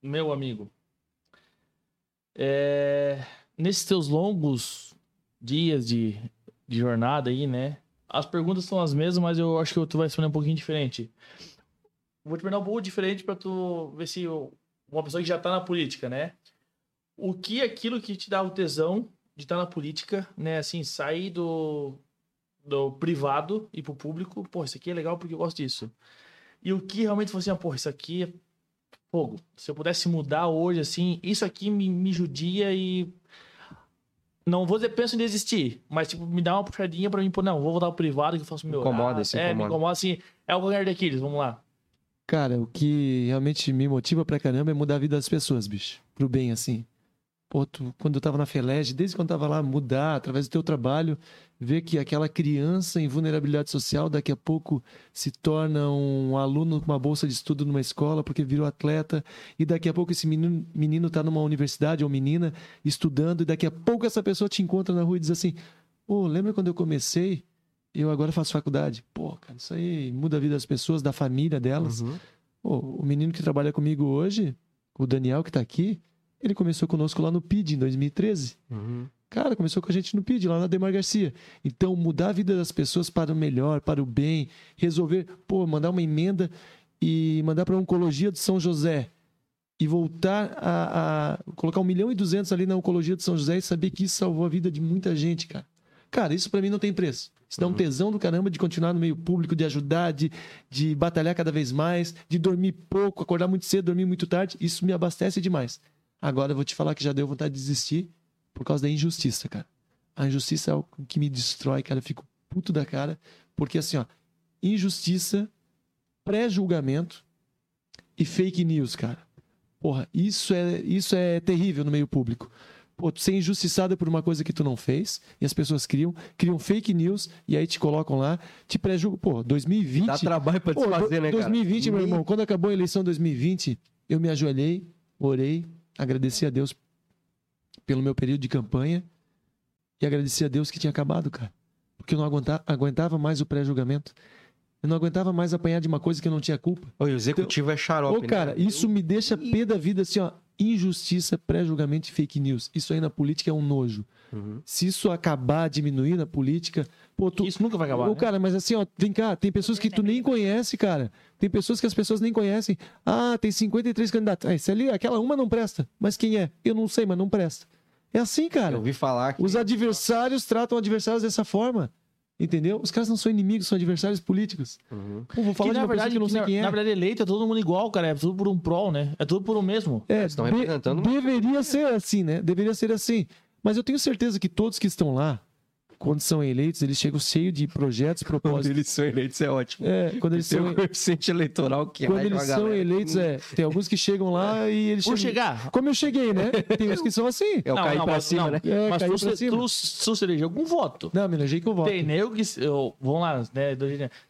meu amigo, é, nesses teus longos dias de, de jornada aí, né? As perguntas são as mesmas, mas eu acho que tu vai responder um pouquinho diferente. Vou te perguntar um pouco diferente pra tu ver se uma pessoa que já tá na política, né? O que é aquilo que te dá o tesão de estar na política, né? Assim, sair do, do privado e pro público. Pô, isso aqui é legal porque eu gosto disso. E o que realmente foi assim, ah, pô, isso aqui é fogo. Se eu pudesse mudar hoje, assim, isso aqui me, me judia e. Não vou dizer penso em desistir, mas tipo, me dá uma puxadinha pra mim, pô, não, vou voltar pro privado que eu faço meu. Incomoda, se É, me incomoda. incomoda, assim, é o ganhar de Aquiles, vamos lá. Cara, o que realmente me motiva pra caramba é mudar a vida das pessoas, bicho. Pro bem, assim. Pô, tu, quando eu tava na FELEG, desde quando eu tava lá, mudar através do teu trabalho, ver que aquela criança em vulnerabilidade social daqui a pouco se torna um aluno com uma bolsa de estudo numa escola porque virou atleta, e daqui a pouco esse menino, menino tá numa universidade ou menina estudando, e daqui a pouco essa pessoa te encontra na rua e diz assim: Pô, lembra quando eu comecei? Eu agora faço faculdade. Pô, cara, isso aí muda a vida das pessoas, da família delas. Uhum. Pô, o menino que trabalha comigo hoje, o Daniel que tá aqui, ele começou conosco lá no PID em 2013. Uhum. Cara, começou com a gente no PID, lá na Demar Garcia. Então, mudar a vida das pessoas para o melhor, para o bem, resolver, pô, mandar uma emenda e mandar para a Oncologia de São José e voltar a, a colocar um milhão e duzentos ali na Oncologia de São José e saber que isso salvou a vida de muita gente, cara. Cara, isso para mim não tem preço. Isso dá um tesão do caramba de continuar no meio público, de ajudar, de, de batalhar cada vez mais, de dormir pouco, acordar muito cedo, dormir muito tarde. Isso me abastece demais. Agora eu vou te falar que já deu vontade de desistir por causa da injustiça, cara. A injustiça é o que me destrói, cara. Eu fico puto da cara. Porque assim, ó, injustiça, pré-julgamento e fake news, cara. Porra, isso é, isso é terrível no meio público. Pô, tu ser injustiçado por uma coisa que tu não fez, e as pessoas criam, criam fake news, e aí te colocam lá, te pré-julgam. Pô, 2020. Dá trabalho pra Pô, desfazer, né, cara? 2020, meu irmão, quando acabou a eleição 2020, eu me ajoelhei, orei, agradeci a Deus pelo meu período de campanha e agradeci a Deus que tinha acabado, cara. Porque eu não aguentava, aguentava mais o pré-julgamento. Eu não aguentava mais apanhar de uma coisa que eu não tinha culpa. O executivo é xarope, Ô, cara, né? isso me deixa pé da vida assim, ó. Injustiça, pré-julgamento e fake news. Isso aí na política é um nojo. Uhum. Se isso acabar, diminuir na política, pô, tu, Isso nunca vai acabar. Ô, né? cara, mas assim, ó, vem cá, tem pessoas que tu nem conhece, cara. Tem pessoas que as pessoas nem conhecem. Ah, tem 53 candidatos. Ah, esse ali, aquela uma não presta. Mas quem é? Eu não sei, mas não presta. É assim, cara. Eu ouvi falar que... Os adversários tratam adversários dessa forma. Entendeu? Os caras não são inimigos, são adversários políticos. Uhum. Pô, vou falar que, de uma pessoa verdade, que eu não que sei na, quem é. na verdade, eleito é todo mundo igual, cara. É tudo por um prol, né? É tudo por um mesmo. É, estão de- representando uma- deveria ser assim, né? Deveria ser assim. Mas eu tenho certeza que todos que estão lá quando são eleitos, eles chegam cheios de projetos, Quando propósitos. eles são eleitos é ótimo. É, quando eles Tem são, um coeficiente eleitoral que quando vai eles são galera. eleitos, é, tem alguns que chegam lá e eles Por chegam- chegar. Como eu cheguei, né? Tem uns que são assim. É o cair pra mas, cima, né? É, mas tu, pra se- cima. tu, tu se elegeu com voto. Não, me elegei com voto. Tem nego que. eu- Vamos lá, né?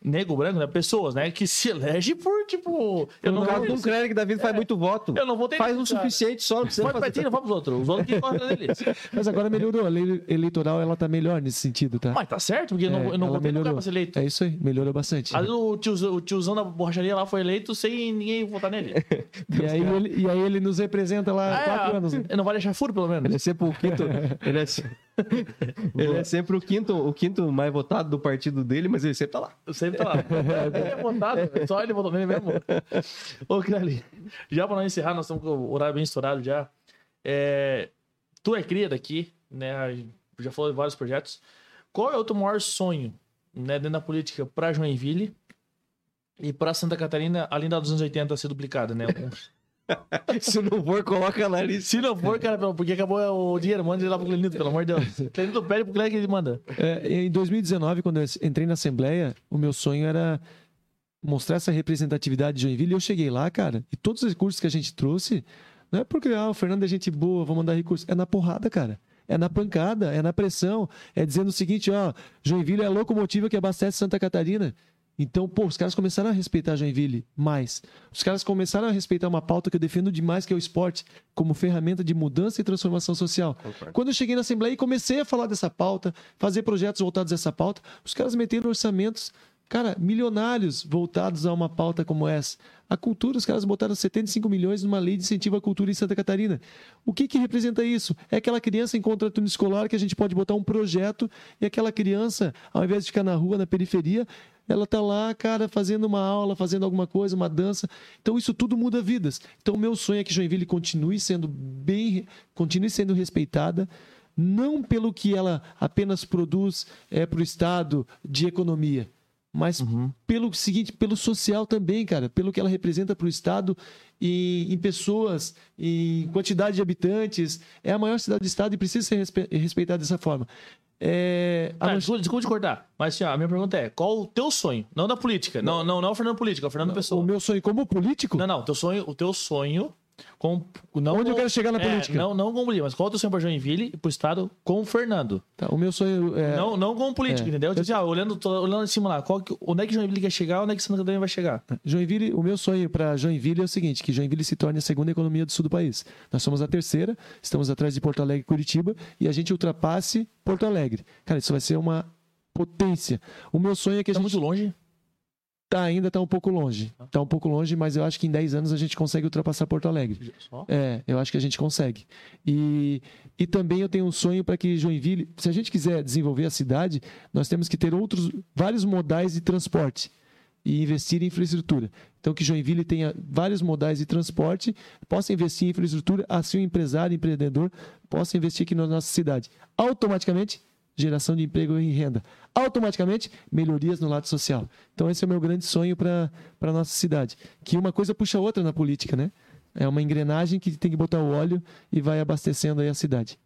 Nego branco, né? Pessoas, né? Que se elege por, tipo. Eu No não, caso vou, do Clérigo David faz muito voto. eu não vou ter. Faz o cara. suficiente só, não precisa Pode pra fazer. ti, não vai pros outros. Os outros que atrás deles. [laughs] Mas agora melhorou. A lei eleitoral ela tá melhor nesse sentido, tá? Mas tá certo, porque eu não, É, eu não ela votei melhorou. pra ser eleito. É isso aí, melhorou bastante. Vezes o tiozão, o tiozão da borracharia lá foi eleito sem ninguém votar nele. [laughs] E aí, ele, e aí ele nos representa lá há Ah, quatro é, anos. né? Ele não vai deixar furo, pelo Ele é menos. sempre o quinto. Ele é, [laughs] ele é sempre o quinto, o quinto mais votado do partido dele, mas ele sempre tá lá. Sempre tá lá. [laughs] É votado, só ele votou nele mesmo. Ô, Crali, já pra nós encerrar, nós estamos com o horário bem estourado já. É, tu é cria daqui, né? Já falou de vários projetos. Qual é o teu maior sonho, né, dentro da política pra Joinville e pra Santa Catarina, além da dos anos 80 ser duplicada, né? [laughs] Se não for, coloca na lista. Se não for, cara, porque acabou o dinheiro, manda ele lá pro Clenito, pelo amor de Deus. [laughs] Clenito pede pro Clenito que ele manda. É, em 2019, quando eu entrei na Assembleia, o meu sonho era mostrar essa representatividade de Joinville. E eu cheguei lá, cara, e todos os recursos que a gente trouxe, não é porque ah, o Fernando é gente boa, vou mandar recursos. É na porrada, cara. É na pancada, é na pressão. É dizendo o seguinte, ó, Joinville é a locomotiva que abastece Santa Catarina. Então, pô, os caras começaram a respeitar Joinville mais. Os caras começaram a respeitar uma pauta que eu defendo demais, que é o esporte, como ferramenta de mudança e transformação social. Quando eu cheguei na Assembleia e comecei a falar dessa pauta, fazer projetos voltados a essa pauta, os caras meteram orçamentos, cara, milionários voltados a uma pauta como essa. A cultura, os caras botaram 75 milhões numa lei de incentivo à cultura em Santa Catarina. O que que representa isso? É aquela criança em contraturno escolar que a gente pode botar um projeto e aquela criança, ao invés de ficar na rua, na periferia, ela tá lá, cara, fazendo uma aula, fazendo alguma coisa, uma dança. Então isso tudo muda vidas. Então meu sonho é que Joinville continue sendo bem, continue sendo respeitada, não pelo que ela apenas produz é, para o estado de economia, mas pelo seguinte, pelo social também, cara, pelo que ela representa para o estado e em pessoas, em quantidade de habitantes. É a maior cidade do estado e precisa ser respe- respeitada dessa forma. É, a Tá, não- desculpa, te cortar. Mas assim, ó, a minha pergunta é: qual o teu sonho? Não da política. Não, não, não é o Fernando Política, é o Fernando Pessoa. o meu sonho como político, Não, não, teu sonho, o teu sonho com. Não onde eu com- quero chegar na é, política? Não, não como política, mas qual é o sonho pra Joinville e pro estado com o Fernando? Tá, o meu sonho é, Não, não como político, é. entendeu? Tipo assim, ah, olhando, tô olhando em cima lá, qual que- onde é que Joinville quer chegar, onde é que Santa Catarina vai chegar? Joinville, o meu sonho para Joinville é o seguinte, que Joinville se torne a segunda economia do sul do país. Nós somos a terceira, estamos atrás de Porto Alegre e Curitiba, e a gente ultrapasse Porto Alegre. Cara, isso vai ser uma potência. O meu sonho é que a Tá gente muito longe. Tá, ainda está um pouco longe. Está um pouco longe, mas eu acho que em 10 anos a gente consegue ultrapassar Porto Alegre. É, eu acho que a gente consegue. E, e também eu tenho um sonho para que Joinville, se a gente quiser desenvolver a cidade, nós temos que ter outros vários modais de transporte e investir em infraestrutura. Então que Joinville tenha vários modais de transporte, possa investir em infraestrutura, assim o empresário, empreendedor possa investir aqui na nossa cidade. Automaticamente geração de emprego e renda. Automaticamente, melhorias no lado social. Então, esse é o meu grande sonho para a nossa cidade. Que uma coisa puxa a outra na política, né? É uma engrenagem que tem que botar o óleo e vai abastecendo aí a cidade.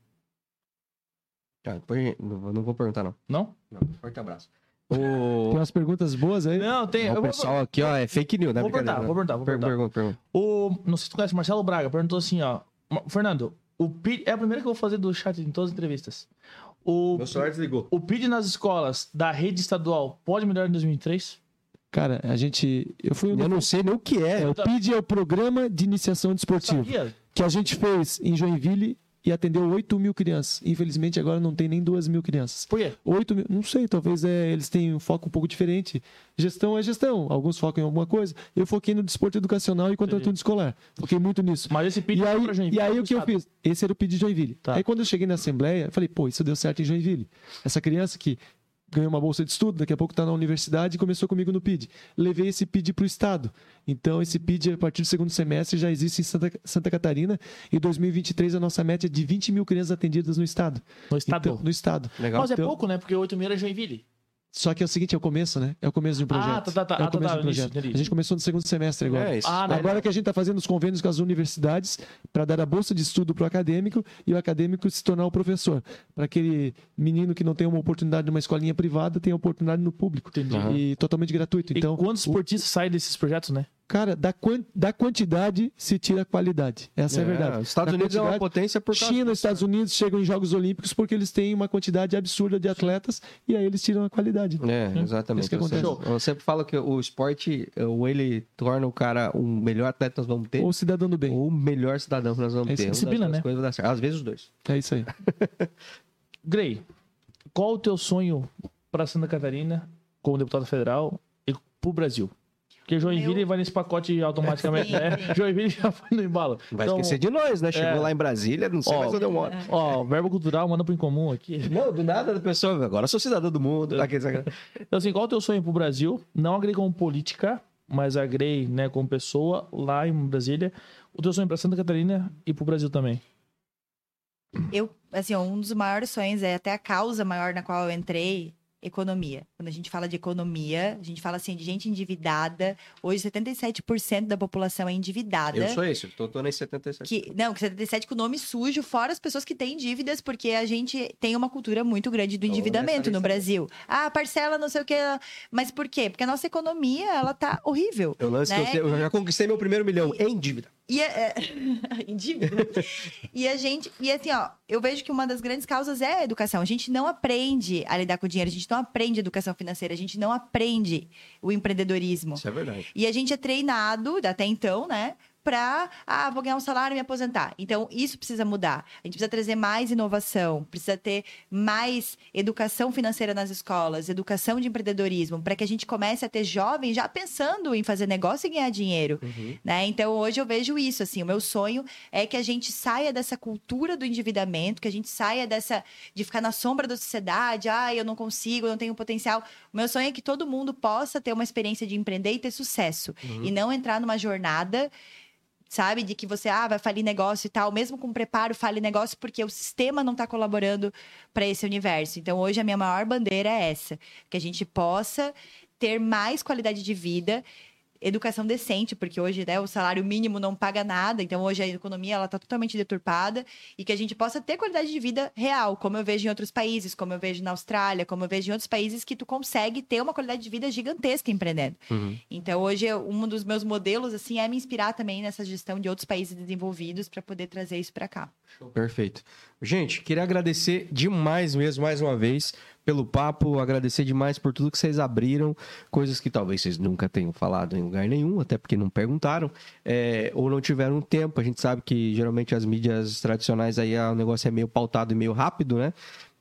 Tá, depois não vou- não vou perguntar, não. Não? não forte abraço. [laughs] Tem O, umas perguntas boas aí? Não, tem. o vou- pessoal aqui, ó, é fake news, né? Vou perguntar, vou perguntar, vou Per- perguntar. Pergunta, pergunta. O, não sei se tu conhece, Marcelo Braga perguntou assim, ó. "Ma- Fernando, o PID. É a primeira que eu vou fazer do chat em todas as entrevistas. O, Meu celular desligou. o PID nas escolas da rede estadual pode melhorar em 2023? Cara, a gente. Eu fui. Eu não sei nem o que é. É, o PID é o Programa de Iniciação Desportiva. Sabia? Que a gente fez em Joinville e atendeu 8 mil crianças. Infelizmente, agora não tem nem 2 mil crianças. Por quê? 8 mil, não sei, talvez é, eles tenham um foco um pouco diferente. Gestão é gestão, alguns focam em alguma coisa. Eu foquei no desporto educacional e contraturno escolar. Foquei muito nisso. Mas esse PID E aí, pra Joinville, e aí o que eu fiz? Esse era o PID de Joinville. Tá. Aí quando eu cheguei na Assembleia, eu falei, pô, isso deu certo em Joinville. Essa criança que ganhou uma bolsa de estudo, daqui a pouco está na universidade e começou comigo no PID. Levei esse PID para o Estado. Então, esse PID, a partir do segundo semestre, já existe em Santa, Santa Catarina. E 2023, a nossa meta é de 20 mil crianças atendidas no Estado. No estado. Então, no Estado. Legal. Mas é Então- pouco, né? Porque 8 mil era Joinville. Só que é o seguinte, é o começo, né? É o começo de um projeto. Ah, tá, tá, tá. É o Ah, tá, começo tá, do projeto. entendi. a gente começou no segundo semestre agora. É, isso. Ah, não. Agora que a gente está fazendo os convênios com as universidades para dar a bolsa de estudo para o acadêmico e o acadêmico se tornar o professor. Para aquele menino que não tem uma oportunidade numa escolinha privada, tem a oportunidade no público. Entendi. E totalmente gratuito. E Então, quantos o- esportistas saem desses projetos, né? Cara, da, quan- da quantidade se tira a qualidade. Essa é, a verdade. Os Estados Da Unidos é uma potência por causa China e Estados Unidos chegam em Jogos Olímpicos porque eles têm uma quantidade absurda de atletas e aí eles tiram a qualidade. É, exatamente. Isso que Ou seja, acontece. Eu sempre falo que o esporte, ou ele torna o cara um melhor atleta que nós vamos ter, Ou cidadão do bem. ou o melhor cidadão que nós vamos É ter. Uma das disciplina, né? coisas. Às vezes os dois. É isso aí. [laughs] Grey, qual o teu sonho para Santa Catarina como deputado federal e pro Brasil? Porque Joinville Meu- vai nesse pacote automaticamente, [laughs] Sim, né? sim. Joinville já foi no embalo. Vai Então, esquecer de nós, né? Chegou é. lá em Brasília, não sei Ó, mais onde eu moro. Ó, verbo cultural manda pro incomum aqui. Não, do nada da pessoa, agora sou cidadão do mundo. Aquele- Então, assim, qual o teu sonho pro Brasil? Não a Grey como política, mas a Grey, né, como pessoa lá em Brasília. O teu sonho pra Santa Catarina e pro Brasil também. Eu, assim, um dos maiores sonhos é até a causa maior na qual eu entrei, economia. Quando a gente fala de economia, a gente fala assim de gente endividada. Hoje 77% da população é endividada. Eu sou esse, tô, tô nesse 77. Que, não, que 77 com nome sujo, fora as pessoas que têm dívidas, porque a gente tem uma cultura muito grande do endividamento no Brasil. Ah, parcela, não sei o quê. Mas por quê? Porque a nossa economia, ela tá horrível. Eu, lance que eu né? sei- eu já conquistei meu primeiro milhão em dívida. E é, [laughs] dívida. e a gente, e assim, ó, eu vejo que uma das grandes causas é a educação. A gente não aprende a lidar com dinheiro, a gente não aprende educação financeira, a gente não aprende o empreendedorismo. Isso é verdade. E a gente é treinado, até então, né? Pra, ah, vou ganhar um salário e me aposentar. Então, isso precisa mudar. A gente precisa trazer mais inovação, precisa ter mais educação financeira nas escolas, educação de empreendedorismo, para que a gente comece a ter jovens já pensando em fazer negócio e ganhar dinheiro. Né? Então, hoje eu vejo isso. Assim, o meu sonho é que a gente saia dessa cultura do endividamento, que a gente saia dessa de ficar na sombra da sociedade. Ah, eu não consigo, eu não tenho potencial. O meu sonho é que todo mundo possa ter uma experiência de empreender e ter sucesso. E não entrar numa jornada sabe? De que você ah, vai falir negócio e tal, mesmo com preparo, fale negócio, porque o sistema não está colaborando para esse universo. Então, hoje, a minha maior bandeira é essa: que a gente possa ter mais qualidade de vida. Educação decente, porque hoje né, o salário mínimo não paga nada, então hoje a economia ela está totalmente deturpada e que a gente possa ter qualidade de vida real, como eu vejo em outros países, como eu vejo na Austrália, como eu vejo em outros países que tu consegue ter uma qualidade de vida gigantesca empreendendo. Então, hoje, um dos meus modelos, assim, é me inspirar também nessa gestão de outros países desenvolvidos para poder trazer isso para cá. Perfeito. Gente, queria agradecer demais mesmo, mais uma vez, pelo papo, agradecer demais por tudo que vocês abriram, coisas que talvez vocês nunca tenham falado em lugar nenhum, até porque não perguntaram, é, ou não tiveram tempo. A gente sabe que geralmente as mídias tradicionais aí ah, o negócio é meio pautado e meio rápido, né?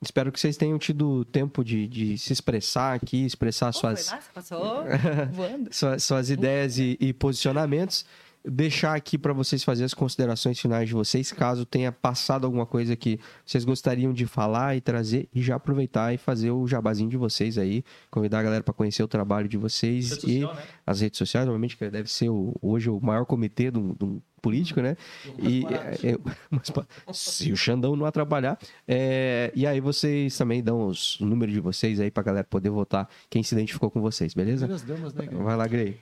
Espero que vocês tenham tido tempo de, de se expressar aqui, expressar suas, Foi massa, passou [laughs] voando. sua- suas ideias e, e posicionamentos. Deixar aqui para vocês fazerem as considerações finais de vocês, caso tenha passado alguma coisa que vocês gostariam de falar e trazer, e já aproveitar e fazer o jabazinho de vocês aí, convidar a galera para conhecer o trabalho de vocês Rede e social, né? as redes sociais, normalmente que deve ser o- hoje o maior comitê de um, um político, né? E é, é, [laughs] mas, se o Xandão não atrapalhar, é, e aí vocês também dão os, o número de vocês aí pra galera poder votar quem se identificou com vocês, beleza? As damas, né? Vai lá, Grey.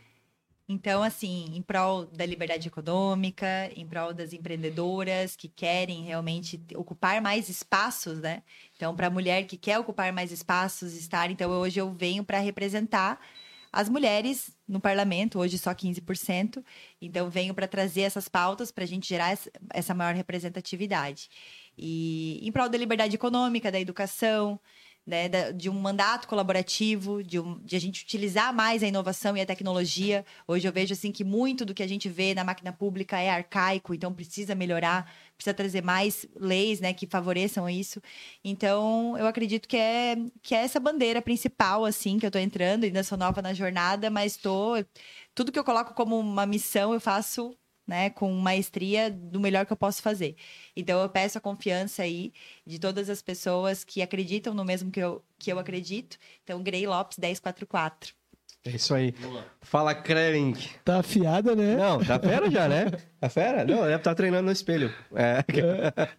Então, assim, em prol da liberdade econômica, em prol das empreendedoras que querem realmente te- ocupar mais espaços, né? Então, para a mulher que quer ocupar mais espaços, estar. Então, hoje eu venho para representar as mulheres no parlamento, hoje só 15%. Então, venho para trazer essas pautas para a gente gerar essa maior representatividade. E em prol da liberdade econômica, da educação, né, de um mandato colaborativo, de, um- de a gente utilizar mais a inovação e a tecnologia. Hoje eu vejo assim que muito do que a gente vê na máquina pública é arcaico, então precisa melhorar, precisa trazer mais leis, né, que favoreçam isso. Então eu acredito que é que é essa bandeira principal assim que eu tô entrando, ainda sou nova na jornada, mas tô tudo que eu coloco como uma missão eu faço né, com maestria do melhor que eu posso fazer. Então eu peço a confiança aí de todas as pessoas que acreditam no mesmo que eu, que eu acredito. Então, Grey Lopes 1044. É isso aí. Fala, Krelling. Tá afiada, né? Não, tá fera já, né? Tá fera? Não, deve estar treinando no espelho. É.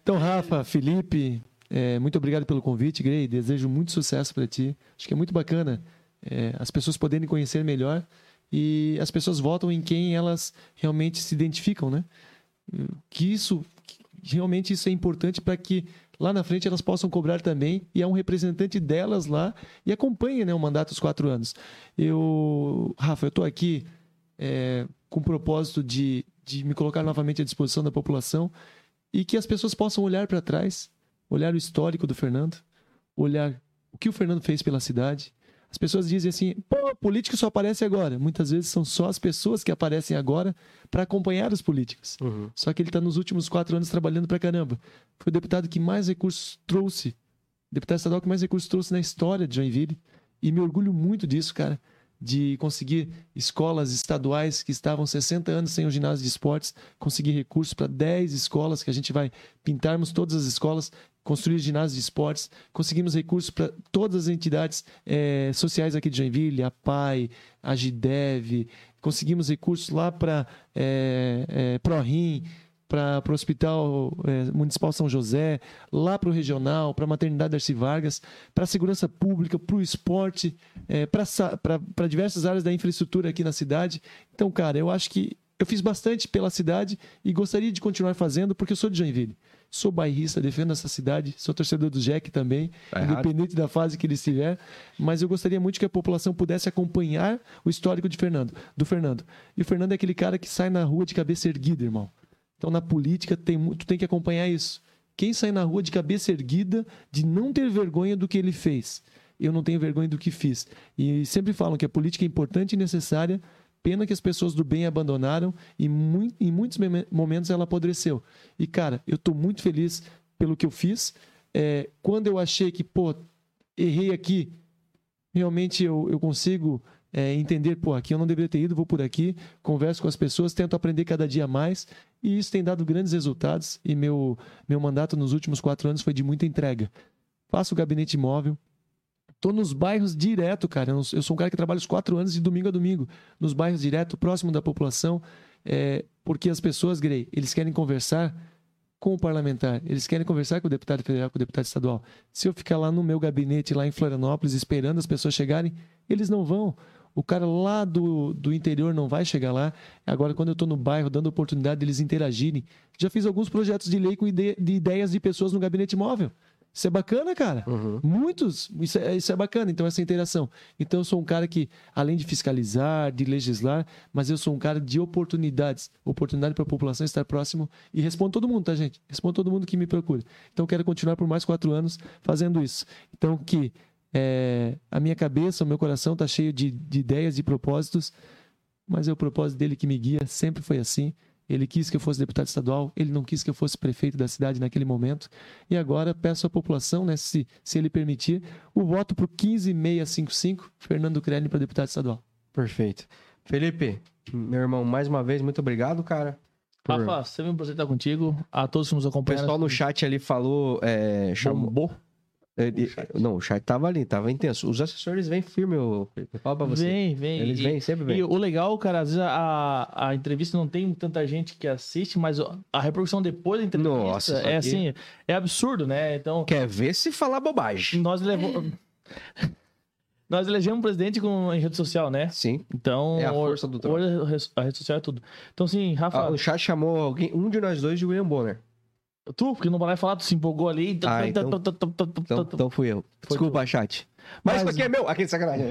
Então, Rafa, Felipe, É, muito obrigado pelo convite, Grey. Desejo muito sucesso para ti. Acho que é muito bacana é, as pessoas poderem conhecer melhor e as pessoas votam em quem elas realmente se identificam, né? Que isso, que realmente isso é importante para que lá na frente elas possam cobrar também e é um representante delas lá e acompanha né, o mandato dos quatro anos. Eu, Rafa, eu estou aqui é, com o propósito de, de me colocar novamente à disposição da população e que as pessoas possam olhar para trás, olhar o histórico do Fernando, olhar o que o Fernando fez pela cidade, as pessoas dizem assim, pô, político só aparece agora. Muitas vezes são só as pessoas que aparecem agora para acompanhar os políticos. Uhum. Só que ele está nos últimos quatro anos trabalhando para caramba. Foi o deputado que mais recursos trouxe, deputado estadual que mais recursos trouxe na história de Joinville. E me orgulho muito disso, cara, de conseguir escolas estaduais que estavam 60 anos sem o ginásio de esportes, conseguir recursos para 10 escolas que a gente vai pintarmos todas as escolas construir ginásios de esportes, conseguimos recursos para todas as entidades é, sociais aqui de Joinville, a PAI, a GIDEV, conseguimos recursos lá para é, é, ProRim, para o Hospital é, Municipal São José, lá para o Regional, para a Maternidade Darcy Vargas, para a Segurança Pública, para o esporte, é, para diversas áreas da infraestrutura aqui na cidade. Então, cara, eu acho que eu fiz bastante pela cidade e gostaria de continuar fazendo, porque eu sou de Joinville. Sou bairrista, defendo essa cidade, sou torcedor do Jack também, tá independente da fase que ele estiver. Mas eu gostaria muito que a população pudesse acompanhar o histórico de Fernando, do Fernando. E o Fernando é aquele cara que sai na rua de cabeça erguida, irmão. Então, na política, tem, tu tem que acompanhar isso. Quem sai na rua de cabeça erguida, de não ter vergonha do que ele fez. Eu não tenho vergonha do que fiz. E sempre falam que a política é importante e necessária, Pena que as pessoas do bem abandonaram e em muitos momentos ela apodreceu. E, cara, eu estou muito feliz pelo que eu fiz. É, quando eu achei que, pô, errei aqui, realmente eu, eu consigo é, entender, pô, aqui eu não deveria ter ido, vou por aqui, converso com as pessoas, tento aprender cada dia mais. E isso tem dado grandes resultados. E meu, meu mandato nos últimos quatro anos foi de muita entrega. Faço o gabinete móvel, Tô nos bairros direto, cara. Eu sou um cara que trabalha os quatro anos de domingo a domingo, nos bairros direto, próximo da população, é, porque as pessoas, Grey, eles querem conversar com o parlamentar, eles querem conversar com o deputado federal, com o deputado estadual. Se eu ficar lá no meu gabinete, lá em Florianópolis, esperando as pessoas chegarem, eles não vão. O cara lá do, do interior não vai chegar lá. Agora, quando eu estou no bairro, dando oportunidade deles interagirem, já fiz alguns projetos de lei com ide de ideias de pessoas no gabinete móvel. Isso é bacana, cara. Uhum. Muitos. Isso é, isso é bacana. Então, essa interação. Então, eu sou um cara que, além de fiscalizar, de legislar, mas eu sou um cara de oportunidades. Oportunidade para a população estar próximo. E respondo todo mundo, tá, gente? Respondo todo mundo que me procura. Então, eu quero continuar por mais quatro anos fazendo isso. Então, que é, a minha cabeça, o meu coração está cheio de, de ideias, de propósitos, mas é o propósito dele que me guia. Sempre foi assim. Ele quis que eu fosse deputado estadual, ele não quis que eu fosse prefeito da cidade naquele momento. E agora peço à população, né, se, se ele permitir, o voto por 15655, Fernando Crelli para deputado estadual. Perfeito. Felipe, meu irmão, mais uma vez, muito obrigado, cara. Por... Rafa, sempre um prazer estar contigo. A todos que nos acompanham. O pessoal no chat ali falou. É, chamou... Ele, o não, o chat tava ali, tava intenso. Os assessores vêm firme, eu, eu falo pra você. Vem, vem. Eles vêm, sempre vêm. E o legal, cara, às vezes a, a entrevista não tem tanta gente que assiste, mas a repercussão depois da entrevista Nossa, é aqui... assim, é absurdo, né? Então. Quer ver se falar bobagem. Nós levamos. [laughs] Nós elegemos um presidente com, em rede social, né? Sim. Então, é a força do hoje a rede social é tudo. Então, sim, Rafa. Ah, o chat chamou alguém, um de nós dois de William Bonner. Tu, porque não vai falar, tu se empolgou ali. Então, ah, então, então, então fui eu. Desculpa, chat. Mas, Mas isso aqui é meu. Aqui, sacanagem.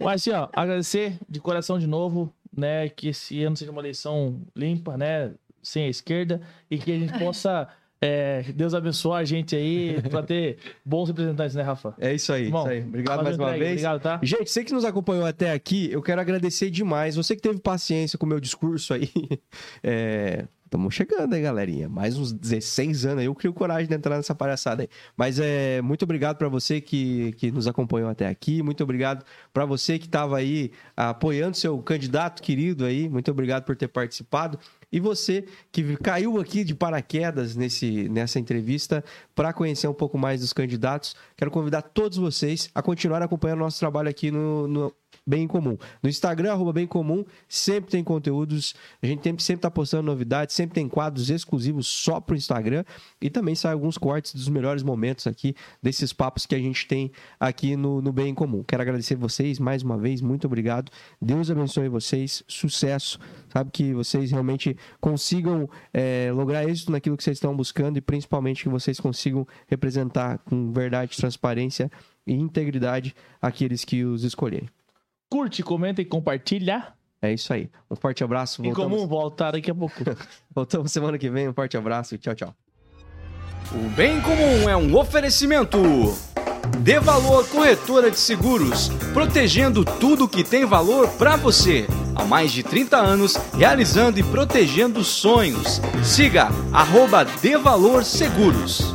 Mas assim, ó, agradecer de coração de novo, né? Que esse ano seja uma eleição limpa, né? Sem a esquerda. E que a gente possa. É, Deus abençoe a gente aí para ter bons representantes, né, Rafa? É isso aí, Bom, isso aí. Obrigado mais uma entregue, vez. Obrigado, tá? Gente, você que nos acompanhou até aqui, eu quero agradecer demais. Você que teve paciência com o meu discurso aí. [laughs] É, Estamos chegando aí, galerinha. Mais uns 16 anos aí. Eu crio coragem de entrar nessa palhaçada aí. Mas é muito obrigado para você que, que nos acompanhou até aqui. Muito obrigado para você que estava aí apoiando seu candidato querido aí. Muito obrigado por ter participado. E você que caiu aqui de paraquedas nesse, nessa entrevista para conhecer um pouco mais dos candidatos, quero convidar todos vocês a continuar acompanhando o nosso trabalho aqui no, no Bem Comum. No Instagram, arroba Bem Comum, sempre tem conteúdos. A gente sempre está postando novidades, sempre tem quadros exclusivos só para o Instagram. E também sai alguns cortes dos melhores momentos aqui, desses papos que a gente tem aqui no, no Bem Comum. Quero agradecer vocês mais uma vez, muito obrigado. Deus abençoe vocês, sucesso. Sabe que vocês realmente consigam é, lograr êxito naquilo que vocês estão buscando e principalmente que vocês consigam representar com verdade, transparência e integridade aqueles que os escolherem curte, comenta e compartilha. É isso aí. Um forte abraço. Voltamos... Em comum, voltar daqui a pouco. [laughs] Voltamos semana que vem. Um forte abraço. Tchau, tchau. O Bem Comum é um oferecimento. Dê Valor Corretora de Seguros, protegendo tudo que tem valor para você. Há mais de 30 anos, realizando e protegendo sonhos. Siga arroba Dê Valor Seguros.